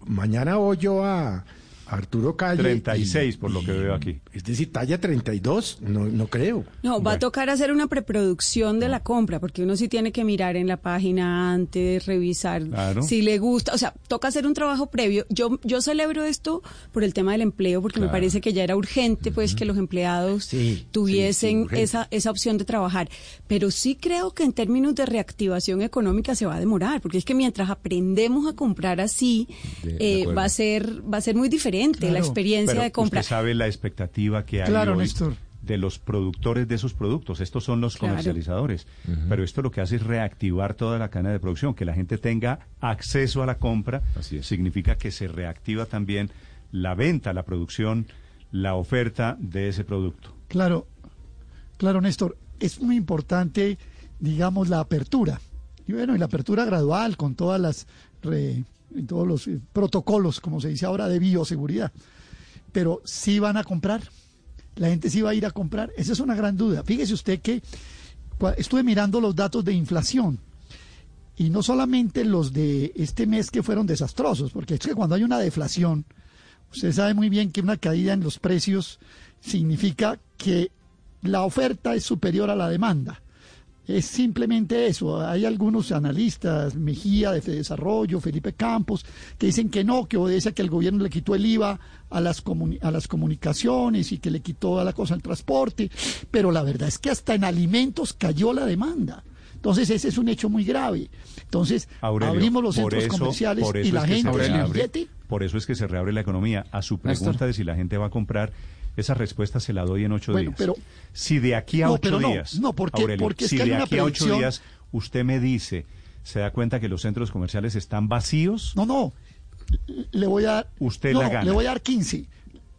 Mañana voy yo a Arturo Calle. 36, por lo que veo aquí. Es decir, talla 32, no, no creo. No, va a tocar hacer una preproducción de la compra, porque uno sí tiene que mirar en la página antes, revisar Claro. si le gusta. O sea, toca hacer un trabajo previo. Yo, yo celebro esto por el tema del empleo, porque me parece que ya era urgente, pues, que los empleados Sí, tuviesen sí, esa, esa opción de trabajar. Pero sí creo que en términos de reactivación económica se va a demorar, porque es que mientras aprendemos a comprar así, De- de eh, va a ser, va a ser muy diferente la experiencia Pero de compra. Usted sabe la expectativa que hay Claro, hoy Néstor. de los productores de esos productos. Estos son los Claro. comercializadores. Pero esto lo que hace es reactivar toda la cadena de producción. Que la gente tenga acceso a la compra significa que se reactiva también la venta, la producción, la oferta de ese producto. Claro, claro, Néstor, es muy importante, digamos, la apertura. Y bueno, y la apertura gradual con todas las re- todos los eh, protocolos, como se dice ahora, de bioseguridad. Pero sí van a comprar, la gente sí va a ir a comprar. Esa es una gran duda. Fíjese usted que estuve mirando los datos de inflación y no solamente los de este mes que fueron desastrosos, porque es que cuando hay una deflación, usted sabe muy bien que una caída en los precios significa que la oferta es superior a la demanda. Es simplemente eso. Hay algunos analistas, Mejía de Desarrollo, Felipe Campos, que dicen que no, que obedece a que el gobierno le quitó el IVA a las, comuni- a las comunicaciones y que le quitó a la cosa el transporte. Pero la verdad es que hasta en alimentos cayó la demanda. Entonces ese es un hecho muy grave. Entonces Aurelio, abrimos los centros eso- comerciales y la se gente sin reabre- billete. Por eso es que se reabre la economía. A su pregunta Néstor. de si la gente va a comprar, esa respuesta se la doy en ocho Bueno, días. pero- si de aquí a No, ocho no, días, no, porque- Aurelio, porque si de aquí a ocho días usted me dice, se da cuenta que los centros comerciales están vacíos. No, no. Le voy a dar. Usted no, la gana. Le voy a dar 15.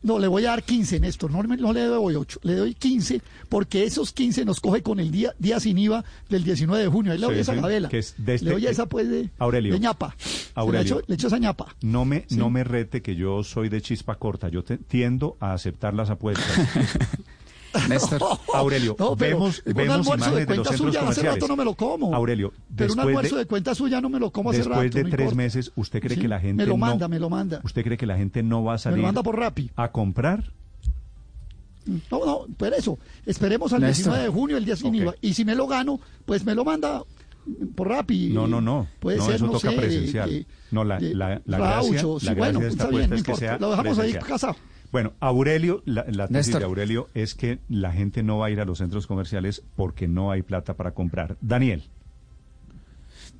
No, le voy a dar 15, Néstor. No, me- no le doy 8. Le doy 15 porque esos 15 nos coge con el día, día sin IVA del 19 de junio. Ahí le doy Sí, esa sí, gabela. que es de este- le doy esa pues de, Aurelio. de ñapa. Aurelio. le echo esa ñapa. No me, Sí. no me rete que yo soy de chispa corta. Yo te- tiendo a aceptar las apuestas. Néstor. Aurelio, No, pero vemos, un vemos almuerzo imágenes de de los cuenta centros suya, hace comerciales. rato no me lo como. Aurelio, Pero un después almuerzo de, de, cuenta suya no me lo como hace después rato. de no tres importa. meses, ¿usted cree Sí, que la gente Me lo no- manda, me lo manda. ¿Usted cree que la gente no va a Me salir lo manda por Rappi. a comprar? No, no, por eso. Esperemos al Néstor. 19 de junio, el día sin. IVA. Y si me lo gano, pues me lo manda por Rappi. No, no, no. Puede no, ser, eso no toca sé, presencial. de- no, la, de la, la gracia, sí, la bueno, gracia de esta bien, no es que sea Lo dejamos ahí casado. Bueno, Aurelio, la, la tesis Néstor. de Aurelio es que la gente no va a ir a los centros comerciales porque no hay plata para comprar. Daniel.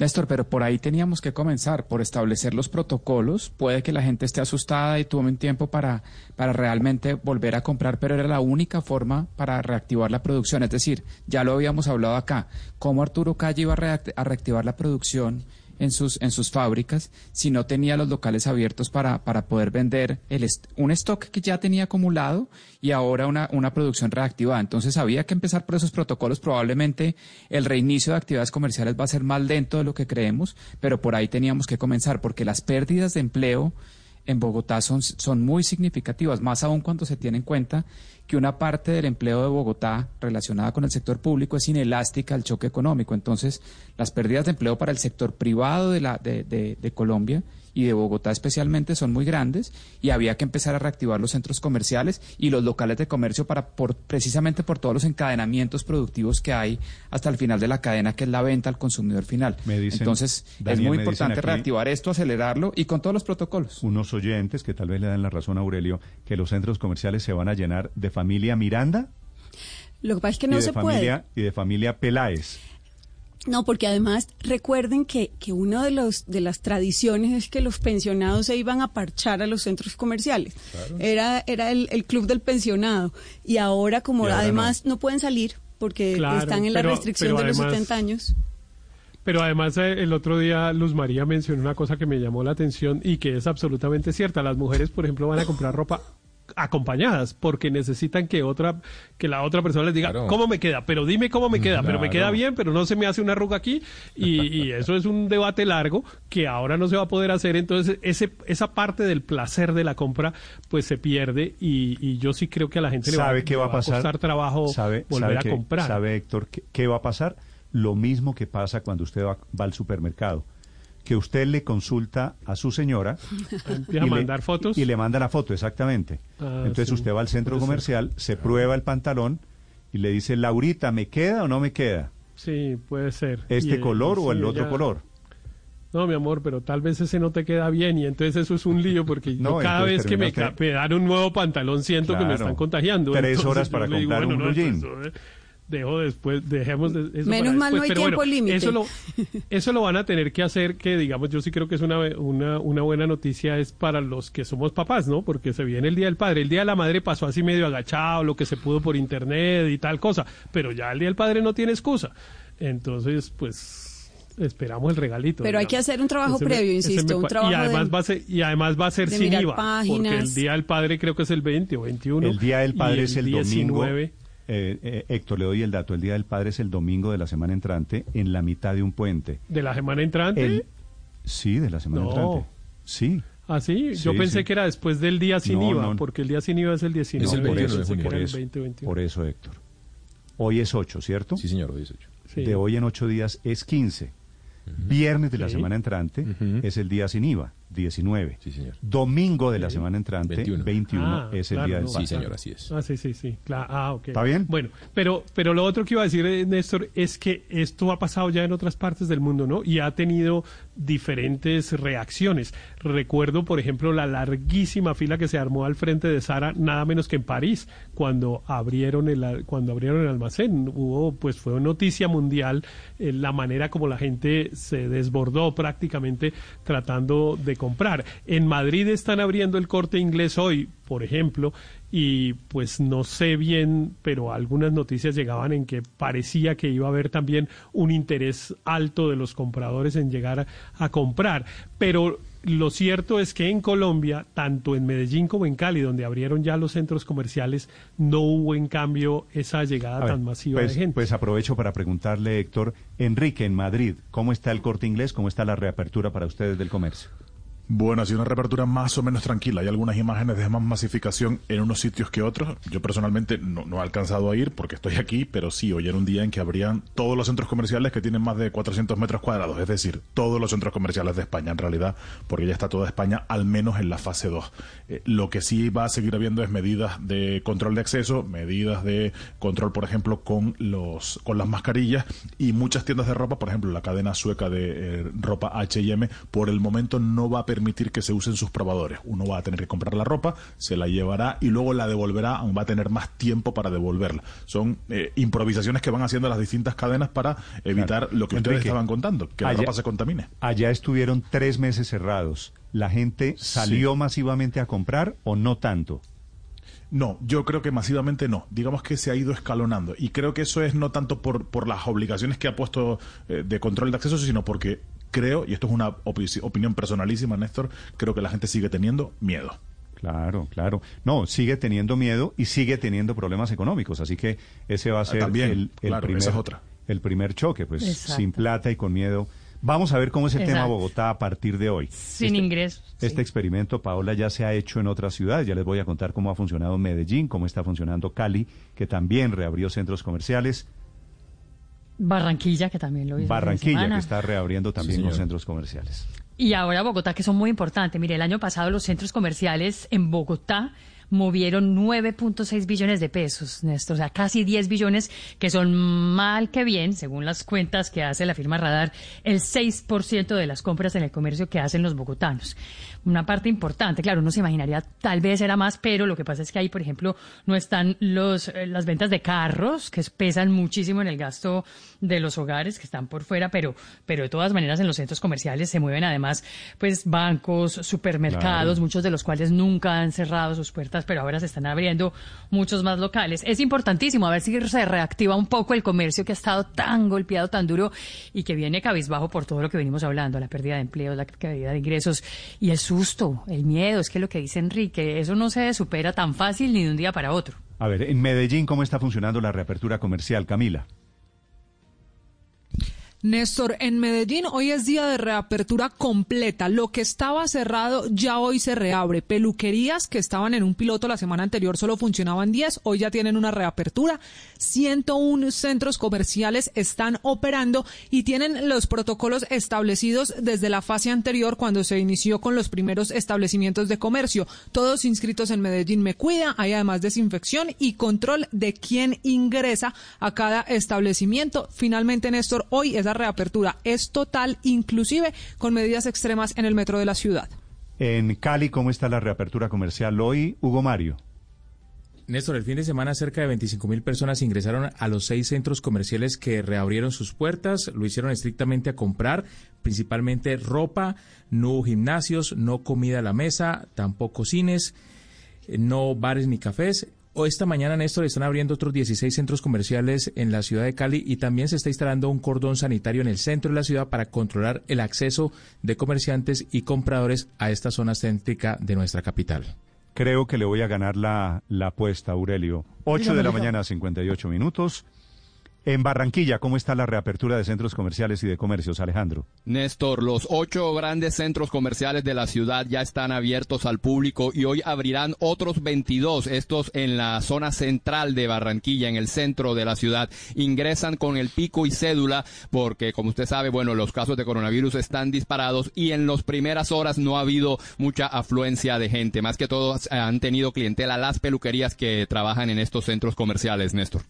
Néstor, pero por ahí teníamos que comenzar, por establecer los protocolos. Puede que la gente esté asustada y tome un tiempo para, para realmente volver a comprar, pero era la única forma para reactivar la producción. Es decir, ya lo habíamos hablado acá, cómo Arturo Calle iba a, react- a reactivar la producción en sus, en sus fábricas si no tenía los locales abiertos para, para poder vender el est- un stock que ya tenía acumulado y ahora una, una producción reactivada. Entonces había que empezar por esos protocolos. Probablemente el reinicio de actividades comerciales va a ser más lento de lo que creemos, pero por ahí teníamos que comenzar porque las pérdidas de empleo en Bogotá son, son muy significativas, más aún cuando se tiene en cuenta que una parte del empleo de Bogotá relacionada con el sector público es inelástica al choque económico. Entonces, las pérdidas de empleo para el sector privado de, la, de, de- de Colombia y de Bogotá especialmente son muy grandes y había que empezar a reactivar los centros comerciales y los locales de comercio para por, precisamente por todos los encadenamientos productivos que hay hasta el final de la cadena que es la venta al consumidor final. dicen- Entonces Daniel, es muy me importante aquí- reactivar esto, acelerarlo y con todos los protocolos. Unos oyentes que tal vez le dan la razón a Aurelio, que los centros comerciales se van a llenar de familia Miranda Lo que pasa es que y, no de se familia, y de familia Peláez. No, porque además recuerden que, que una de, los, de las tradiciones es que los pensionados se iban a parchar a los centros comerciales. Era, era el, el club del pensionado. Y ahora, como Y ahora además no. pueden salir porque Claro, están en la pero- restricción pero de los además- 70 años. Pero además eh, el otro día Luz María mencionó una cosa que me llamó la atención y que es absolutamente cierta. Las mujeres, por ejemplo, van a comprar ropa acompañadas porque necesitan que otra que la otra persona les diga Claro. cómo me queda pero dime cómo me queda pero me queda bien pero no se me hace una arruga aquí y, y eso es un debate largo que ahora no se va a poder hacer entonces ese esa parte del placer de la compra pues se pierde y, y yo sí creo que a la gente le va, ¿Sabe qué le va a pasar? costar trabajo ¿Sabe, volver sabe a comprar ¿Sabe, Héctor, qué, qué va a pasar? Lo mismo que pasa cuando usted va, va al supermercado. Que usted le consulta a su señora Empieza a mandar le, fotos. y le manda la foto, exactamente. Ah, Entonces sí, usted va al centro ser. comercial, se prueba el pantalón y le dice, Laurita, ¿me queda o no me queda? Sí, puede ser. ¿Este Y, eh, color o sí, el otro ella- color? No, mi amor, pero tal vez ese no te queda bien y entonces eso es un lío porque No, yo cada vez que me, usted- dan un nuevo pantalón siento que me están contagiando. Tres horas para digo, comprar un no, jean. pues, dejo después, dejemos de- eso Menos para mal no hay Pero bueno, tiempo límite. Eso lo, eso lo van a tener que hacer, que digamos, yo sí creo que es una, una, una buena noticia es para los que somos papás, ¿no? Porque se viene el Día del Padre. El Día de la Madre pasó así medio agachado, lo que se pudo por internet y tal cosa, pero ya el Día del Padre no tiene excusa. Entonces, pues esperamos el regalito. Pero hay que hacer un trabajo Ese previo, insisto, me un trabajo y además de- va a ser y además va a ser sin IVA, porque el Día del Padre creo que es el 20 o 21. El Día del y Padre es el domingo. 19. Eh, eh, Héctor, le doy el dato. El Día del Padre es el domingo de la semana entrante, en la mitad de un puente. de la semana entrante. El- Sí, de la semana No. entrante. Sí. ¿Ah, sí? Yo pensé sí. que era después del día sin No, IVA, no. porque el día sin IVA es el 19. No, por eso, pensé que por eso, 20, 21. por eso, Héctor. Hoy es 8, ¿cierto? Sí, señor, hoy es 8. Sí. De hoy en 8 días es 15. Viernes de la semana entrante es el día sin IVA, 19. Sí, señor. Domingo de la semana entrante, 21, 21. Ah, es el claro, día del no. Sí, señor, así es. Ah, sí, sí, sí. Claro. Ah, ok. ¿Está bien? Bueno, pero, pero lo otro que iba a decir, eh, Néstor, es que esto ha pasado ya en otras partes del mundo, ¿no? Y ha tenido diferentes reacciones. Recuerdo, por ejemplo, la larguísima fila que se armó al frente de Sara, nada menos que en París, cuando abrieron el, cuando abrieron el almacén. Hubo, pues fue noticia mundial eh, la manera como la gente se desbordó prácticamente tratando de comprar. En Madrid están abriendo el corte inglés hoy, por ejemplo, y pues no sé bien, pero algunas noticias llegaban en que parecía que iba a haber también un interés alto de los compradores en llegar a, a comprar. Pero lo cierto es que en Colombia, tanto en Medellín como en Cali, donde abrieron ya los centros comerciales, no hubo en cambio esa llegada ver, tan masiva pues, de gente. pues aprovecho para preguntarle, Héctor, Enrique, en Madrid, ¿cómo está el corte inglés? ¿Cómo está la reapertura para ustedes del comercio? Bueno, ha sido una reapertura más o menos tranquila. Hay algunas imágenes de más masificación en unos sitios que otros. Yo personalmente no, no he alcanzado a ir porque estoy aquí, pero sí, hoy era un día en que abrían todos los centros comerciales que tienen más de 400 metros cuadrados, es decir, todos los centros comerciales de España en realidad, porque ya está toda España al menos en la fase 2. Eh, lo que sí va a seguir habiendo es medidas de control de acceso, medidas de control, por ejemplo, con los con las mascarillas y muchas tiendas de ropa, por ejemplo, la cadena sueca de eh, ropa H&M, por el momento no va a permitir que se usen sus probadores. Uno va a tener que comprar la ropa, se la llevará y luego la devolverá, aún va a tener más tiempo para devolverla. Son eh, improvisaciones que van haciendo las distintas cadenas para evitar lo que ustedes estaban contando, que la ropa se contamine. Allá estuvieron tres meses cerrados. ¿La gente salió masivamente a comprar o no tanto? No, yo creo que masivamente no. Digamos que se ha ido escalonando. Y creo que eso es no tanto por, por las obligaciones que ha puesto eh, de control de acceso, sino porque creo, y esto es una opi- opinión personalísima, Néstor, creo que la gente sigue teniendo miedo. Claro, claro. No, sigue teniendo miedo y sigue teniendo problemas económicos, así que ese va a Ah, ser también, el, el claro, primer, esa es otra. el primer choque, pues Exacto. sin plata y con miedo. Vamos a ver cómo es el tema. Bogotá a partir de hoy. Sin ingresos. sí. Este experimento, Paola, ya se ha hecho en otras ciudades. Ya les voy a contar cómo ha funcionado Medellín, cómo está funcionando Cali, que también reabrió centros comerciales. Barranquilla, que también lo hizo. Barranquilla, que está reabriendo también los centros comerciales. Y ahora Bogotá, que son muy importantes. Mire, el año pasado los centros comerciales en Bogotá movieron 9.6 billones de pesos, Néstor, o sea, casi 10 billones, que son mal que bien, según las cuentas que hace la firma Radar, el 6% de las compras en el comercio que hacen los bogotanos. Una parte importante, claro, uno se imaginaría tal vez era más, pero lo que pasa es que ahí, por ejemplo, no están los, eh, las ventas de carros, que pesan muchísimo en el gasto de los hogares, que están por fuera, pero, pero de todas maneras en los centros comerciales se mueven además, pues, bancos, supermercados, Claro. muchos de los cuales nunca han cerrado sus puertas, pero ahora se están abriendo muchos más locales. Es importantísimo a ver si se reactiva un poco el comercio que ha estado tan golpeado, tan duro y que viene cabizbajo por todo lo que venimos hablando, la pérdida de empleo, la caída de ingresos y el el miedo. Es que lo que dice Enrique, eso no se supera tan fácil ni de un día para otro. A ver, en Medellín, ¿cómo está funcionando la reapertura comercial, Camila? Néstor, en Medellín hoy es día de reapertura completa. Lo que estaba cerrado ya hoy se reabre. Peluquerías que estaban en un piloto la semana anterior solo funcionaban 10, hoy ya tienen una reapertura. 101 centros comerciales están operando y tienen los protocolos establecidos desde la fase anterior cuando se inició con los primeros establecimientos de comercio. Todos inscritos en Medellín Me Cuida. Hay además desinfección y control de quién ingresa a cada establecimiento. Finalmente, Néstor, hoy es reapertura es total, inclusive con medidas extremas en el metro de la ciudad. En Cali, ¿cómo está la reapertura comercial hoy? Hugo Mario. Néstor, el fin de semana cerca de 25 mil personas ingresaron a los seis centros comerciales que reabrieron sus puertas. Lo hicieron estrictamente a comprar, principalmente ropa, no gimnasios, no comida a la mesa, tampoco cines, no bares ni cafés. O esta mañana, Néstor, están abriendo otros 16 centros comerciales en la ciudad de Cali y también se está instalando un cordón sanitario en el centro de la ciudad para controlar el acceso de comerciantes y compradores a esta zona céntrica de nuestra capital. Creo que le voy a ganar la, la apuesta, Aurelio. 8 de la mañana, 58 minutos. En Barranquilla, ¿cómo está la reapertura de centros comerciales y de comercios, Alejandro? Néstor, los ocho grandes centros comerciales de la ciudad ya están abiertos al público y hoy abrirán otros 22, estos en la zona central de Barranquilla, en el centro de la ciudad. Ingresan con el pico y cédula porque, como usted sabe, bueno, los casos de coronavirus están disparados y en las primeras horas no ha habido mucha afluencia de gente. Más que todo han tenido clientela las peluquerías que trabajan en estos centros comerciales, Néstor.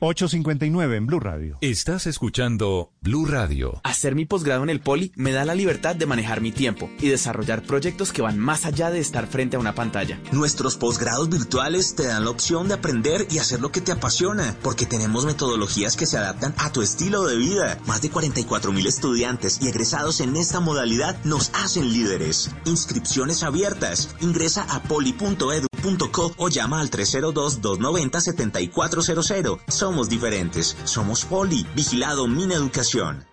8.59 en Blue Radio. Estás escuchando Blue Radio. Hacer mi posgrado en el Poli me da la libertad de manejar mi tiempo y desarrollar proyectos que van más allá de estar frente a una pantalla. Nuestros posgrados virtuales te dan la opción de aprender y hacer lo que te apasiona, porque tenemos metodologías que se adaptan a tu estilo de vida. Más de 44 mil estudiantes y egresados en esta modalidad nos hacen líderes. Inscripciones abiertas. Ingresa a poli.edu.co o llama al 302-290-7400 somos diferentes. Somos Poli, vigilado Mina Educación.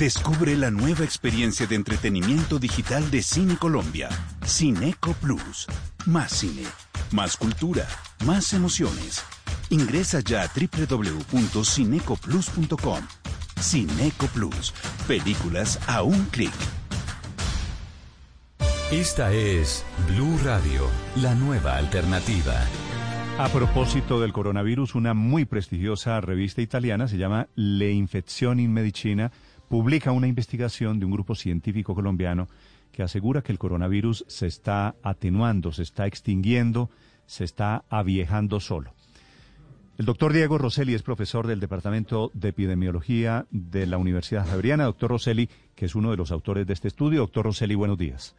Descubre la nueva experiencia de entretenimiento digital de Cine Colombia. Cineco Plus. Más cine, más cultura, más emociones. Ingresa ya a www.cinecoplus.com. Cineco Plus. Películas a un clic. Esta es Blue Radio, la nueva alternativa. A propósito del coronavirus, una muy prestigiosa revista italiana se llama Le Infección in Medicina, publica una investigación de un grupo científico colombiano que asegura que el coronavirus se está atenuando, se está extinguiendo, se está aviejando solo. El doctor Diego Rosselli es profesor del Departamento de Epidemiología de la Universidad Javeriana. Doctor Rosselli, que es uno de los autores de este estudio. Doctor Rosselli, buenos días.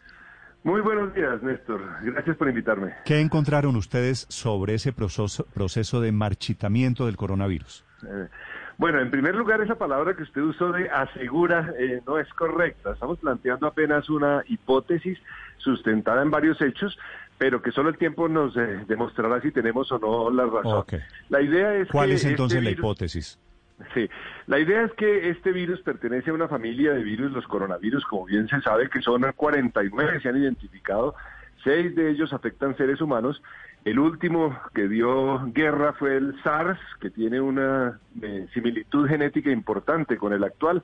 Muy buenos días, Néstor. Gracias por invitarme. ¿Qué encontraron ustedes sobre ese proceso, proceso de marchitamiento del coronavirus? Eh, bueno, en primer lugar, esa palabra que usted usó de asegura eh, no es correcta. Estamos planteando apenas una hipótesis sustentada en varios hechos, pero que solo el tiempo nos eh, demostrará si tenemos o no la razón. La idea es ¿Cuál que es entonces este la virus- hipótesis? Sí, la idea es que este virus pertenece a una familia de virus, los coronavirus, como bien se sabe, que son 49, se han identificado, seis de ellos afectan seres humanos. El último que dio guerra fue el SARS, que tiene una eh, similitud genética importante con el actual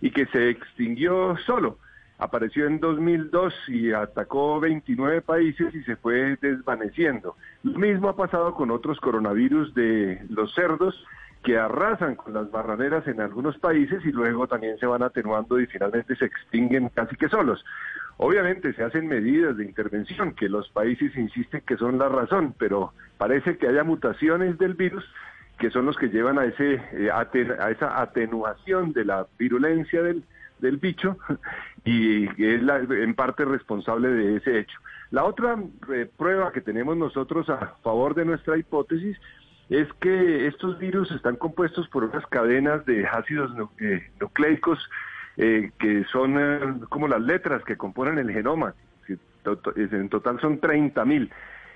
y que se extinguió solo. Apareció en 2002 y atacó 29 países y se fue desvaneciendo. Lo mismo ha pasado con otros coronavirus de los cerdos que arrasan con las barraneras en algunos países y luego también se van atenuando y finalmente se extinguen casi que solos. Obviamente se hacen medidas de intervención que los países insisten que son la razón, pero parece que haya mutaciones del virus que son los que llevan a ese eh, aten- a esa atenuación de la virulencia del, del bicho y es la- en parte responsable de ese hecho. La otra eh, prueba que tenemos nosotros a favor de nuestra hipótesis es que estos virus están compuestos por unas cadenas de ácidos eh, nucleicos eh, que son eh, como las letras que componen el genoma, en total son 30.000.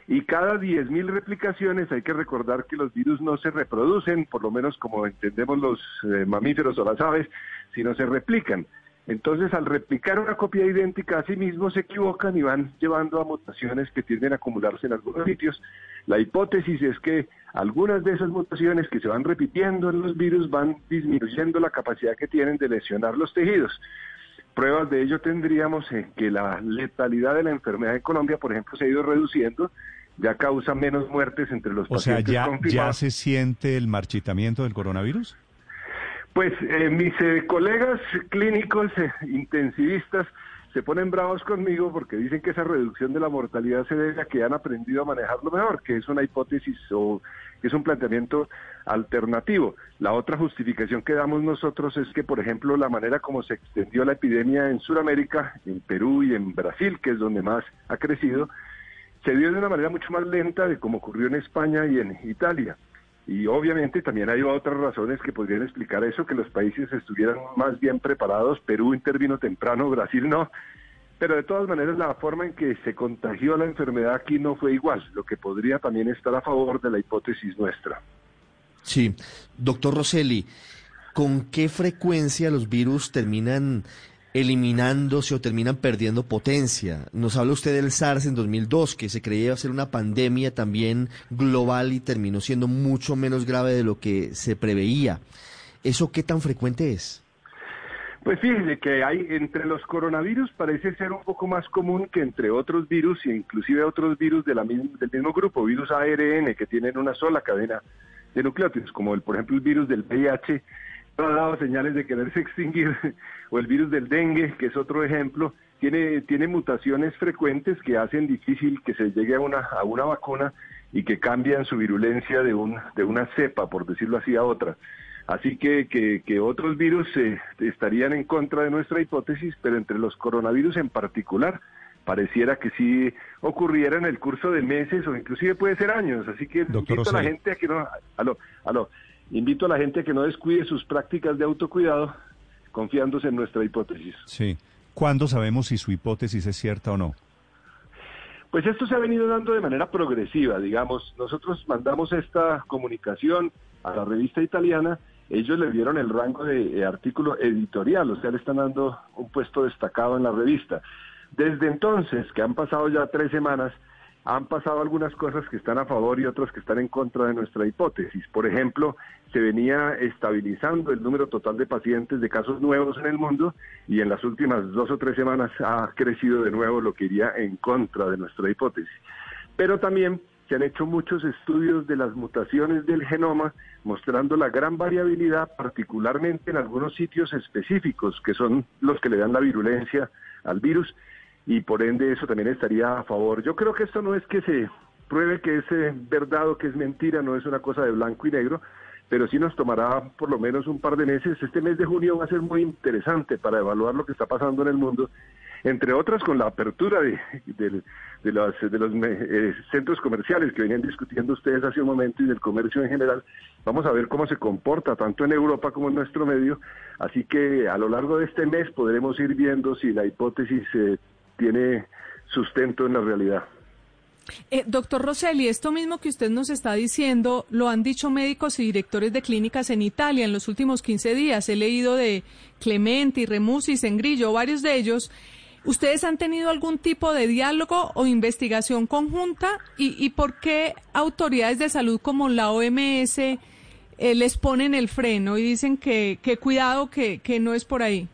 Y cada 10.000 replicaciones hay que recordar que los virus no se reproducen, por lo menos como entendemos los eh, mamíferos o las aves, sino se replican. Entonces, al replicar una copia idéntica a sí mismo, se equivocan y van llevando a mutaciones que tienden a acumularse en algunos sitios. La hipótesis es que algunas de esas mutaciones que se van repitiendo en los virus van disminuyendo la capacidad que tienen de lesionar los tejidos. Pruebas de ello tendríamos en que la letalidad de la enfermedad en Colombia, por ejemplo, se ha ido reduciendo, ya causa menos muertes entre los O sea, pacientes ya, ya confirmados. se siente el marchitamiento del coronavirus. Pues eh, mis eh, colegas clínicos eh, intensivistas se ponen bravos conmigo porque dicen que esa reducción de la mortalidad se debe a que han aprendido a manejarlo mejor, que es una hipótesis o que es un planteamiento alternativo. La otra justificación que damos nosotros es que, por ejemplo, la manera como se extendió la epidemia en Sudamérica, en Perú y en Brasil, que es donde más ha crecido, se dio de una manera mucho más lenta de como ocurrió en España y en Italia. Y obviamente también hay otras razones que podrían explicar eso, que los países estuvieran más bien preparados. Perú intervino temprano, Brasil no. Pero de todas maneras la forma en que se contagió la enfermedad aquí no fue igual, lo que podría también estar a favor de la hipótesis nuestra. Sí, doctor Rosselli, ¿con qué frecuencia los virus terminan eliminándose o terminan perdiendo potencia? Nos habla usted del SARS en 2002, que se creía ser una pandemia también global y terminó siendo mucho menos grave de lo que se preveía. ¿Eso qué tan frecuente es? Pues fíjese que hay entre los coronavirus parece ser un poco más común que entre otros virus e inclusive otros virus de la del mismo grupo, virus ARN que tienen una sola cadena de nucleótidos, como el, por ejemplo el virus del VIH, ha dado señales de quererse extinguir, o el virus del dengue, que es otro ejemplo, tiene, tiene mutaciones frecuentes que hacen difícil que se llegue a una, a una vacuna y que cambian su virulencia de, un, de una cepa, por decirlo así, a otra. Así que, que, que otros virus eh, estarían en contra de nuestra hipótesis, pero entre los coronavirus en particular, pareciera que sí ocurriera en el curso de meses o inclusive puede ser años. Así que invito a la gente a que no, aló, aló, invito a la gente a que no descuide sus prácticas de autocuidado confiándose en nuestra hipótesis. Sí. ¿Cuándo sabemos si su hipótesis es cierta o no? Pues esto se ha venido dando de manera progresiva, digamos. Nosotros mandamos esta comunicación a la revista italiana, ellos le dieron el rango de eh, artículo editorial, o sea, le están dando un puesto destacado en la revista. Desde entonces, que han pasado ya tres semanas, han pasado algunas cosas que están a favor y otras que están en contra de nuestra hipótesis. Por ejemplo, se venía estabilizando el número total de pacientes de casos nuevos en el mundo y en las últimas dos o tres semanas ha crecido de nuevo lo que iría en contra de nuestra hipótesis. Pero también se han hecho muchos estudios de las mutaciones del genoma mostrando la gran variabilidad, particularmente en algunos sitios específicos, que son los que le dan la virulencia al virus, y por ende eso también estaría a favor. Yo creo que esto no es que se pruebe que es eh, verdad o que es mentira, no es una cosa de blanco y negro, pero sí nos tomará por lo menos un par de meses. Este mes de junio va a ser muy interesante para evaluar lo que está pasando en el mundo, entre otras con la apertura de, de- de los, de los eh, centros comerciales que venían discutiendo ustedes hace un momento y del comercio en general. Vamos a ver cómo se comporta tanto en Europa como en nuestro medio. Así que a lo largo de este mes podremos ir viendo si la hipótesis eh, tiene sustento en la realidad. Eh, doctor Rosselli, esto mismo que usted nos está diciendo lo han dicho médicos y directores de clínicas en Italia en los últimos 15 días. He leído de Clementi, Remusi, Sengrillo, varios de ellos. ¿Ustedes han tenido algún tipo de diálogo o investigación conjunta? ¿Y, por qué autoridades de salud como la OMS eh, les ponen el freno y dicen que, que cuidado, que no es por ahí?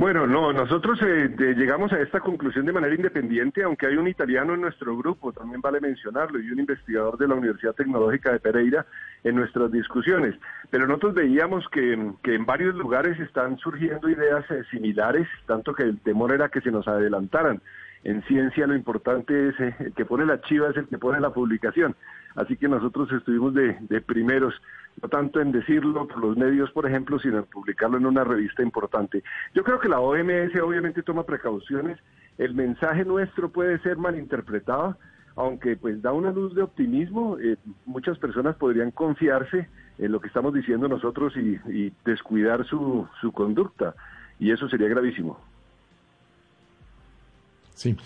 Bueno, no, nosotros eh, llegamos a esta conclusión de manera independiente, aunque hay un italiano en nuestro grupo, también vale mencionarlo, y un investigador de la Universidad Tecnológica de Pereira en nuestras discusiones. Pero nosotros veíamos que, que en varios lugares están surgiendo ideas eh, similares, tanto que el temor era que se nos adelantaran. En ciencia lo importante es eh, el que pone la chiva es el que pone la publicación. Así que nosotros estuvimos de, primeros, no tanto en decirlo por los medios, por ejemplo, sino en publicarlo en una revista importante. Yo creo que la OMS obviamente toma precauciones. El mensaje nuestro puede ser malinterpretado, aunque pues da una luz de optimismo. Eh, muchas personas podrían confiarse en lo que estamos diciendo nosotros y, y descuidar su, su conducta. Y eso sería gravísimo. Sí.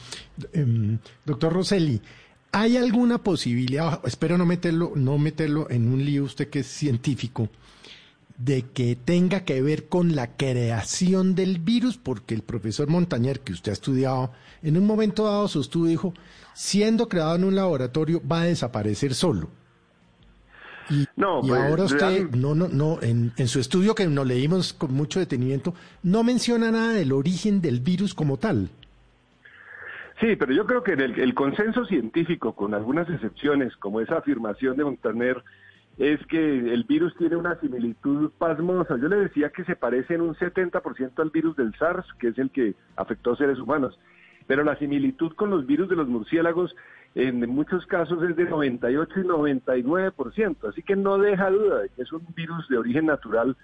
Em, doctor Rosselli, ¿hay alguna posibilidad, espero no meterlo, no meterlo en un lío usted que es científico, de que tenga que ver con la creación del virus, porque el profesor Montañer, que usted ha estudiado, en un momento dado su estudio dijo, siendo creado en un laboratorio va a desaparecer solo. Y, No, y pues, ahora usted, no, no, no, en, en su estudio que nos leímos con mucho detenimiento, no menciona nada del origen del virus como tal. Sí, pero yo creo que el, el consenso científico, con algunas excepciones, como esa afirmación de Montaner, es que el virus tiene una similitud pasmosa. Yo le decía que se parece en un 70% al virus del SARS, que es el que afectó a seres humanos. Pero la similitud con los virus de los murciélagos en muchos casos es de 98 y 99%. Así que no deja duda de que es un virus de origen natural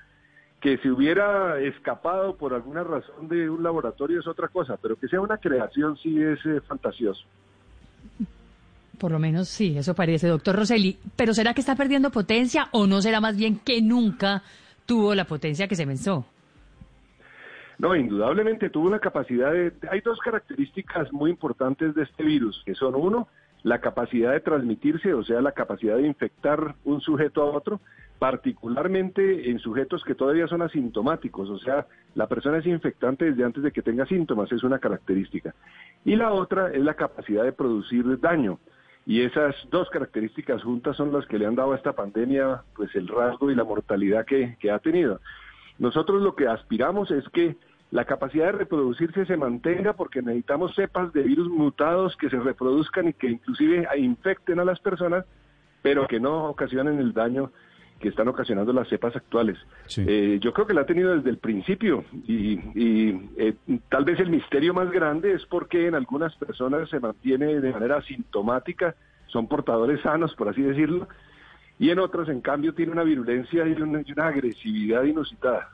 que si hubiera escapado por alguna razón de un laboratorio es otra cosa, pero que sea una creación sí es eh, fantasioso. Por lo menos sí, eso parece, doctor Rosselli. Pero ¿será que está perdiendo potencia o no será más bien que nunca tuvo la potencia que se pensó? No, indudablemente tuvo una capacidad de... Hay dos características muy importantes de este virus, que son uno, la capacidad de transmitirse, o sea, la capacidad de infectar un sujeto a otro, particularmente en sujetos que todavía son asintomáticos, o sea, la persona es infectante desde antes de que tenga síntomas, es una característica. Y la otra es la capacidad de producir daño. Y esas dos características juntas son las que le han dado a esta pandemia pues el rasgo y la mortalidad que, que ha tenido. Nosotros lo que aspiramos es que la capacidad de reproducirse se mantenga porque necesitamos cepas de virus mutados que se reproduzcan y que inclusive infecten a las personas, pero que no ocasionen el daño que están ocasionando las cepas actuales. Eh, yo creo que la ha tenido desde el principio y, y, eh, tal vez el misterio más grande es porque en algunas personas se mantiene de manera asintomática, son portadores sanos, por así decirlo, y en otras, en cambio, tiene una virulencia y una, y una agresividad inusitada.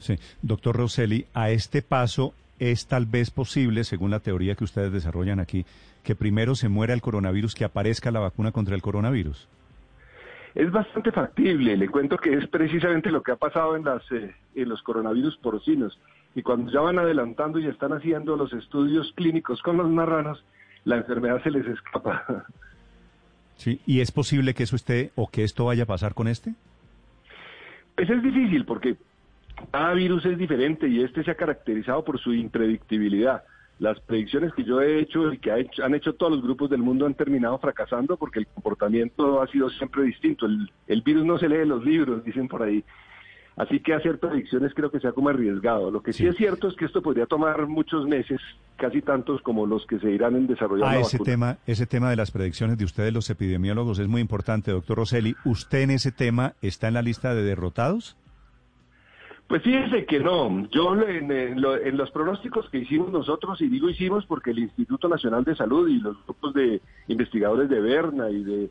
Sí, doctor Rosselli, a este paso es tal vez posible, según la teoría que ustedes desarrollan aquí, que primero se muera el coronavirus que aparezca la vacuna contra el coronavirus. Es bastante factible, le cuento que es precisamente lo que ha pasado en, las, eh, en los coronavirus porcinos. Y cuando ya van adelantando y están haciendo los estudios clínicos con los marranos, la enfermedad se les escapa. Sí, ¿y es posible que eso esté o que esto vaya a pasar con este? Pues es difícil porque cada virus es diferente y este se ha caracterizado por su impredictibilidad. Las predicciones que yo he hecho y que ha hecho- han hecho todos los grupos del mundo han terminado fracasando porque el comportamiento ha sido siempre distinto. El, el virus no se lee en los libros, dicen por ahí. Así que hacer predicciones creo que sea como arriesgado. Lo que sí, es cierto es que esto podría tomar muchos meses, casi tantos como los que se irán en desarrollar Ah, la ese vacuna. tema, ese tema de las predicciones de ustedes, los epidemiólogos, es muy importante, doctor Rosselli. ¿Usted en ese tema está en la lista de derrotados? Pues fíjese que no. Yo en, lo- en los pronósticos que hicimos nosotros, y digo hicimos porque el Instituto Nacional de Salud y los grupos de investigadores de Berna y de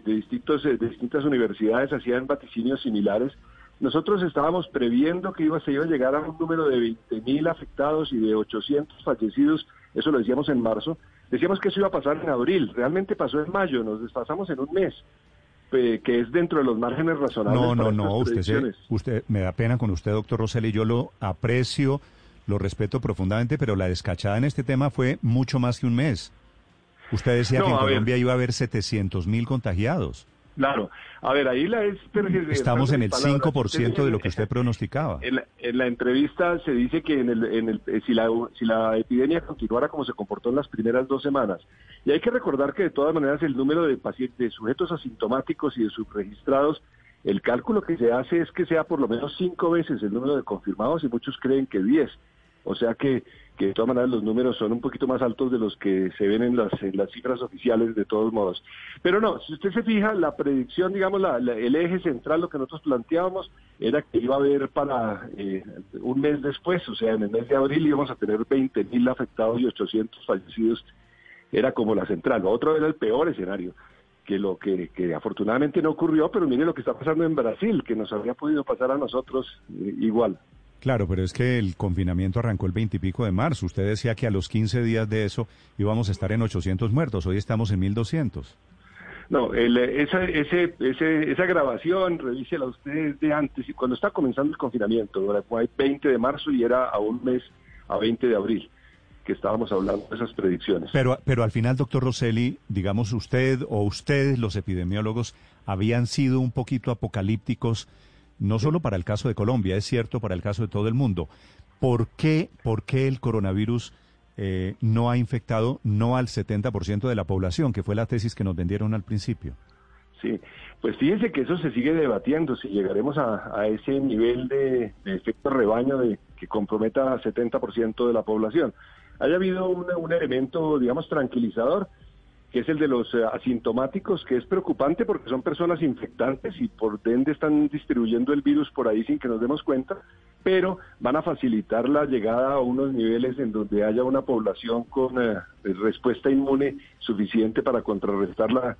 distintos, eh, de distintas universidades hacían vaticinios similares, nosotros estábamos previendo que iba, se iba a llegar a un número de 20 mil afectados y de 800 fallecidos, eso lo decíamos en marzo. Decíamos que eso iba a pasar en abril, realmente pasó en mayo, nos desfasamos en un mes, eh, que es dentro de los márgenes razonables. No, no, no, usted, se- usted me da pena con usted, doctor Rosselli. Yo lo aprecio, lo respeto profundamente, pero la descachada en este tema fue mucho más que un mes. Usted decía No, que en ver. Colombia iba a haber 700 mil contagiados. Claro. A ver, ahí la es... Estamos en el palabras. 5% de lo que usted pronosticaba. En la, en la entrevista se dice que en el, en el, eh, si, la, si la epidemia continuara como se comportó en las primeras dos semanas, y hay que recordar que de todas maneras el número de pacientes, de sujetos asintomáticos y de subregistrados, el cálculo que se hace es que sea por lo menos cinco veces el número de confirmados y muchos creen que diez. O sea que, que de todas maneras los números son un poquito más altos de los que se ven en las, cifras oficiales de todos modos. Pero no, si usted se fija, la predicción, digamos, la- la- el eje central, lo que nosotros planteábamos, era que iba a haber para eh, un mes después, o sea, en el mes de abril íbamos a tener 20 mil afectados y 800 fallecidos. Era como la central. Lo otro era el peor escenario que lo que, que afortunadamente no ocurrió, pero mire lo que está pasando en Brasil, que nos habría podido pasar a nosotros eh, igual. Claro, pero es que el confinamiento arrancó el 20 y pico de marzo. Usted decía que a los 15 días de eso íbamos a estar en 800 muertos. Hoy estamos en 1200. No, el, eh, esa, ese, ese, esa grabación, revísela usted de antes, y cuando está comenzando el confinamiento, fue 20 de marzo y era a un mes, a 20 de abril, que estábamos hablando de esas predicciones. Pero, pero al final, doctor Rosselli, digamos usted o ustedes, los epidemiólogos, habían sido un poquito apocalípticos no solo para el caso de Colombia, es cierto para el caso de todo el mundo. ¿Por qué, por qué el coronavirus eh, no ha infectado no al 70% de la población, que fue la tesis que nos vendieron al principio? Sí, pues fíjense que eso se sigue debatiendo, si llegaremos a, ese nivel de, efecto rebaño de que comprometa al 70% de la población. Haya habido un elemento, digamos, tranquilizador, que es el de los eh, asintomáticos, que es preocupante porque son personas infectantes y por ende están distribuyendo el virus por ahí sin que nos demos cuenta, pero van a facilitar la llegada a unos niveles en donde haya una población con eh, respuesta inmune suficiente para contrarrestar la,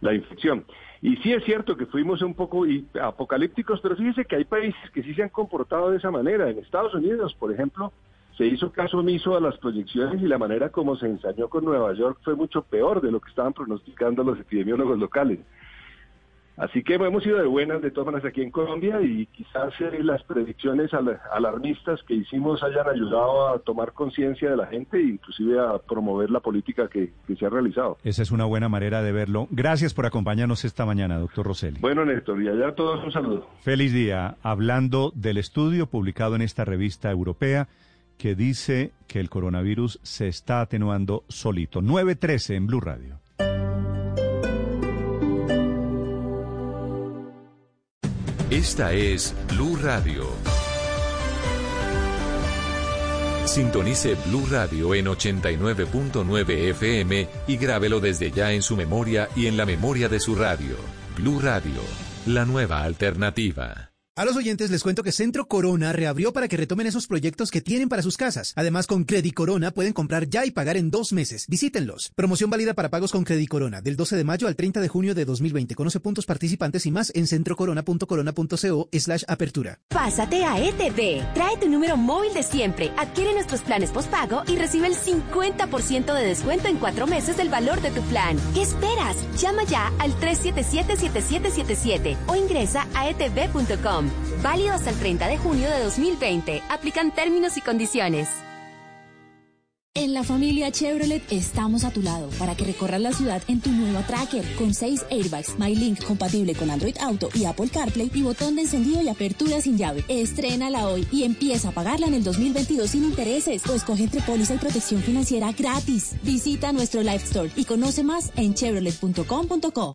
la infección. Y sí es cierto que fuimos un poco apocalípticos, pero fíjese que hay países que sí se han comportado de esa manera. En Estados Unidos, por ejemplo, se hizo caso omiso a las proyecciones y la manera como se ensañó con Nueva York fue mucho peor de lo que estaban pronosticando los epidemiólogos locales. Así que hemos ido de buenas de todas maneras aquí en Colombia y quizás eh, las predicciones alarmistas que hicimos hayan ayudado a tomar conciencia de la gente e inclusive a promover la política que, se ha realizado. Esa es una buena manera de verlo. Gracias por acompañarnos esta mañana, doctor Rosselli. Bueno, Néstor, y allá a todos un saludo. Feliz día. Hablando del estudio publicado en esta revista europea que dice que el coronavirus se está atenuando solito. 9.13 en Blue Radio. Esta es Blue Radio. Sintonice Blue Radio en 89.9 FM y grábelo desde ya en su memoria y en la memoria de su radio. Blue Radio, la nueva alternativa. A los oyentes les cuento que Centro Corona reabrió para que retomen esos proyectos que tienen para sus casas. Además, con Credit Corona pueden comprar ya y pagar en dos meses. Visítenlos. Promoción válida para pagos con Credit Corona del 12 de mayo al 30 de junio de 2020. Conoce puntos participantes y más en centrocorona.corona.co slash apertura. Pásate a ETV. Trae tu número móvil de siempre. Adquiere nuestros planes postpago y recibe el 50% de descuento en cuatro meses del valor de tu plan. ¿Qué esperas? Llama ya al 377-7777 o ingresa a etv.com. Válido hasta el 30 de junio de 2020. Aplican términos y condiciones. En la familia Chevrolet estamos a tu lado para que recorras la ciudad en tu nueva Tracker con 6 airbags, MyLink compatible con Android Auto y Apple CarPlay y botón de encendido y apertura sin llave. Estrénala hoy y empieza a pagarla en el 2022 sin intereses o escoge entre póliza y protección financiera gratis. Visita nuestro Live Store y conoce más en chevrolet.com.co.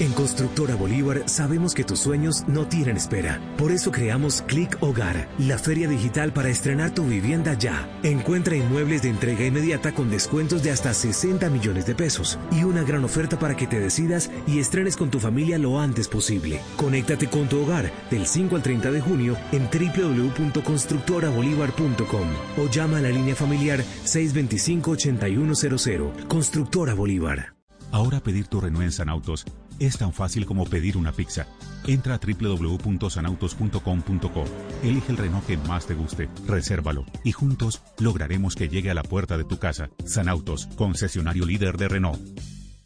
En Constructora Bolívar sabemos que tus sueños no tienen espera. Por eso creamos Click Hogar, la feria digital para estrenar tu vivienda ya. Encuentra inmuebles de entrega inmediata con descuentos de hasta 60 millones de pesos y una gran oferta para que te decidas y estrenes con tu familia lo antes posible. Conéctate con tu hogar del 5 al 30 de junio en www.constructorabolívar.com o llama a la línea familiar 625-8100. Constructora Bolívar. Ahora pedir tu Renault en Sanautos es tan fácil como pedir una pizza. Entra a www.sanautos.com.co. Elige el Renault que más te guste, resérvalo y juntos lograremos que llegue a la puerta de tu casa. Sanautos, concesionario líder de Renault.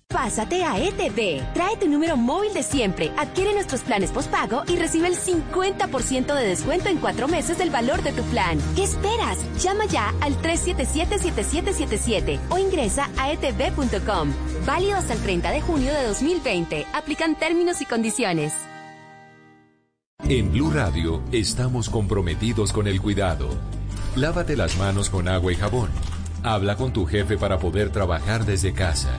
Pásate a ETV. Trae tu número móvil de siempre, adquiere nuestros planes postpago y recibe el 50% de descuento en cuatro meses del valor de tu plan. ¿Qué esperas? Llama ya al 377-7777 o ingresa a etv.com. Válido hasta el 30 de junio de 2020. Aplican términos y condiciones. En Blue Radio estamos comprometidos con el cuidado. Lávate las manos con agua y jabón. Habla con tu jefe para poder trabajar desde casa.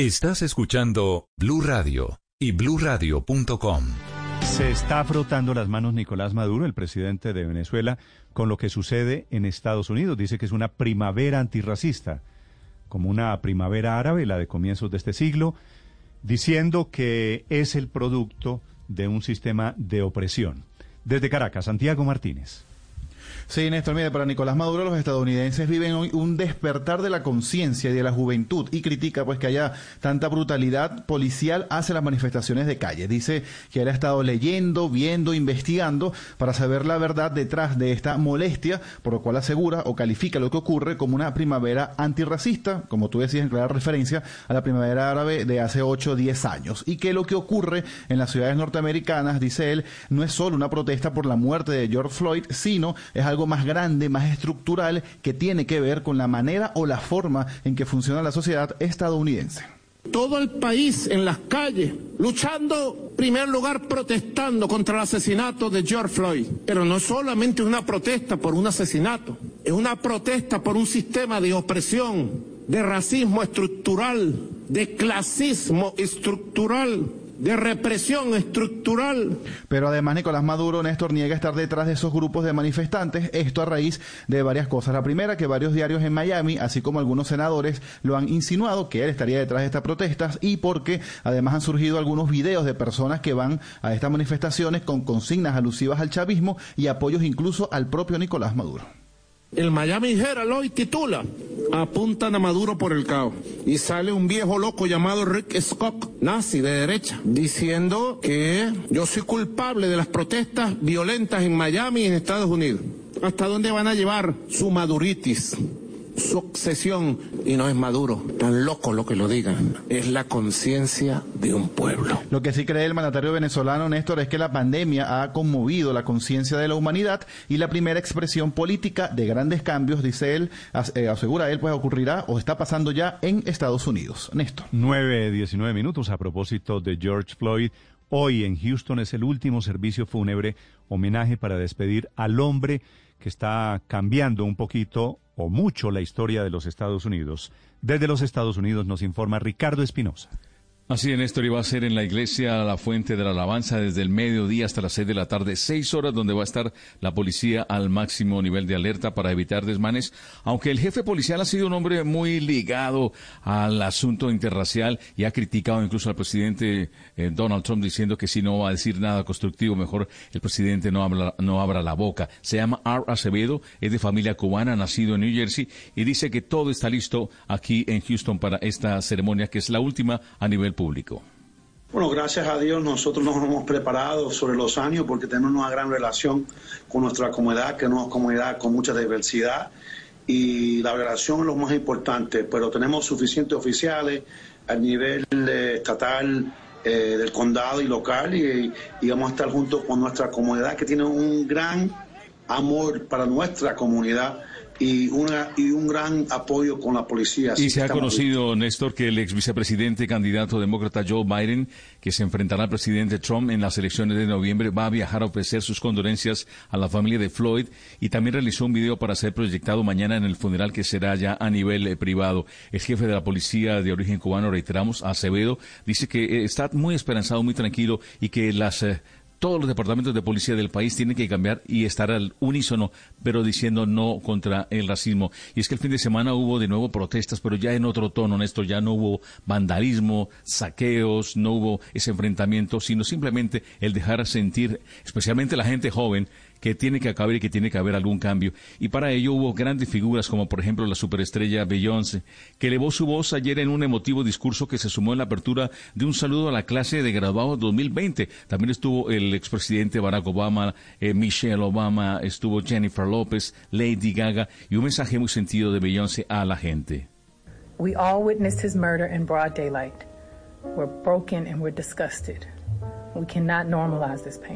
Estás escuchando Blue Radio y bluradio.com. Se está frotando las manos Nicolás Maduro, el presidente de Venezuela, con lo que sucede en Estados Unidos. Dice que es una primavera antirracista, como una primavera árabe, la de comienzos de este siglo, diciendo que es el producto de un sistema de opresión. Desde Caracas, Santiago Martínez. Sí, Néstor, mire, para Nicolás Maduro los estadounidenses viven hoy un despertar de la conciencia y de la juventud y critica pues que haya tanta brutalidad policial hacia las manifestaciones de calle. Dice que él ha estado leyendo, viendo, investigando para saber la verdad detrás de esta molestia, por lo cual asegura o califica lo que ocurre como una primavera antirracista, como tú decías en clara referencia a la primavera árabe de hace 8 o 10 años, y que lo que ocurre en las ciudades norteamericanas, dice él, no es solo una protesta por la muerte de George Floyd, sino es algo más grande, más estructural, que tiene que ver con la manera o la forma en que funciona la sociedad estadounidense. Todo el país en las calles, luchando, en primer lugar, protestando contra el asesinato de George Floyd. Pero no solamente una protesta por un asesinato, es una protesta por un sistema de opresión, de racismo estructural, de clasismo estructural de represión estructural. Pero además Nicolás Maduro, Néstor, niega estar detrás de esos grupos de manifestantes, esto a raíz de varias cosas. La primera, que varios diarios en Miami, así como algunos senadores, lo han insinuado que él estaría detrás de estas protestas y porque además han surgido algunos videos de personas que van a estas manifestaciones con consignas alusivas al chavismo y apoyos incluso al propio Nicolás Maduro. El Miami Herald hoy titula Apuntan a Maduro por el caos. Y sale un viejo loco llamado Rick Scott, nazi de derecha, diciendo que yo soy culpable de las protestas violentas en Miami y en Estados Unidos. ¿Hasta dónde van a llevar su maduritis? Su obsesión, y no es Maduro, tan loco lo que lo digan, es la conciencia de un pueblo. Lo que sí cree el mandatario venezolano Néstor es que la pandemia ha conmovido la conciencia de la humanidad y la primera expresión política de grandes cambios, dice él, eh, asegura él, pues ocurrirá o está pasando ya en Estados Unidos. Néstor. 9, 19 minutos a propósito de George Floyd. Hoy en Houston es el último servicio fúnebre, homenaje para despedir al hombre que está cambiando un poquito o mucho la historia de los Estados Unidos. Desde los Estados Unidos nos informa Ricardo Espinosa. Así, Néstor, iba a ser en la iglesia La Fuente de la Alabanza desde el mediodía hasta las seis de la tarde, seis horas donde va a estar la policía al máximo nivel de alerta para evitar desmanes, aunque el jefe policial ha sido un hombre muy ligado al asunto interracial y ha criticado incluso al presidente eh, Donald Trump diciendo que si no va a decir nada constructivo, mejor el presidente no, habla, no abra la boca. Se llama R. Acevedo, es de familia cubana, nacido en New Jersey y dice que todo está listo aquí en Houston para esta ceremonia que es la última a nivel Bueno, gracias a Dios nosotros nos hemos preparado sobre los años porque tenemos una gran relación con nuestra comunidad, que es una comunidad con mucha diversidad y la relación es lo más importante, pero tenemos suficientes oficiales a nivel eh, estatal, eh, del condado y local y vamos a estar juntos con nuestra comunidad que tiene un gran amor para nuestra comunidad y, una, y un gran apoyo con la policía. Y se ha conocido, Néstor, que el ex vicepresidente candidato demócrata Joe Biden, que se enfrentará al presidente Trump en las elecciones de noviembre, va a viajar a ofrecer sus condolencias a la familia de Floyd y también realizó un video para ser proyectado mañana en el funeral que será ya a nivel eh, privado. El jefe de la policía de origen cubano, reiteramos, Acevedo, dice que eh, está muy esperanzado, muy tranquilo y que las... Eh, todos los departamentos de policía del país tienen que cambiar y estar al unísono, pero diciendo no contra el racismo. Y es que el fin de semana hubo de nuevo protestas, pero ya en otro tono, Néstor, ya no hubo vandalismo, saqueos, no hubo ese enfrentamiento, sino simplemente el dejar sentir, especialmente la gente joven, que tiene que acabar y que tiene que haber algún cambio. Y para ello hubo grandes figuras como por ejemplo la superestrella Beyoncé, que elevó su voz ayer en un emotivo discurso que se sumó en la apertura de un saludo a la clase de graduados 2020. También estuvo el expresidente Barack Obama, eh, Michelle Obama, estuvo Jennifer López, Lady Gaga y un mensaje muy sentido de Beyoncé a la gente. We all witnessed his murder in broad daylight. We're broken and we're disgusted.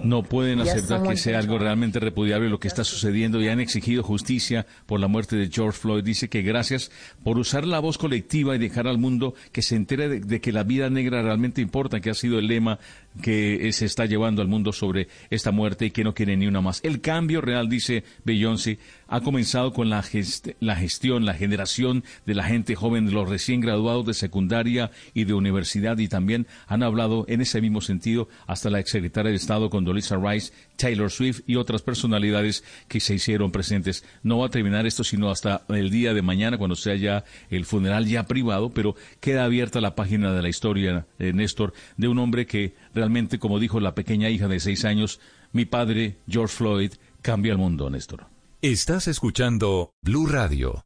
No pueden aceptar que sea algo realmente repudiable lo que está sucediendo y han exigido justicia por la muerte de George Floyd. Dice que gracias por usar la voz colectiva y dejar al mundo que se entere de, de que la vida negra realmente importa, que ha sido el lema que se está llevando al mundo sobre esta muerte y que no quiere ni una más. El cambio real, dice Beyoncé, ha comenzado con la, gest- la gestión, la generación de la gente joven, de los recién graduados de secundaria y de universidad y también han hablado en ese mismo sentido hasta la exsecretaria de Estado Condoleezza Rice, Taylor Swift y otras personalidades que se hicieron presentes. No va a terminar esto sino hasta el día de mañana cuando sea ya el funeral ya privado, pero queda abierta la página de la historia, eh, Néstor, de un hombre que realmente, como dijo la pequeña hija de seis años, mi padre, George Floyd, cambia el mundo, Néstor. Estás escuchando Blue Radio.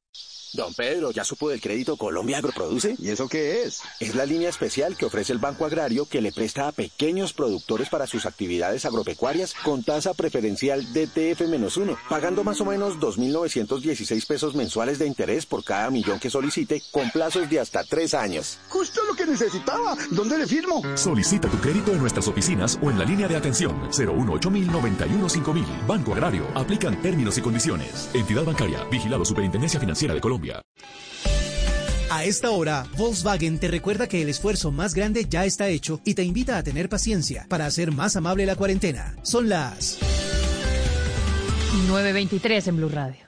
Don Pedro, ¿ya supo del crédito Colombia Agroproduce? ¿Y eso qué es? Es la línea especial que ofrece el Banco Agrario que le presta a pequeños productores para sus actividades agropecuarias con tasa preferencial DTF-1, pagando más o menos 2.916 pesos mensuales de interés por cada millón que solicite con plazos de hasta tres años. Justo lo que necesitaba. ¿Dónde le firmo? Solicita tu crédito en nuestras oficinas o en la línea de atención 018 91 5000. Banco Agrario. Aplican términos y condiciones. Entidad bancaria. Vigilado Superintendencia Financiera de Colombia. A esta hora, Volkswagen te recuerda que el esfuerzo más grande ya está hecho y te invita a tener paciencia para hacer más amable la cuarentena. Son las 923 en Blue Radio.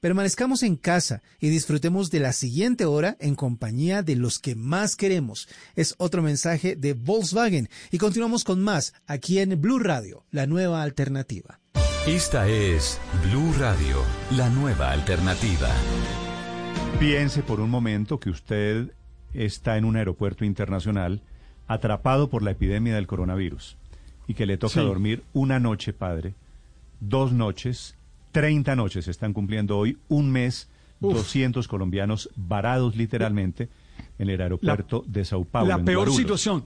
permanezcamos en casa y disfrutemos de la siguiente hora en compañía de los que más queremos. Es otro mensaje de Volkswagen y continuamos con más aquí en Blue Radio, la nueva alternativa. Esta es Blue Radio, la nueva alternativa. Piense por un momento que usted está en un aeropuerto internacional atrapado por la epidemia del coronavirus y que le toca Sí. dormir una noche, padre, dos noches, 30 noches, están cumpliendo hoy un mes, Uf. 200 colombianos varados literalmente en el aeropuerto de Sao Paulo. la en peor Guarulhos. situación.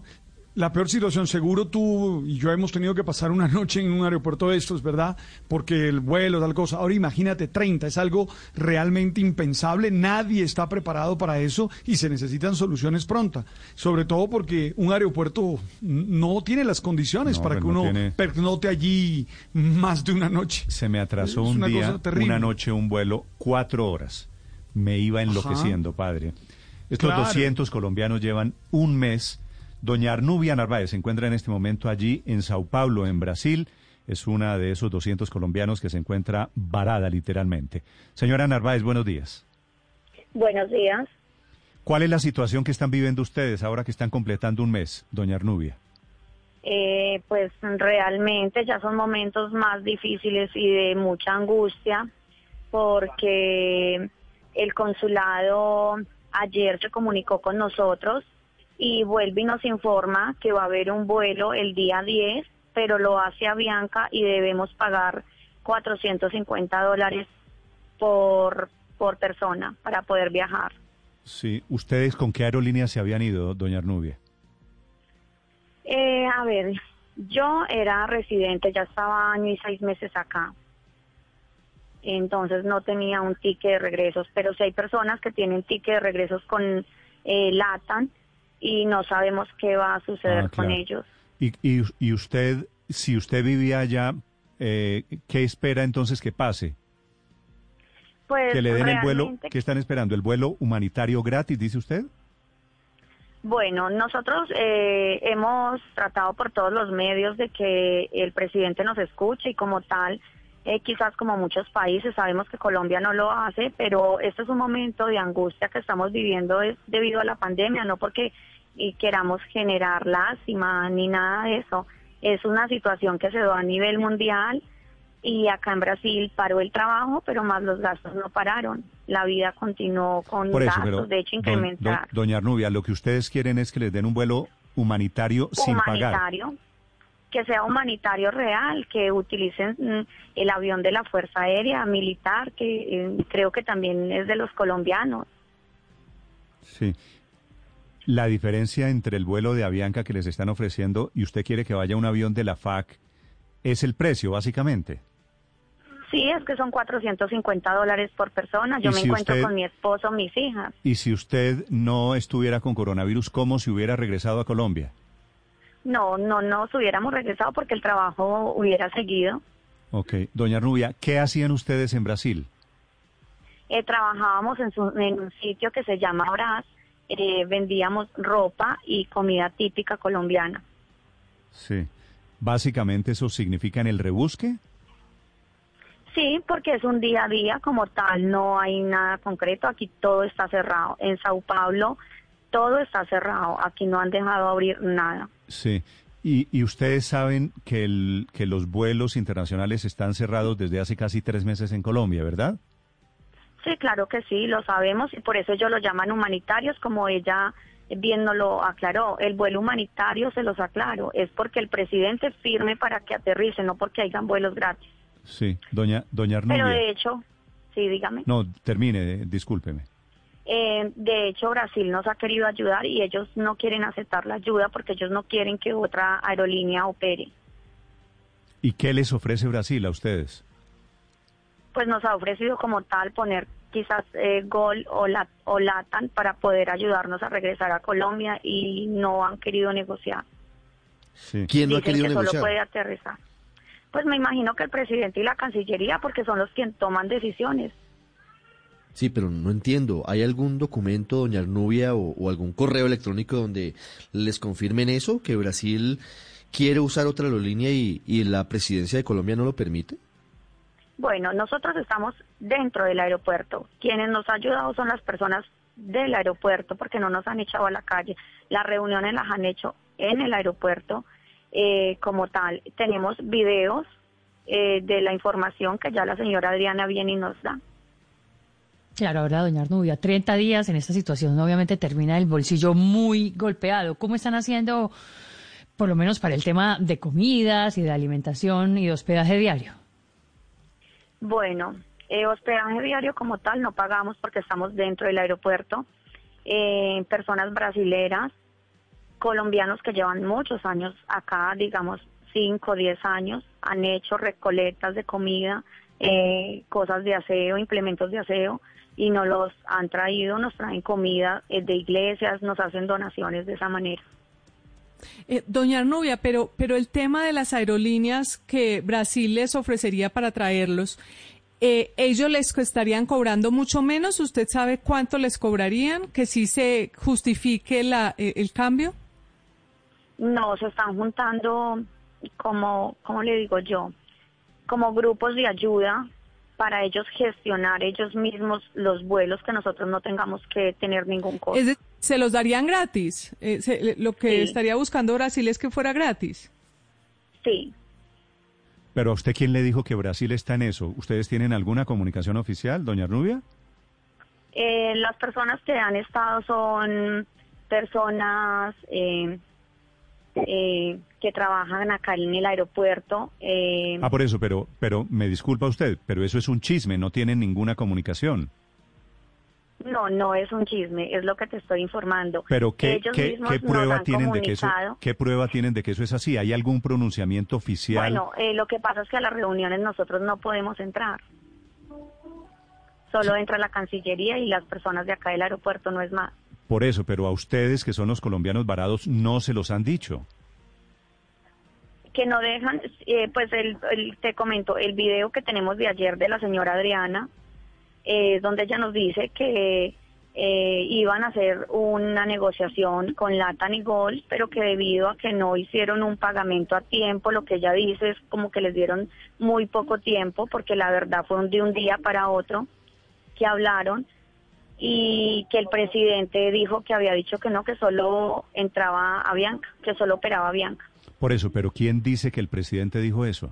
La peor situación, seguro tú y yo hemos tenido que pasar una noche en un aeropuerto de estos, ¿verdad? Porque el vuelo, tal cosa. Ahora imagínate 30, es algo realmente impensable, nadie está preparado para eso y se necesitan soluciones prontas. Sobre todo porque un aeropuerto no tiene las condiciones No, para pues que no uno tiene- pernote allí más de una noche. Se me atrasó Es un día, una noche, un vuelo, cuatro horas. Me iba enloqueciendo, padre. Estos Claro. 200 colombianos llevan un mes. Doña Arnubia Narváez se encuentra en este momento allí en Sao Paulo, en Brasil. Es una de esos 200 colombianos que se encuentra varada literalmente. Señora Narváez, buenos días. Buenos días. ¿Cuál es la situación que están viviendo ustedes ahora que están completando un mes, doña Arnubia? Eh, pues realmente ya son momentos más difíciles y de mucha angustia porque el consulado ayer se comunicó con nosotros y vuelve y nos informa que va a haber un vuelo el día 10, pero lo hace a Bianca y debemos pagar 450 dólares por, por persona para poder viajar. Sí, ¿ustedes con qué aerolínea se habían ido, doña Arnubia? Eh, a ver, yo era residente, ya estaba año y seis meses acá. Entonces no tenía un ticket de regresos, pero si hay personas que tienen ticket de regresos con eh, LATAM y no sabemos qué va a suceder Ah, con ellos. Y, y, y usted, si usted vivía allá, eh, ¿qué espera entonces que pase? Pues que le den el vuelo, ¿qué están esperando? ¿El vuelo humanitario gratis, dice usted? Bueno, nosotros eh, hemos tratado por todos los medios de que el presidente nos escuche y como tal, eh, quizás como muchos países, sabemos que Colombia no lo hace, pero este es un momento de angustia que estamos viviendo es debido a la pandemia, no porque y queramos generar lástima ni nada de eso. Es una situación que se da a nivel mundial y acá en Brasil paró el trabajo, pero más los gastos no pararon. La vida continuó con Por eso, gastos, de hecho incrementar. don- doña Arnubia, lo que ustedes quieren es que les den un vuelo humanitario sin pagar. humanitario, que sea humanitario real, que utilicen mm, el avión de la Fuerza Aérea Militar, que eh, creo que también es de los colombianos. Sí. La diferencia entre el vuelo de Avianca que les están ofreciendo y usted quiere que vaya un avión de la FAC es el precio, básicamente. Sí, es que son 450 dólares por persona. Yo ¿Y me si encuentro usted- con mi esposo, mis hijas. Y si usted no estuviera con coronavirus, ¿cómo se hubiera regresado a Colombia? No, no nos hubiéramos regresado porque el trabajo hubiera seguido. Ok. Doña Rubia, ¿qué hacían ustedes en Brasil? Eh, trabajábamos en, su- en un sitio que se llama Brás. Eh, vendíamos ropa y comida típica colombiana. Sí. Básicamente eso significa en el rebusque. Sí, porque es un día a día como tal, no hay nada concreto, aquí todo está cerrado. En Sao Paulo todo está cerrado, aquí no han dejado abrir nada. Sí. Y, y ustedes saben que, el, que los vuelos internacionales están cerrados desde hace casi tres meses en Colombia, ¿verdad? Sí, claro que sí, lo sabemos y por eso ellos lo llaman humanitarios, como ella bien nos lo aclaró. El vuelo humanitario, se los aclaro, es porque el presidente firme para que aterricen, no porque hayan vuelos gratis. Sí. Doña, doña Pero Arnubia. de hecho, sí, dígame. No, termine, eh, discúlpeme. Eh, de hecho, Brasil nos ha querido ayudar y ellos no quieren aceptar la ayuda porque ellos no quieren que otra aerolínea opere. ¿Y qué les ofrece Brasil a ustedes? Pues nos ha ofrecido como tal poner quizás eh, Gol o, la, o Latan para poder ayudarnos a regresar a Colombia y no han querido negociar. Sí. ¿Quién no ha querido que negociar? solo puede aterrizar. Pues me imagino que el presidente y la Cancillería, porque son los quienes toman decisiones. Sí, pero no entiendo. ¿Hay algún documento, doña Arnubia, o, o algún correo electrónico donde les confirmen eso, que Brasil quiere usar otra aerolínea y, y la presidencia de Colombia no lo permite? Bueno, nosotros estamos dentro del aeropuerto. Quienes nos han ayudado son las personas del aeropuerto porque no nos han echado a la calle. Las reuniones las han hecho en el aeropuerto eh, como tal. Tenemos videos eh, de la información que ya la señora Adriana viene y nos da. Claro, ahora, doña Arnubia, 30 días en esta situación obviamente termina el bolsillo muy golpeado. ¿Cómo están haciendo, por lo menos para el tema de comidas y de alimentación y de hospedaje diario? Bueno, eh, hospedaje diario como tal no pagamos porque estamos dentro del aeropuerto. Eh, personas brasileras, colombianos que llevan muchos años acá, digamos 5 o 10 años, han hecho recolectas de comida, eh, cosas de aseo, implementos de aseo y nos los han traído, nos traen comida eh, de iglesias, nos hacen donaciones de esa manera. Eh, doña Arnubia, pero, pero el tema de las aerolíneas que Brasil les ofrecería para traerlos, eh, ¿ellos les estarían cobrando mucho menos? ¿Usted sabe cuánto les cobrarían? ¿Que sí se justifique la, eh, el cambio? No, se están juntando como, ¿cómo le digo yo? Como grupos de ayuda para ellos gestionar ellos mismos los vuelos que nosotros no tengamos que tener ningún costo. Es de- ¿Se los darían gratis? Eh, se- lo que Sí. estaría buscando Brasil es que fuera gratis. Sí. Pero a usted quién le dijo que Brasil está en eso? ¿Ustedes tienen alguna comunicación oficial, doña Arnubia? Eh, las personas que han estado son personas eh, eh, que trabajan acá en el aeropuerto. eh, Ah, por eso, pero, pero me disculpa usted, pero eso es un chisme, no tienen ninguna comunicación. No, no es un chisme, es lo que te estoy informando. Pero ¿qué, Ellos qué, mismos qué prueba han tienen de que eso, qué prueba tienen de que eso es así? ¿Hay algún pronunciamiento oficial? Bueno, eh, lo que pasa es que a las reuniones nosotros no podemos entrar. Solo entra la Cancillería y las personas de acá del aeropuerto, no es más. Por eso, pero a ustedes que son los colombianos varados no se los han dicho. Que no dejan, eh, pues el, te comento, el video que tenemos de ayer de la señora Adriana, eh, donde ella nos dice que eh, iban a hacer una negociación con Latan y Gol, pero que debido a que no hicieron un pagamento a tiempo, lo que ella dice es como que les dieron muy poco tiempo, porque la verdad fue de un día para otro que hablaron y que el presidente dijo que había dicho que no, que solo entraba a Bianca, que solo operaba a Bianca. Por eso, pero ¿quién dice que el presidente dijo eso?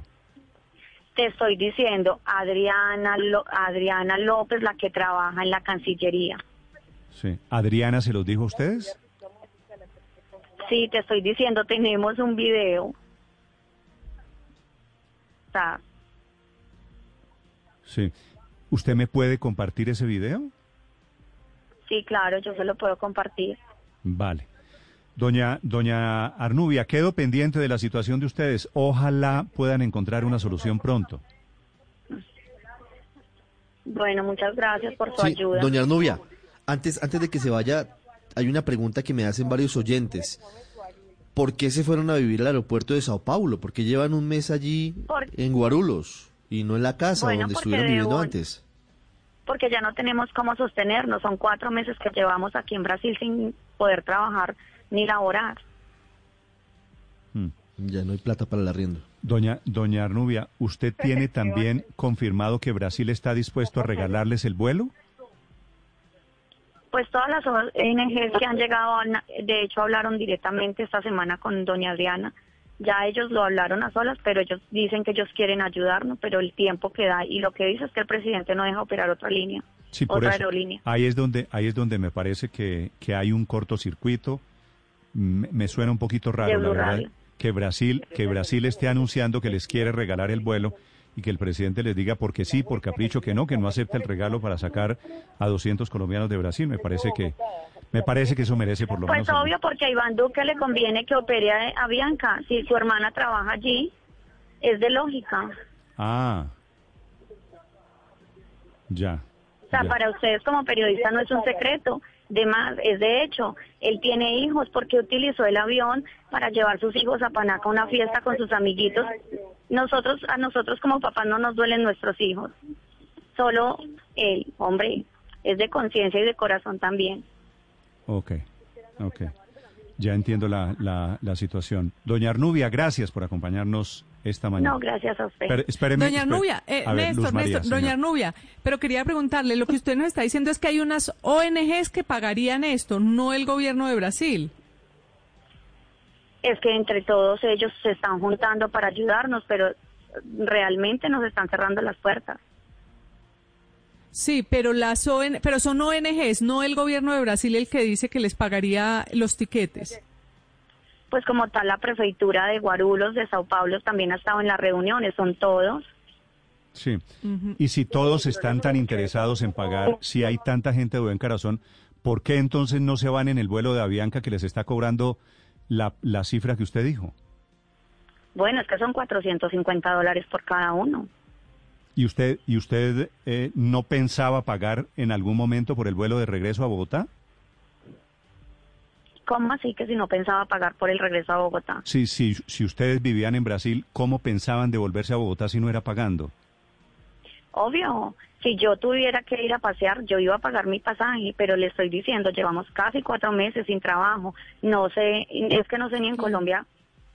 Te estoy diciendo, Adriana, Lo- Adriana López, la que trabaja en la Cancillería. Sí. ¿Adriana se los dijo a ustedes? Sí, te estoy diciendo, tenemos un video. O sea, Sí. ¿Usted me puede compartir ese video? Sí, claro, yo se lo puedo compartir. Vale. Doña, doña Arnubia, quedo pendiente de la situación de ustedes. Ojalá puedan encontrar una solución pronto. Bueno, muchas gracias por su Sí, ayuda. doña Arnubia, antes, antes de que se vaya, hay una pregunta que me hacen varios oyentes. ¿Por qué se fueron a vivir al aeropuerto de Sao Paulo? ¿Por qué llevan un mes allí en Guarulhos y no en la casa Bueno, donde estuvieron viviendo debo- antes? Porque ya no tenemos cómo sostenernos. Son cuatro meses que llevamos aquí en Brasil sin poder trabajar ni laborar. Ya no hay plata para el arriendo. Doña, doña Arnubia, ¿usted tiene también confirmado que Brasil está dispuesto a regalarles el vuelo? Pues todas las ONGs que han llegado, han- de hecho hablaron directamente esta semana con doña Adriana. Ya ellos lo hablaron a solas, pero ellos dicen que ellos quieren ayudarnos, pero el tiempo que da y lo que dice es que el presidente no deja operar otra línea, Sí, por otra eso. aerolínea. Ahí es donde, ahí es donde me parece que, que hay un cortocircuito. Me, me suena un poquito raro, la verdad, que Brasil, que Brasil esté anunciando que les quiere regalar el vuelo y que el presidente les diga porque sí, por capricho que no, que no acepta el regalo para sacar a 200 colombianos de Brasil. Me parece que, me parece que eso merece por lo Pues menos. algún- obvio, porque a Iván Duque le conviene que opere a, Bianca. Si su hermana trabaja allí, es de lógica. Ah. Ya. O sea, ya. para ustedes como periodistas no es un secreto. De más, es de hecho, él tiene hijos porque utilizó el avión para llevar sus hijos a Panaca a una fiesta con sus amiguitos. Nosotros, a nosotros como papás no nos duelen nuestros hijos. Solo él, hombre, es de conciencia y de corazón también. Ok, ok. Ya entiendo la, la, la situación. Doña Arnubia, gracias por acompañarnos esta mañana. No, gracias a usted. Espéreme, Doña Arnubia, eh, ver, Néstor, María, Néstor, señor. Doña Arnubia, pero quería preguntarle, lo que usted nos está diciendo es que hay unas ONGs que pagarían esto, no el gobierno de Brasil. Es que entre todos ellos se están juntando para ayudarnos, pero realmente nos están cerrando las puertas. Sí, pero las ON pero son ONGs, no el gobierno de Brasil el que dice que les pagaría los tiquetes. Pues como tal, la prefeitura de Guarulhos, de Sao Paulo, también ha estado en las reuniones, son todos. Sí. Y si todos están tan interesados en pagar, si hay tanta gente de buen corazón, ¿por qué entonces no se van en el vuelo de Avianca que les está cobrando la, la cifra que usted dijo? Bueno, es que son 450 dólares por cada uno. ¿Y usted, y usted eh, no pensaba pagar en algún momento por el vuelo de regreso a Bogotá? ¿Cómo así que si no pensaba pagar por el regreso a Bogotá? Sí, sí, si ustedes vivían en Brasil, ¿cómo pensaban devolverse a Bogotá si no era pagando? Obvio, si yo tuviera que ir a pasear, yo iba a pagar mi pasaje, pero le estoy diciendo, llevamos casi cuatro meses sin trabajo. No sé, es que no sé ni en Colombia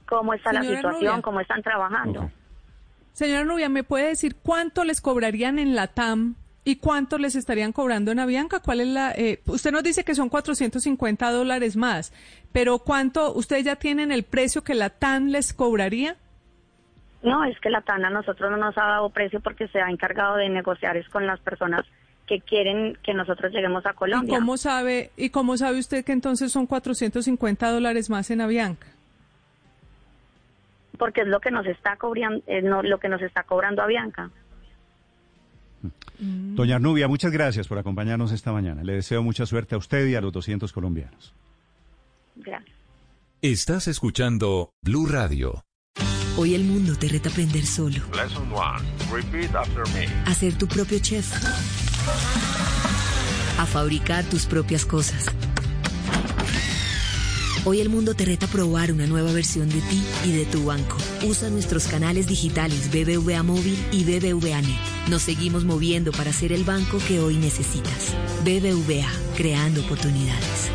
cómo está la situación, Nubia. cómo están trabajando. Señora Nubia, ¿me puede decir cuánto les cobrarían en la TAM y cuánto les estarían cobrando en Avianca? ¿Cuál es la? eh, usted nos dice que son 450 dólares más, pero ¿cuánto? ¿Ustedes ya tienen el precio que la TAM les cobraría? No, es que la TAN a nosotros no nos ha dado precio porque se ha encargado de negociar es con las personas que quieren que nosotros lleguemos a ¿Y Colombia. cómo sabe y cómo sabe usted que entonces son 450 dólares más en Avianca? Porque es lo que nos está cobrando, es no, lo que nos está cobrando Avianca. Doña Arnubia, muchas gracias por acompañarnos esta mañana. Le deseo mucha suerte a usted y a los 200 colombianos. Gracias. Estás escuchando Blue Radio. Hoy el mundo te reta a aprender solo, Lesson 1. Repeat after me. a ser tu propio chef, a fabricar tus propias cosas. Hoy el mundo te reta a probar una nueva versión de ti y de tu banco. Usa nuestros canales digitales BBVA Móvil y BBVA Net. Nos seguimos moviendo para ser el banco que hoy necesitas. BBVA, creando oportunidades.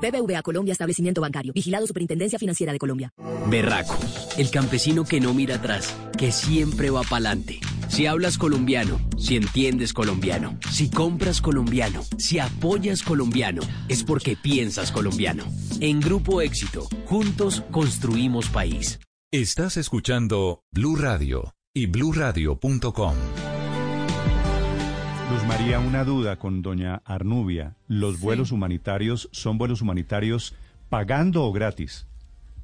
BBVA Colombia Establecimiento Bancario. Vigilado Superintendencia Financiera de Colombia. Berraco, el campesino que no mira atrás, que siempre va pa'lante. Si hablas colombiano, si entiendes colombiano, si compras colombiano, si apoyas colombiano, es porque piensas colombiano. En Grupo Éxito, juntos construimos país. Estás escuchando Blue Radio y bluradio.com. María, una duda con doña Arnubia. ¿Los vuelos humanitarios son vuelos humanitarios pagando o gratis?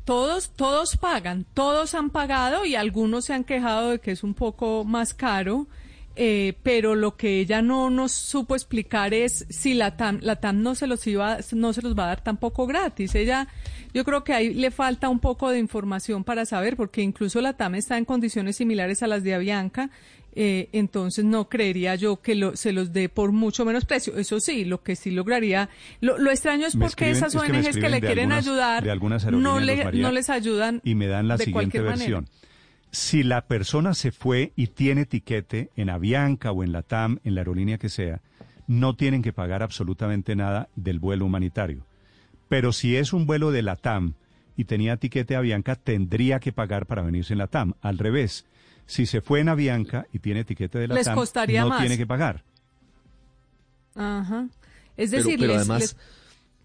Todos, todos pagan, todos han pagado y algunos se han quejado de que es un poco más caro. eh, pero lo que ella no nos supo explicar es si la TAM, la TAM no se los iba, no se los va a dar tampoco gratis. Ella, yo creo que ahí le falta un poco de información para saber, porque incluso la TAM está en condiciones similares a las de Avianca, eh, entonces no creería yo que lo, se los dé por mucho menos precio. Eso sí, lo que sí lograría, lo, lo extraño es Me porque escriben- esas es que me ONGs que, le quieren algunas- ayudar de algunas no, le, María, no les ayudan y me dan la de siguiente manera. versión. Si la persona se fue y tiene tiquete en Avianca o en la TAM, en la aerolínea que sea, no tienen que pagar absolutamente nada del vuelo humanitario. Pero si es un vuelo de la TAM y tenía tiquete Avianca, tendría que pagar para venirse en la TAM. Al revés, si se fue en Avianca y tiene tiquete de la Les TAM, costaría no más. tiene que pagar. Ajá. Es Pero, decir, pero les- además, les-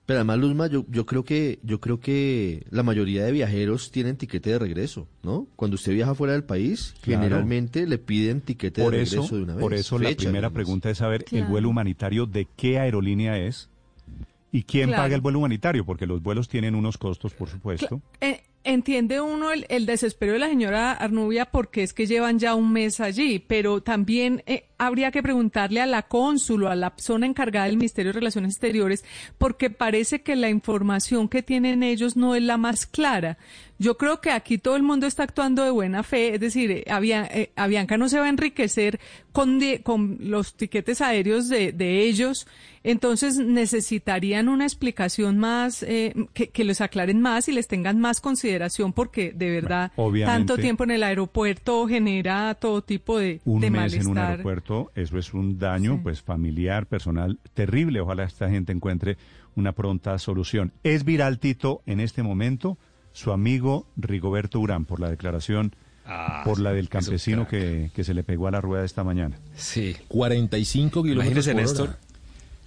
pero además, Luzma, yo, yo creo que, yo creo que la mayoría de viajeros tienen tiquete de regreso, ¿no? Cuando usted viaja fuera del país, Claro. generalmente le piden tiquete Por de eso, regreso de una vez. por eso la primera además. pregunta es saber el vuelo humanitario de qué aerolínea es y quién Claro. paga el vuelo humanitario, porque los vuelos tienen unos costos, por supuesto. Eh, entiende uno el, el desespero de la señora Arnubia porque es que llevan ya un mes allí, pero también eh, habría que preguntarle a la cónsul o a la zona encargada del Ministerio de Relaciones Exteriores porque parece que la información que tienen ellos no es la más clara. Yo creo que aquí todo el mundo está actuando de buena fe, es decir, eh, eh, Avianca no se va a enriquecer con, los tiquetes aéreos de, de ellos, entonces necesitarían una explicación más, eh, que, que les aclaren más y les tengan más consideración porque de verdad tanto tiempo en el aeropuerto genera todo tipo de, Un de mes en un malestar. Eso es un daño pues familiar, personal terrible. Ojalá esta gente encuentre una pronta solución. Es viral, Tito, en este momento, su amigo Rigoberto Urán, por la declaración, Ah, por la del campesino que, que se le pegó a la rueda esta mañana. Sí. 45 kilómetros Imagínese, por Néstor.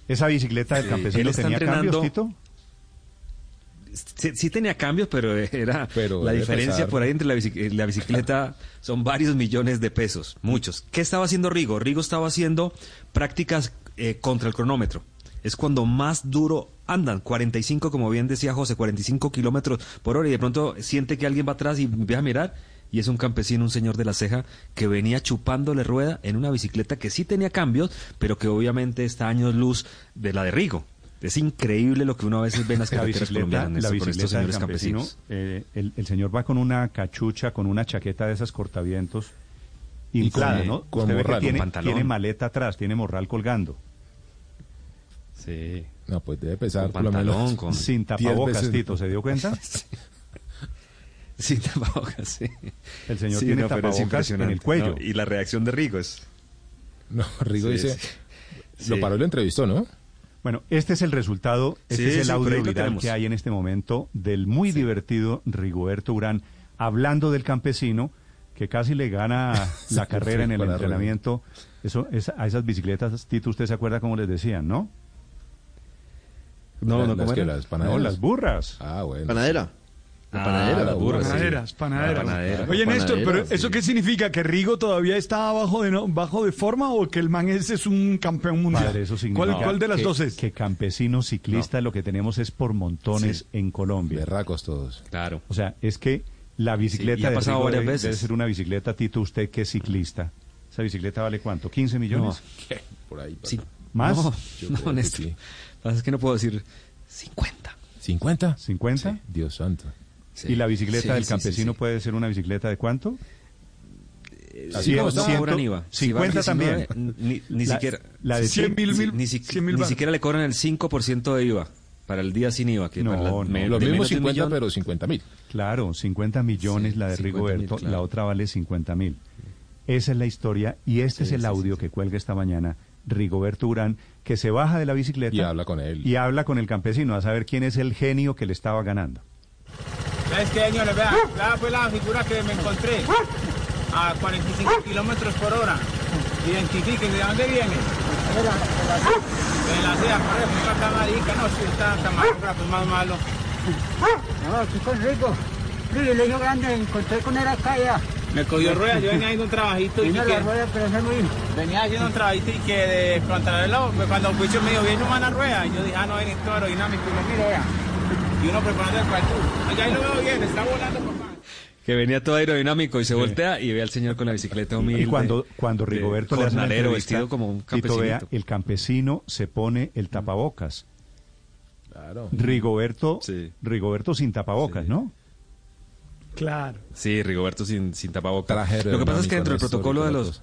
¿Esa bicicleta del Sí, campesino tenía cambios, entrenando- Tito? Sí, sí tenía cambios, pero era Pero la diferencia pesar. por ahí entre la, bici- la bicicleta son varios millones de pesos, muchos. ¿Qué estaba haciendo Rigo? Rigo estaba haciendo prácticas eh, contra el cronómetro. Es cuando más duro andan, 45, como bien decía José, 45 kilómetros por hora y de pronto siente que alguien va atrás y empieza a mirar y es un campesino, un señor de la ceja que venía chupándole rueda en una bicicleta que sí tenía cambios, pero que obviamente está años luz de la de Rigo. Es increíble lo que uno a veces ve en las La carreteras bicicleta, colombianas la con estos señores campesino, campesinos. eh, el, el señor va con una cachucha, con una chaqueta de esas cortavientos Y inflada, con- ¿no? con Usted ve que tiene, pantalón. tiene maleta atrás, tiene morral colgando. Sí. No, pues debe pesar Con por lo menos pantalón, con- Sin 10 tapabocas, veces- Tito, ¿se dio cuenta? Sin tapabocas, sí. El señor Sí, tiene no, tapabocas en el cuello. ¿no? Y la reacción de Rigo es... No, Rigo Sí, dice, sí. lo Sí. paró y lo entrevistó, ¿no? Bueno, este es el resultado, este Sí, es el sí, audio viral que hay en este momento del muy divertido Rigoberto Urán hablando del campesino que casi le gana la carrera en el entrenamiento. Eso, es, a esas bicicletas, Tito, usted se acuerda cómo les decían, ¿no? No, Las- no, las las No, panaderas. las burras. Ah, bueno. Panadera. La Ah, panadera. la burra, sí. Panaderas, panaderas. La panadera. Oye, Néstor, pero sí. ¿eso qué significa? ¿Que Rigo todavía está bajo de, no- bajo de forma o que el man ese es un campeón mundial? Padre, eso significa ¿Cuál, cuál de las que, dos es? que campesinos ciclistas lo que tenemos es por montones en Colombia. Berracos todos. Claro. O sea, es que la bicicleta Sí, ha de pasado Rigo varias debe, veces. debe ser una bicicleta, Tito, usted que es ciclista. ¿Esa bicicleta vale cuánto? ¿15 millones? Por ahí. Sí. ¿Más? No, no, que Néstor. sí. Lo que pasa es que no puedo decir 50. ¿50? ¿50? Dios santo. Sí. ¿Y la bicicleta Sí, del campesino sí. puede ser una bicicleta de cuánto? Así Cien- como está. no ciento- cobran IVA. Si va 50 19, también. Ni, ni La- siquiera. la de Sí, 100 mil, ni, si- 100 mil ni bar. siquiera le cobran el 5% de IVA para el día sin IVA. Que No, para la- no. me- Lo mismo menos de un 50, millón. pero 50 mil. Claro, 50 millones Sí, la de 50 Rigoberto, mil, claro. la otra vale 50 mil. Esa es la historia y este es el sí, audio que cuelga esta mañana Rigoberto Urán, que se baja de la bicicleta Y habla con él. y habla con el campesino a saber quién es el genio que le estaba ganando. ¿Sabes qué, señores? Vea, vea fue la figura que me encontré a 45 kilómetros por hora. Identifiquen, ¿de dónde viene? De la CIA, por acá marica, no, si está camarógrafo, es más malo. No, aquí con Rico. Privilegio grande, encontré con él acá ya. Me cogió ruedas, yo venía haciendo un trabajito y que la rueda, pero ese muy... venía haciendo un trabajito y que de contrarreloj, pues cuando yo me dijo, viene una rueda, y yo dije, ah, no, viene todo aerodinámico, y lo miro, vea. Y uno preparando el cuarto, allá ahí lo veo bien, está volando, papá. que venía todo aerodinámico y se voltea y ve al señor con la bicicleta humilde. Y cuando, cuando de Rigoberto le hace una vestido como un vea, campesinito. el campesino se pone el tapabocas. Claro. Rigoberto, Rigoberto sin tapabocas, ¿no? Claro. Sí, Rigoberto sin, sin tapabocas. Lo que pasa es que dentro del protocolo de los,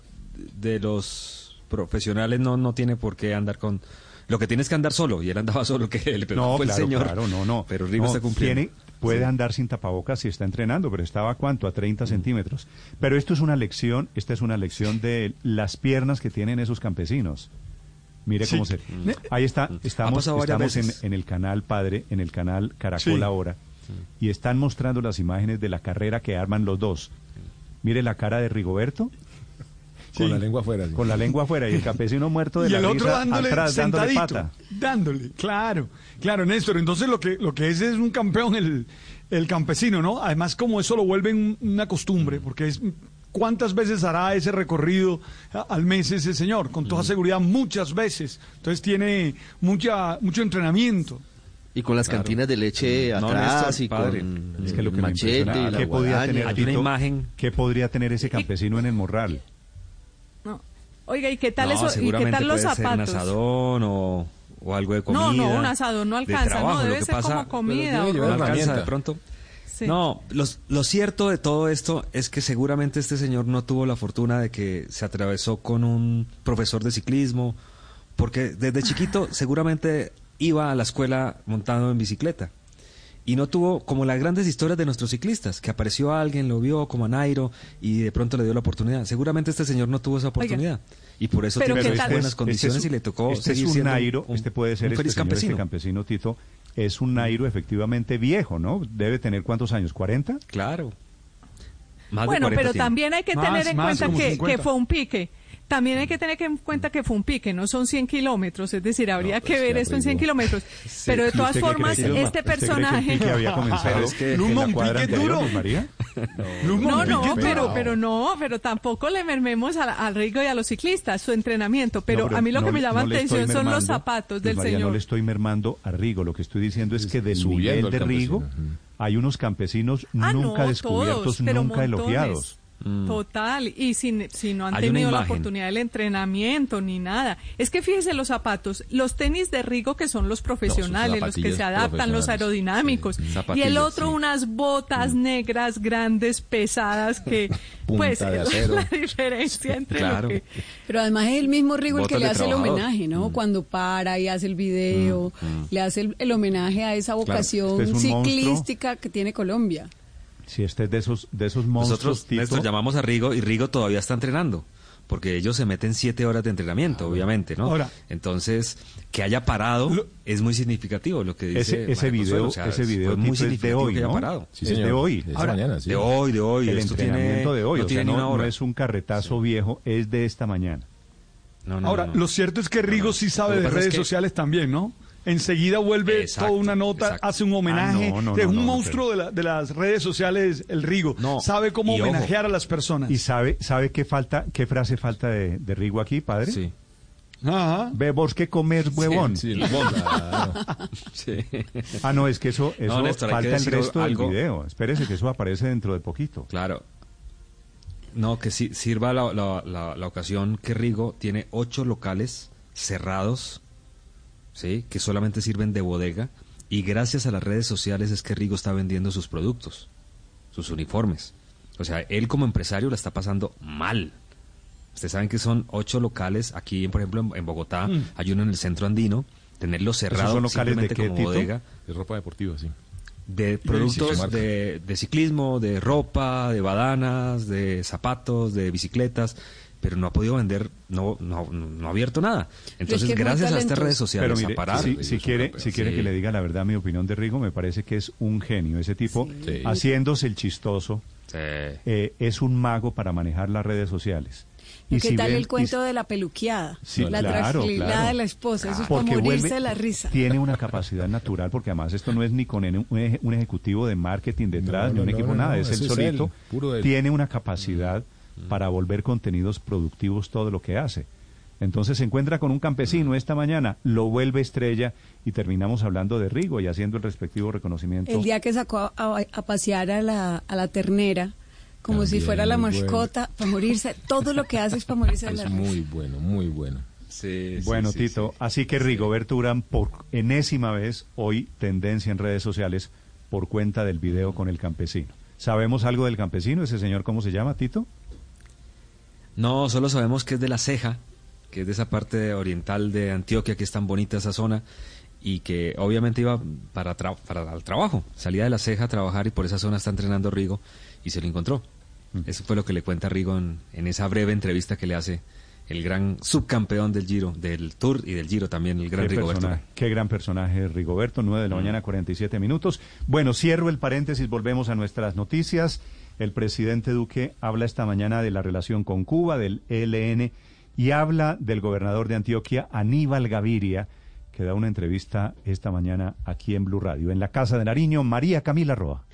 de los profesionales no, no tiene por qué andar con... Lo que tiene es que andar solo, y él andaba solo, que le No, fue el claro, señor. claro, no, no. Pero Rigo No, está cumpliendo. tiene- puede Sí. andar sin tapabocas si está entrenando, pero estaba a cuánto, a 30 centímetros. Pero esto es una lección, esta es una lección de las piernas que tienen esos campesinos. Mire Sí. cómo se... Ahí está, estamos, pasado varias estamos en, el canal Padre, en el canal Caracol Sí. ahora, y están mostrando las imágenes de la carrera que arman los dos. Mire la cara de Rigoberto. Con la lengua afuera. sí. Con la lengua afuera y el campesino muerto de y la el otro risa dándole atrás, dándole sentadito, pata. dándole, claro, claro, Néstor. Entonces lo que lo que es es un campeón el, el campesino, ¿no? Además como eso lo vuelve un- una costumbre, porque es cuántas veces hará ese recorrido al mes ese señor, con toda seguridad muchas veces. Entonces tiene mucha mucho entrenamiento. Y con las Claro. cantinas de leche No, atrás Néstor, y padre. con Es que lo que el me machete impresiona, y la ¿qué podría guadaña. tener Hay una Tito? imagen. ¿Qué podría tener ese campesino en el morral? No. Oiga, ¿y qué tal no, eso? ¿Y qué tal los puede ser un zapatos? asadón o, o algo de comida. No, no, un asadón no de alcanza, trabajo. no, debe ser pasa- como comida. Pero o- debe No alcanza de pronto. Sí. No, los- lo cierto de todo esto es que seguramente este señor no tuvo la fortuna de que se atravesó con un profesor de ciclismo, porque desde chiquito seguramente iba a la escuela montado en bicicleta. Y no tuvo como las grandes historias de nuestros ciclistas, que apareció alguien, lo vio como a Nairo y de pronto le dio la oportunidad. Seguramente este señor no tuvo esa oportunidad. Y por eso Pero tiene buenas Este es- condiciones este es- y le tocó este seguir es un siendo Nairo, un- este puede ser un este feliz señor, este campesino. campesino Tito, es un Nairo efectivamente viejo, ¿no? Debe tener cuántos años, ¿40? Claro. Más de Bueno, 40 pero tiene. también hay que Más, tener en más, cuenta como que, 50. que fue un pique. También hay que tener que en cuenta que fue un pique, no son 100 kilómetros, es decir, habría No, pues, que ver esto en 100 arriesgo. kilómetros. Pero de ¿Y todas formas, que- este que personaje... pique había comenzado Pero es que- en Luma, la un cuadra pique anterior, duro. Luz María? Luma, No, no, pique pero, pero no, pero tampoco le mermemos al, al Rigo y a los ciclistas su entrenamiento. Pero, No, a mí lo no que me llama atención son los zapatos Luz del María, señor. No le estoy mermando a Rigo, lo que estoy diciendo es que del nivel el de Rigo hay unos campesinos Ah, no, nunca descubiertos, todos, nunca montones. elogiados. Total, y si, si no han tenido la oportunidad del entrenamiento ni nada. Es que fíjese los zapatos, los tenis de Rigo que son los profesionales, los que se adaptan, los aerodinámicos. Sí, y el otro sí. unas botas negras, grandes, pesadas, que pues es la diferencia entre Claro. lo que... Pero además es el mismo Rigo el que le hace el homenaje, ¿no? Cuando para y hace el video, le hace el, el homenaje a esa vocación Este es un monstruo. ciclística que tiene Colombia. Si este es de esos, de esos monstruos, Nosotros, Tito, Néstor, llamamos a Rigo y Rigo todavía está entrenando. Porque ellos se meten siete horas de entrenamiento, obviamente, ¿no? Ahora- Entonces, que haya parado Lo- es muy significativo lo que dice. ese, ese video, o sea, ese fue video muy es de significativo hoy, que haya ¿no? parado. Sí, es de hoy. Es Ahora, mañana, sí. De hoy, de hoy. el esto entrenamiento tiene, de hoy, no o sea, tiene ni no, una no hora. es un carretazo viejo, es de esta mañana. No, no, Ahora, no, no. lo cierto es que Rigo No, no. sí sabe de es redes que- sociales también, ¿no? Enseguida vuelve Exacto, toda una nota, exacto. hace un homenaje. Ah, no, no, es no, un no, monstruo de, la- de las redes sociales, el Rigo. No, Sabe cómo y ojo. homenajear a las personas. ¿Y sabe, sabe qué falta, qué frase falta de, de Rigo aquí, padre? Sí. Ajá. Ve vos que comer huevón. Sí, el claro. sí. Ah, no, es que eso, eso No, Néstor, falta el resto algo. del video. Espérese que eso aparece dentro de poquito. Claro. No, que sí, sirva la, la- la- la ocasión que Rigo tiene ocho locales cerrados, ¿sí? Que solamente sirven de bodega. Y gracias a las redes sociales es que Rigo está vendiendo sus productos, sus uniformes. O sea, él como empresario la está pasando mal. Ustedes saben que son ocho locales aquí, por ejemplo, en, Bogotá, Mm. hay uno en el centro andino, tenerlos cerrados son locales de simplemente qué, como Tito? bodega Es ropa deportiva, sí. de productos de, de ciclismo, de ropa, de badanas, de zapatos, de bicicletas, pero no ha podido vender, no, no, no ha abierto nada. Entonces, que es muy gracias a estas redes sociales, Pero mire, a parar. si, si quiere, si quiere Sí. que le diga la verdad, mi opinión de Rigo me parece que es un genio. Ese tipo, Sí. haciéndose el chistoso, Sí. eh, es un mago para manejar las redes sociales. ¿Y si qué tal ven- el y- cuento de la peluqueada? Sí, la claro, tranquilidad claro. de la esposa. Eso es para porque morirse vuelve- de la risa. Tiene una capacidad natural, porque además esto no es ni con un, eje- un ejecutivo de marketing detrás, No, ni un no, equipo, no, nada, no, es él es solito. él, puro él. Tiene una capacidad para volver contenidos productivos todo lo que hace. Entonces se encuentra con un campesino esta mañana, lo vuelve estrella y terminamos hablando de Rigo y haciendo el respectivo reconocimiento. El día que sacó a, a pasear a la, a la ternera, como si fuera la mascota, para morirse, todo lo que hace es para morirse de la Es muy bueno, muy bueno. Sí, Bueno, sí, Tito, sí. así que Rigoberto Urán, por enésima vez, hoy tendencia en redes sociales por cuenta del video con el campesino. ¿Sabemos algo del campesino? ¿Ese señor cómo se llama, Tito? No, solo sabemos que es de la ceja, que es de esa parte oriental de Antioquia, que es tan bonita esa zona, y que obviamente iba para, tra- para el trabajo. Salía de la ceja a trabajar y por esa zona está entrenando Rigo y se lo encontró. Eso fue lo que le cuenta Rigo en, en esa breve entrevista que le hace el gran subcampeón del Giro, del Tour y del Giro también, el gran Qué, Rigoberto. personaje, qué gran personaje, Rigoberto, 9 de la Mm. mañana, 47 minutos. Bueno, cierro el paréntesis, volvemos a nuestras noticias. El presidente Duque habla esta mañana de la relación con Cuba, del ELN, y habla del gobernador de Antioquia, Aníbal Gaviria, que da una entrevista esta mañana aquí en Blue Radio. En la Casa de Nariño, María Camila Roa.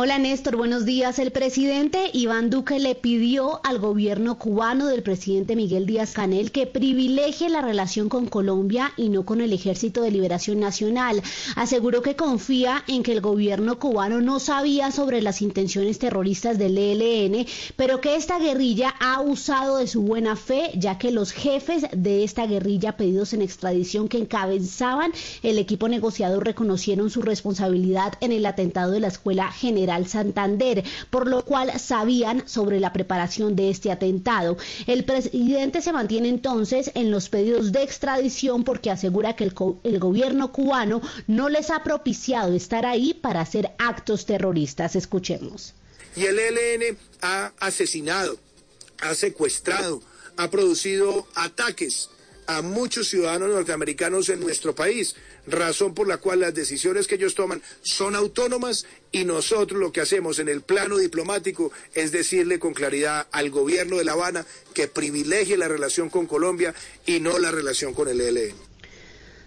Hola Néstor, buenos días. El presidente Iván Duque le pidió al gobierno cubano del presidente Miguel Díaz Canel que privilegie la relación con Colombia y no con el Ejército de Liberación Nacional. Aseguró que confía en que el gobierno cubano no sabía sobre las intenciones terroristas del ELN, pero que esta guerrilla ha usado de su buena fe, ya que los jefes de esta guerrilla pedidos en extradición que encabezaban el equipo negociador reconocieron su responsabilidad en el atentado de la Escuela General Santander, por lo cual sabían sobre la preparación de este atentado. El presidente se mantiene entonces en los pedidos de extradición porque asegura que el gobierno cubano no les ha propiciado estar ahí para hacer actos terroristas. Escuchemos. Y el ELN ha asesinado, ha secuestrado, ha producido ataques a muchos ciudadanos norteamericanos en nuestro país, razón por la cual las decisiones que ellos toman son autónomas y nosotros lo que hacemos en el plano diplomático es decirle con claridad al gobierno de La Habana que privilegie la relación con Colombia y no la relación con el ELN.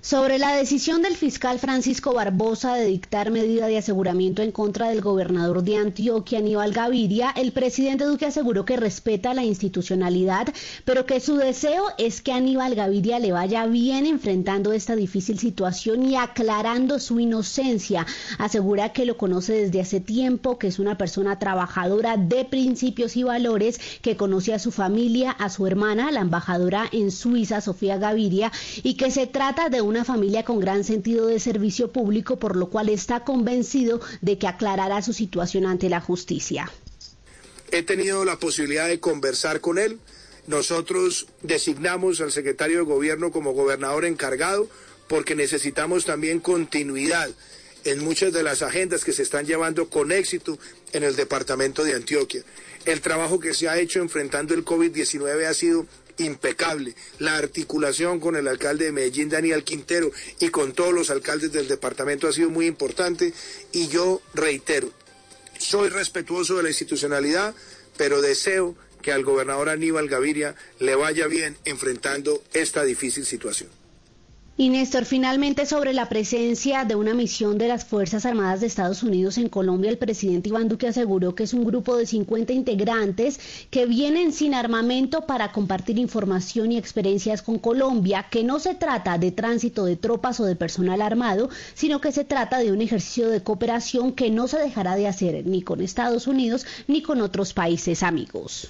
Sobre la decisión del fiscal Francisco Barbosa de dictar medida de aseguramiento en contra del gobernador de Antioquia, Aníbal Gaviria, el presidente Duque aseguró que respeta la institucionalidad, pero que su deseo es que Aníbal Gaviria le vaya bien enfrentando esta difícil situación y aclarando su inocencia. Asegura que lo conoce desde hace tiempo, que es una persona trabajadora de principios y valores, que conoce a su familia, a su hermana, la embajadora en Suiza, Sofía Gaviria, y que se trata de una familia con gran sentido de servicio público, por lo cual está convencido de que aclarará su situación ante la justicia. He tenido la posibilidad de conversar con él. Nosotros designamos al secretario de gobierno como gobernador encargado porque necesitamos también continuidad en muchas de las agendas que se están llevando con éxito en el departamento de Antioquia. El trabajo que se ha hecho enfrentando el COVID-19 ha sido impecable. La articulación con el alcalde de Medellín, Daniel Quintero, y con todos los alcaldes del departamento ha sido muy importante. Y yo reitero, soy respetuoso de la institucionalidad, pero deseo que al gobernador Aníbal Gaviria le vaya bien enfrentando esta difícil situación. Y Néstor, finalmente sobre la presencia de una misión de las Fuerzas Armadas de Estados Unidos en Colombia, el presidente Iván Duque aseguró que es un grupo de 50 integrantes que vienen sin armamento para compartir información y experiencias con Colombia, que no se trata de tránsito de tropas o de personal armado, sino que se trata de un ejercicio de cooperación que no se dejará de hacer ni con Estados Unidos ni con otros países amigos.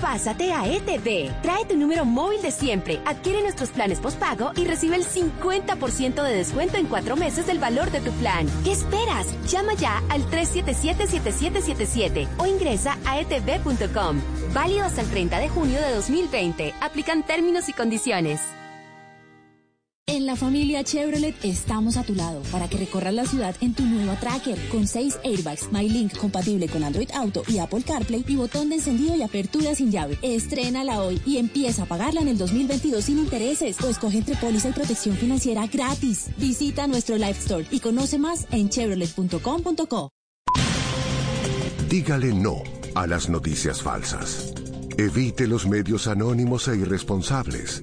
Pásate a ETV. Trae tu número móvil de siempre, adquiere nuestros planes postpago y recibe el 50% de descuento en cuatro meses del valor de tu plan. ¿Qué esperas? Llama ya al 377-7777 o ingresa a etv.com. Válido hasta el 30 de junio de 2020. Aplican términos y condiciones. En la familia Chevrolet estamos a tu lado para que recorras la ciudad en tu nueva Tracker con 6 airbags, MyLink compatible con Android Auto y Apple CarPlay y botón de encendido y apertura sin llave. Estrénala hoy y empieza a pagarla en el 2022 sin intereses o escoge entre póliza y protección financiera gratis. Visita nuestro Live Store y conoce más en chevrolet.com.co. Dígale no a las noticias falsas. Evite los medios anónimos e irresponsables.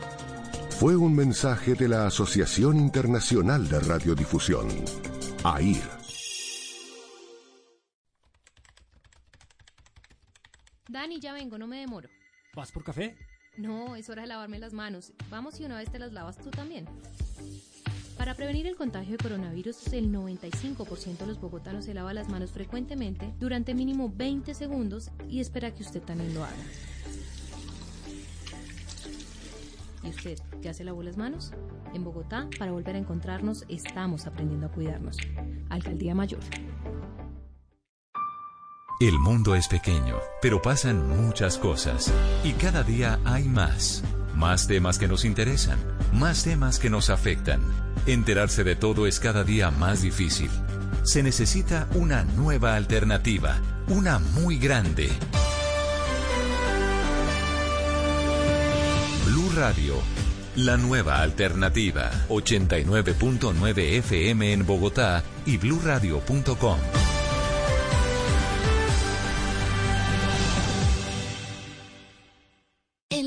Fue un mensaje de la Asociación Internacional de Radiodifusión, AIR. Dani, ya vengo, no me demoro. ¿Vas por café? No, es hora de lavarme las manos. Vamos y una vez te las lavas tú también. Para prevenir el contagio de coronavirus, el 95% de los bogotanos se lava las manos frecuentemente durante mínimo 20 segundos y espera que usted también lo haga. ¿Y usted ya se lavó las manos? En Bogotá, para volver a encontrarnos, estamos aprendiendo a cuidarnos. Alcaldía Mayor. El mundo es pequeño, pero pasan muchas cosas. Y cada día hay más. Más temas que nos interesan. Más temas que nos afectan. Enterarse de todo es cada día más difícil. Se necesita una nueva alternativa. Una muy grande. Radio. La nueva alternativa. 89.9 FM en Bogotá y bluradio.com.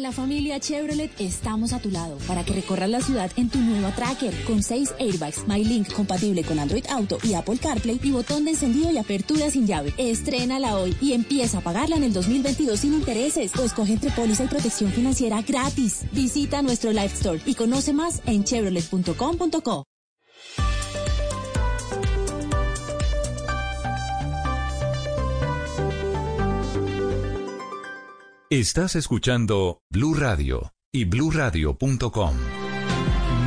la familia Chevrolet estamos a tu lado para que recorras la ciudad en tu nueva Tracker con 6 airbags, MyLink compatible con Android Auto y Apple CarPlay y botón de encendido y apertura sin llave. Estrénala hoy y empieza a pagarla en el 2022 sin intereses o escoge entre póliza y protección financiera gratis. Visita nuestro Live Store y conoce más en chevrolet.com.co. Estás escuchando Blue Radio y bluradio.com.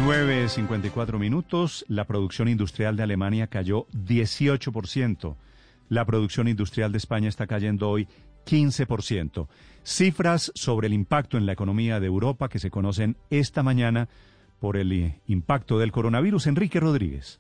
9.54 minutos. La producción industrial de Alemania cayó 18%. La producción industrial de España está cayendo hoy 15%. Cifras sobre el impacto en la economía de Europa que se conocen esta mañana por el impacto del coronavirus. Enrique Rodríguez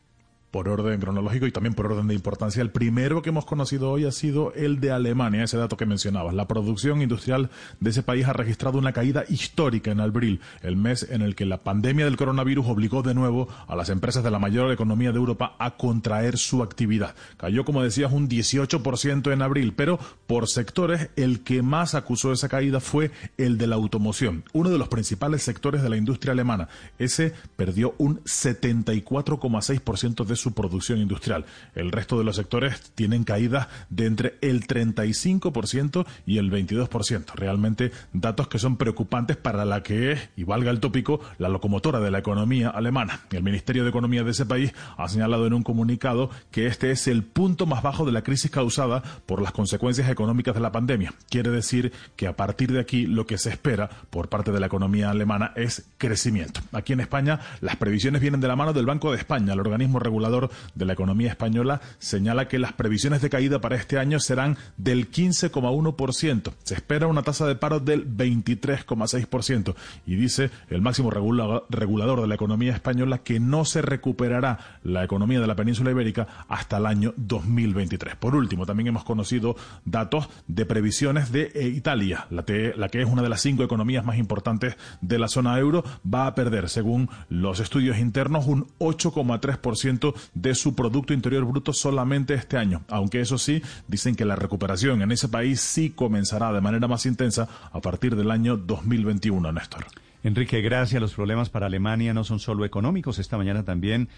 por orden cronológico y también por orden de importancia. El primero que hemos conocido hoy ha sido el de Alemania, ese dato que mencionabas. La producción industrial de ese país ha registrado una caída histórica en abril, el mes en el que la pandemia del coronavirus obligó de nuevo a las empresas de la mayor economía de Europa a contraer su actividad. Cayó, como decías, un 18% en abril, pero por sectores el que más acusó esa caída fue el de la automoción, uno de los principales sectores de la industria alemana. Ese perdió un 74,6% de su producción industrial. El resto de los sectores tienen caídas de entre el 35% y el 22%. Realmente datos que son preocupantes para la que es, y valga el tópico, la locomotora de la economía alemana. El Ministerio de Economía de ese país ha señalado en un comunicado que este es el punto más bajo de la crisis causada por las consecuencias económicas de la pandemia. Quiere decir que a partir de aquí lo que se espera por parte de la economía alemana es crecimiento. Aquí en España las previsiones vienen de la mano del Banco de España, el organismo regulador de la economía española, señala que las previsiones de caída para este año serán del 15,1%. Se espera una tasa de paro del 23,6%. Y dice el máximo regulador de la economía española que no se recuperará la economía de la península ibérica hasta el año 2023. Por último, también hemos conocido datos de previsiones de eh, Italia, la, la que es una de las cinco economías más importantes de la zona euro, va a perder, según los estudios internos, un 8,3% de su Producto Interior Bruto solamente este año, aunque eso sí, dicen que la recuperación en ese país sí comenzará de manera más intensa a partir del año 2021, Néstor. Enrique, gracias. Los problemas para Alemania no son solo económicos. Esta mañana también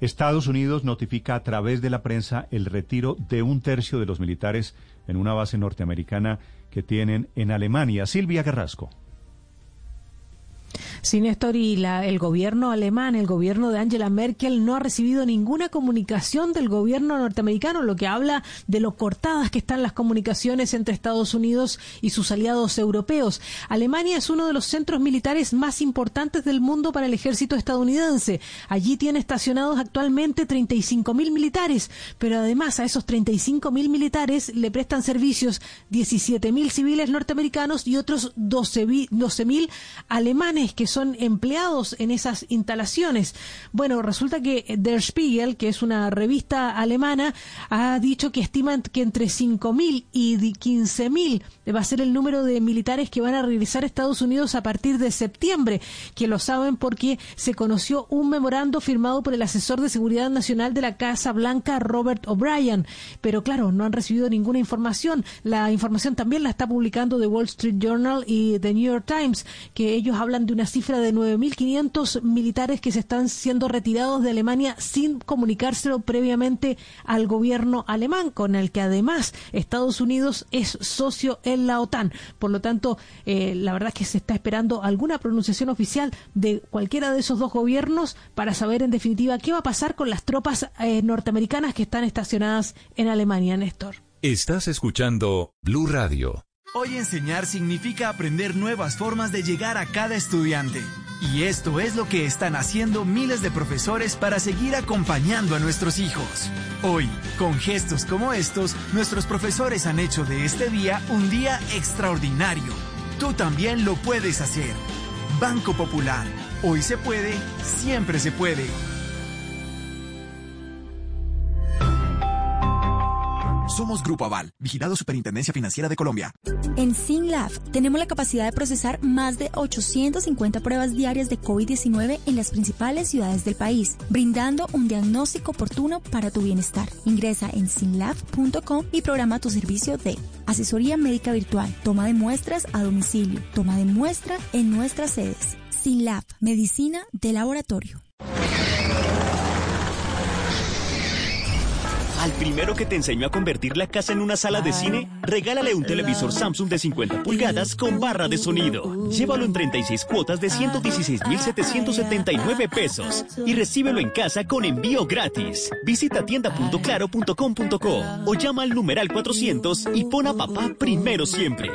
Estados Unidos notifica a través de la prensa el retiro de un tercio de los militares en una base norteamericana que tienen en Alemania. Silvia Carrasco. Sí, Néstor, y la, el gobierno alemán, el gobierno de Angela Merkel, no ha recibido ninguna comunicación del gobierno norteamericano, lo que habla de lo cortadas que están las comunicaciones entre Estados Unidos y sus aliados europeos. Alemania es uno de los centros militares más importantes del mundo para el ejército estadounidense. Allí tiene estacionados actualmente 35 mil militares, pero además a esos 35 mil militares le prestan servicios 17 mil civiles norteamericanos y otros 12 mil que son empleados en esas instalaciones. Bueno, resulta que Der Spiegel, que es una revista alemana, ha dicho que estiman que entre 5.000 y 15.000 va a ser el número de militares que van a regresar a Estados Unidos a partir de septiembre, que lo saben porque se conoció un memorando firmado por el asesor de seguridad nacional de la Casa Blanca, Robert O'Brien. Pero claro, no han recibido ninguna información. La información también la está publicando The Wall Street Journal y The New York Times, que ellos hablan de una cifra de 9.500 militares que se están siendo retirados de Alemania sin comunicárselo previamente al gobierno alemán, con el que además Estados Unidos es socio en la OTAN. Por lo tanto, eh, la verdad es que se está esperando alguna pronunciación oficial de cualquiera de esos dos gobiernos para saber en definitiva qué va a pasar con las tropas eh, norteamericanas que están estacionadas en Alemania, Néstor. Estás escuchando Blue Radio. Hoy enseñar significa aprender nuevas formas de llegar a cada estudiante. Y esto es lo que están haciendo miles de profesores para seguir acompañando a nuestros hijos. Hoy, con gestos como estos, nuestros profesores han hecho de este día un día extraordinario. Tú también lo puedes hacer. Banco Popular. Hoy se puede, siempre se puede. Somos Grupo Aval, vigilado Superintendencia Financiera de Colombia. En SINLAB tenemos la capacidad de procesar más de 850 pruebas diarias de COVID-19 en las principales ciudades del país, brindando un diagnóstico oportuno para tu bienestar. Ingresa en sinlab.com y programa tu servicio de asesoría médica virtual, toma de muestras a domicilio, toma de muestra en nuestras sedes. SINLAB, medicina de laboratorio. Al primero que te enseñó a convertir la casa en una sala de cine, regálale un televisor Samsung de 50 pulgadas con barra de sonido. Llévalo en 36 cuotas de 116,779 pesos y recíbelo en casa con envío gratis. Visita tienda.claro.com.co o llama al numeral 400 y pon a papá primero siempre.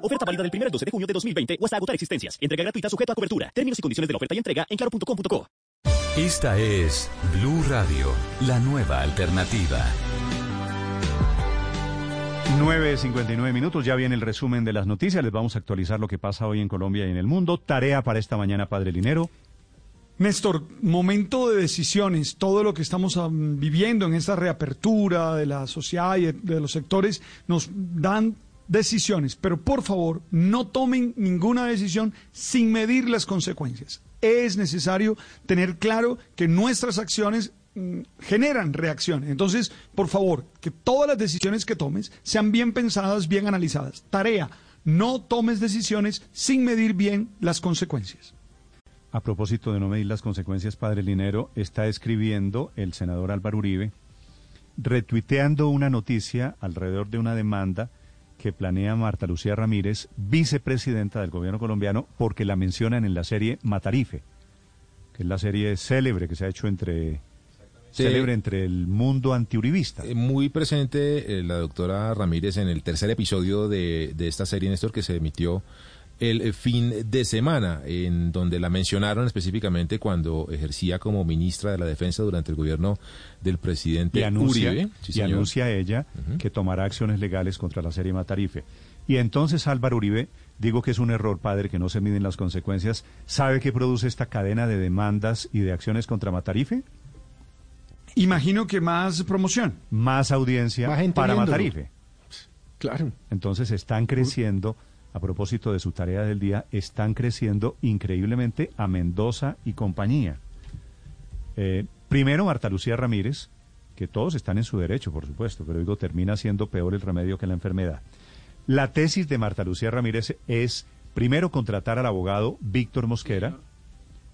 Oferta válida del 1 al 12 de junio de 2020 o hasta agotar existencias. Entrega gratuita sujeto a cobertura. Términos y condiciones de la oferta y entrega en claro.com.co. Esta es Blue Radio, la nueva alternativa. 9.59 minutos, ya viene el resumen de las noticias. Les vamos a actualizar lo que pasa hoy en Colombia y en el mundo. Tarea para esta mañana, Padre Linero. Néstor, momento de decisiones. Todo lo que estamos um, viviendo en esta reapertura de la sociedad y de los sectores nos dan decisiones, pero por favor no tomen ninguna decisión sin medir las consecuencias. Es necesario tener claro que nuestras acciones mm, generan reacciones. Entonces, por favor, que todas las decisiones que tomes sean bien pensadas, bien analizadas. Tarea, no tomes decisiones sin medir bien las consecuencias. A propósito de no medir las consecuencias, Padre Linero, está escribiendo el senador Álvaro Uribe, retuiteando una noticia alrededor de una demanda que planea Marta Lucía Ramírez, vicepresidenta del gobierno colombiano, porque la mencionan en la serie Matarife, que es la serie célebre que se ha hecho entre célebre entre el mundo antiuribista. Eh, muy presente eh, la doctora Ramírez en el tercer episodio de, de esta serie, Néstor, que se emitió el eh, fin de semana, en donde la mencionaron específicamente cuando ejercía como ministra de la Defensa durante el gobierno del presidente y anuncia, Uribe. y anuncia ella que tomará acciones legales contra la serie Matarife. Y entonces Álvaro Uribe, digo que es un error, padre, que no se miden las consecuencias, ¿sabe qué produce esta cadena de demandas y de acciones contra Matarife? Imagino que más promoción. Más audiencia para Matarife. Claro. Entonces están creciendo a propósito de su tarea del día, están creciendo increíblemente a Mendoza y compañía. Eh, primero, Marta Lucía Ramírez, que todos están en su derecho, por supuesto, pero digo, termina siendo peor el remedio que la enfermedad. La tesis de Marta Lucía Ramírez es, primero, contratar al abogado Víctor Mosquera,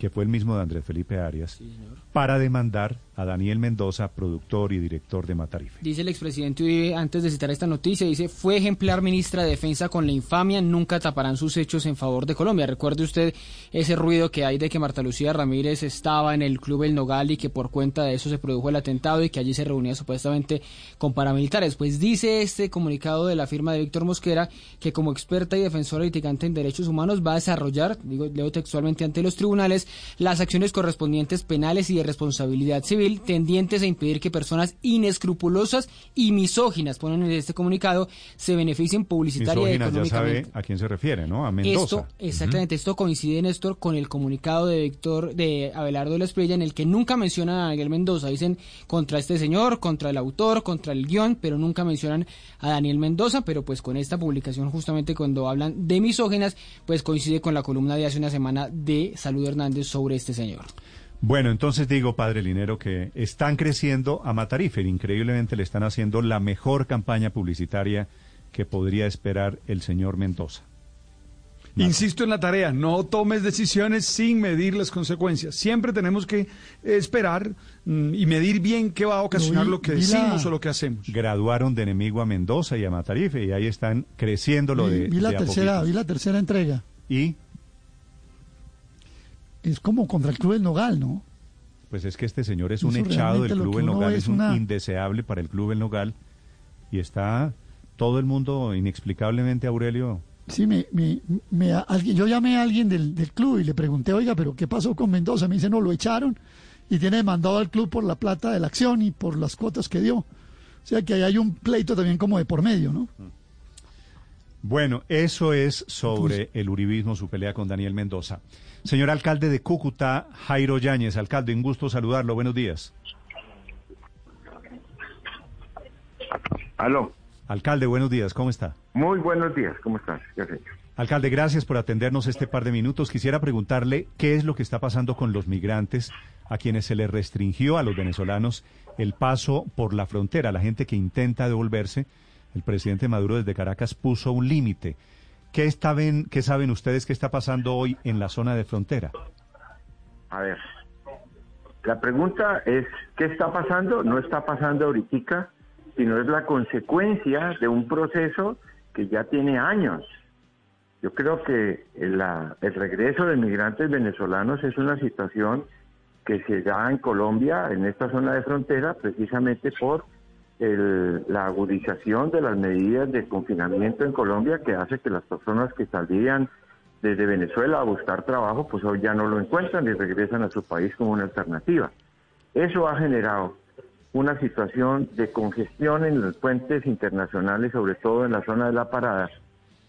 que fue el mismo de Andrés Felipe Arias, para demandar a Daniel Mendoza, productor y director de Matarife. Dice el expresidente Uribe, antes de citar esta noticia, dice, fue ejemplar ministra de Defensa con la infamia, nunca taparán sus hechos en favor de Colombia. Recuerde usted ese ruido que hay de que Marta Lucía Ramírez estaba en el Club El Nogal y que por cuenta de eso se produjo el atentado y que allí se reunía supuestamente con paramilitares. Pues dice este comunicado de la firma de Víctor Mosquera que como experta y defensora litigante en derechos humanos va a desarrollar, digo, leo textualmente ante los tribunales, las acciones correspondientes penales y de responsabilidad civil tendientes a impedir que personas inescrupulosas y misóginas, ponen en este comunicado, se beneficien publicitaria y económicamente. ya sabe a quién se refiere, ¿no? A Mendoza. Esto, exactamente, esto coincide, Néstor, con el comunicado de Víctor, de Abelardo de la Espriella, en el que nunca mencionan a Daniel Mendoza. Dicen contra este señor, contra el autor, contra el guion, pero nunca mencionan a Daniel Mendoza, pero pues con esta publicación, justamente cuando hablan de misóginas, pues coincide con la columna de hace una semana de Salud Hernández sobre este señor. Bueno, entonces digo, padre Linero, que están creciendo a Matarife. Increíblemente le están haciendo la mejor campaña publicitaria que podría esperar el señor Mendoza. Insisto en la tarea, no tomes decisiones sin medir las consecuencias. Siempre tenemos que esperar mm, y medir bien qué va a ocasionar lo que decimos o lo que hacemos. Graduaron de enemigo a Mendoza y a Matarife y ahí están creciendo lo de... Vi la, tercera, vi la tercera entrega. ¿Y? Es como contra el Club del Nogal, ¿no? Pues es que este señor es un echado del Club del Nogal, es un indeseable para el Club del Nogal y está todo el mundo inexplicablemente, Aurelio. Sí, me, me, me alguien, yo llamé a alguien del, del, club y le pregunté, oiga, pero ¿qué pasó con Mendoza? Me dice, no, lo echaron y tiene demandado al club por la plata de la acción y por las cuotas que dio. O sea que ahí hay un pleito también como de por medio, ¿no? Bueno, eso es sobre el uribismo, su pelea con Daniel Mendoza. Señor alcalde de Cúcuta, Jairo Yáñez. Alcalde, un gusto saludarlo. Buenos días. Aló. Alcalde, buenos días. ¿Cómo está? Muy buenos días. ¿Cómo estás? ¿Qué has hecho? Alcalde, gracias por atendernos este par de minutos. Quisiera preguntarle qué es lo que está pasando con los migrantes a quienes se les restringió a los venezolanos el paso por la frontera, la gente que intenta devolverse. El presidente Maduro desde Caracas puso un límite. ¿Qué, saben, ¿Qué saben ustedes que está pasando hoy en la zona de frontera? A ver, la pregunta es, ¿qué está pasando? No está pasando ahorita, sino es la consecuencia de un proceso que ya tiene años. Yo creo que el regreso de migrantes venezolanos es una situación que se da en Colombia, en esta zona de frontera, precisamente por la agudización de las medidas de confinamiento en Colombia que hace que las personas que salían desde Venezuela a buscar trabajo, pues hoy ya no lo encuentran y regresan a su país como una alternativa. Eso ha generado una situación de congestión en los puentes internacionales, sobre todo en la zona de la parada,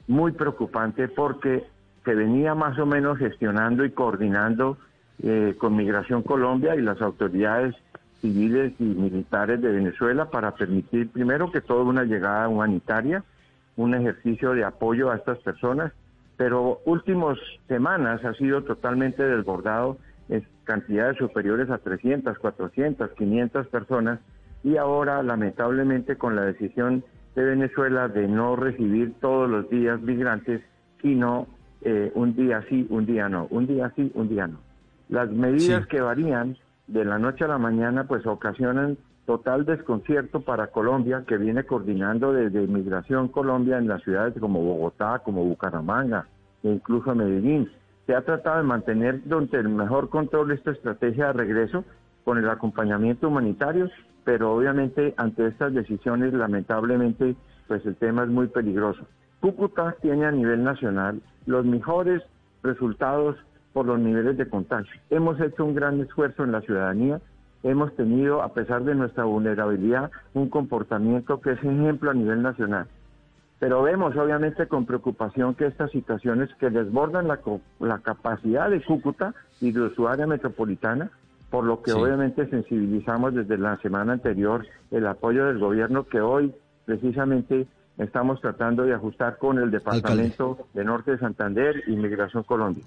muy preocupante porque se venía más o menos gestionando y coordinando eh, con Migración Colombia y las autoridades civiles y militares de Venezuela para permitir primero que todo una llegada humanitaria, un ejercicio de apoyo a estas personas, pero últimas semanas ha sido totalmente desbordado en cantidades superiores a 300, 400, 500 personas y ahora lamentablemente con la decisión de Venezuela de no recibir todos los días migrantes, sino eh, un día sí, un día no, un día sí, un día no. Las medidas que varían de la noche a la mañana pues ocasionan total desconcierto para Colombia, que viene coordinando desde Migración Colombia en las ciudades como Bogotá, como Bucaramanga e incluso Medellín. Se ha tratado de mantener durante el mejor control esta estrategia de regreso con el acompañamiento humanitario, pero obviamente ante estas decisiones lamentablemente pues el tema es muy peligroso. Cúcuta tiene a nivel nacional los mejores resultados por los niveles de contagio. Hemos hecho un gran esfuerzo en la ciudadanía, hemos tenido, a pesar de nuestra vulnerabilidad, un comportamiento que es ejemplo a nivel nacional. Pero vemos obviamente con preocupación que estas situaciones que desbordan la, la capacidad de Cúcuta y de su área metropolitana, por lo que obviamente sensibilizamos desde la semana anterior el apoyo del gobierno que hoy precisamente estamos tratando de ajustar con el Departamento de Norte de Santander y Migración Colombia.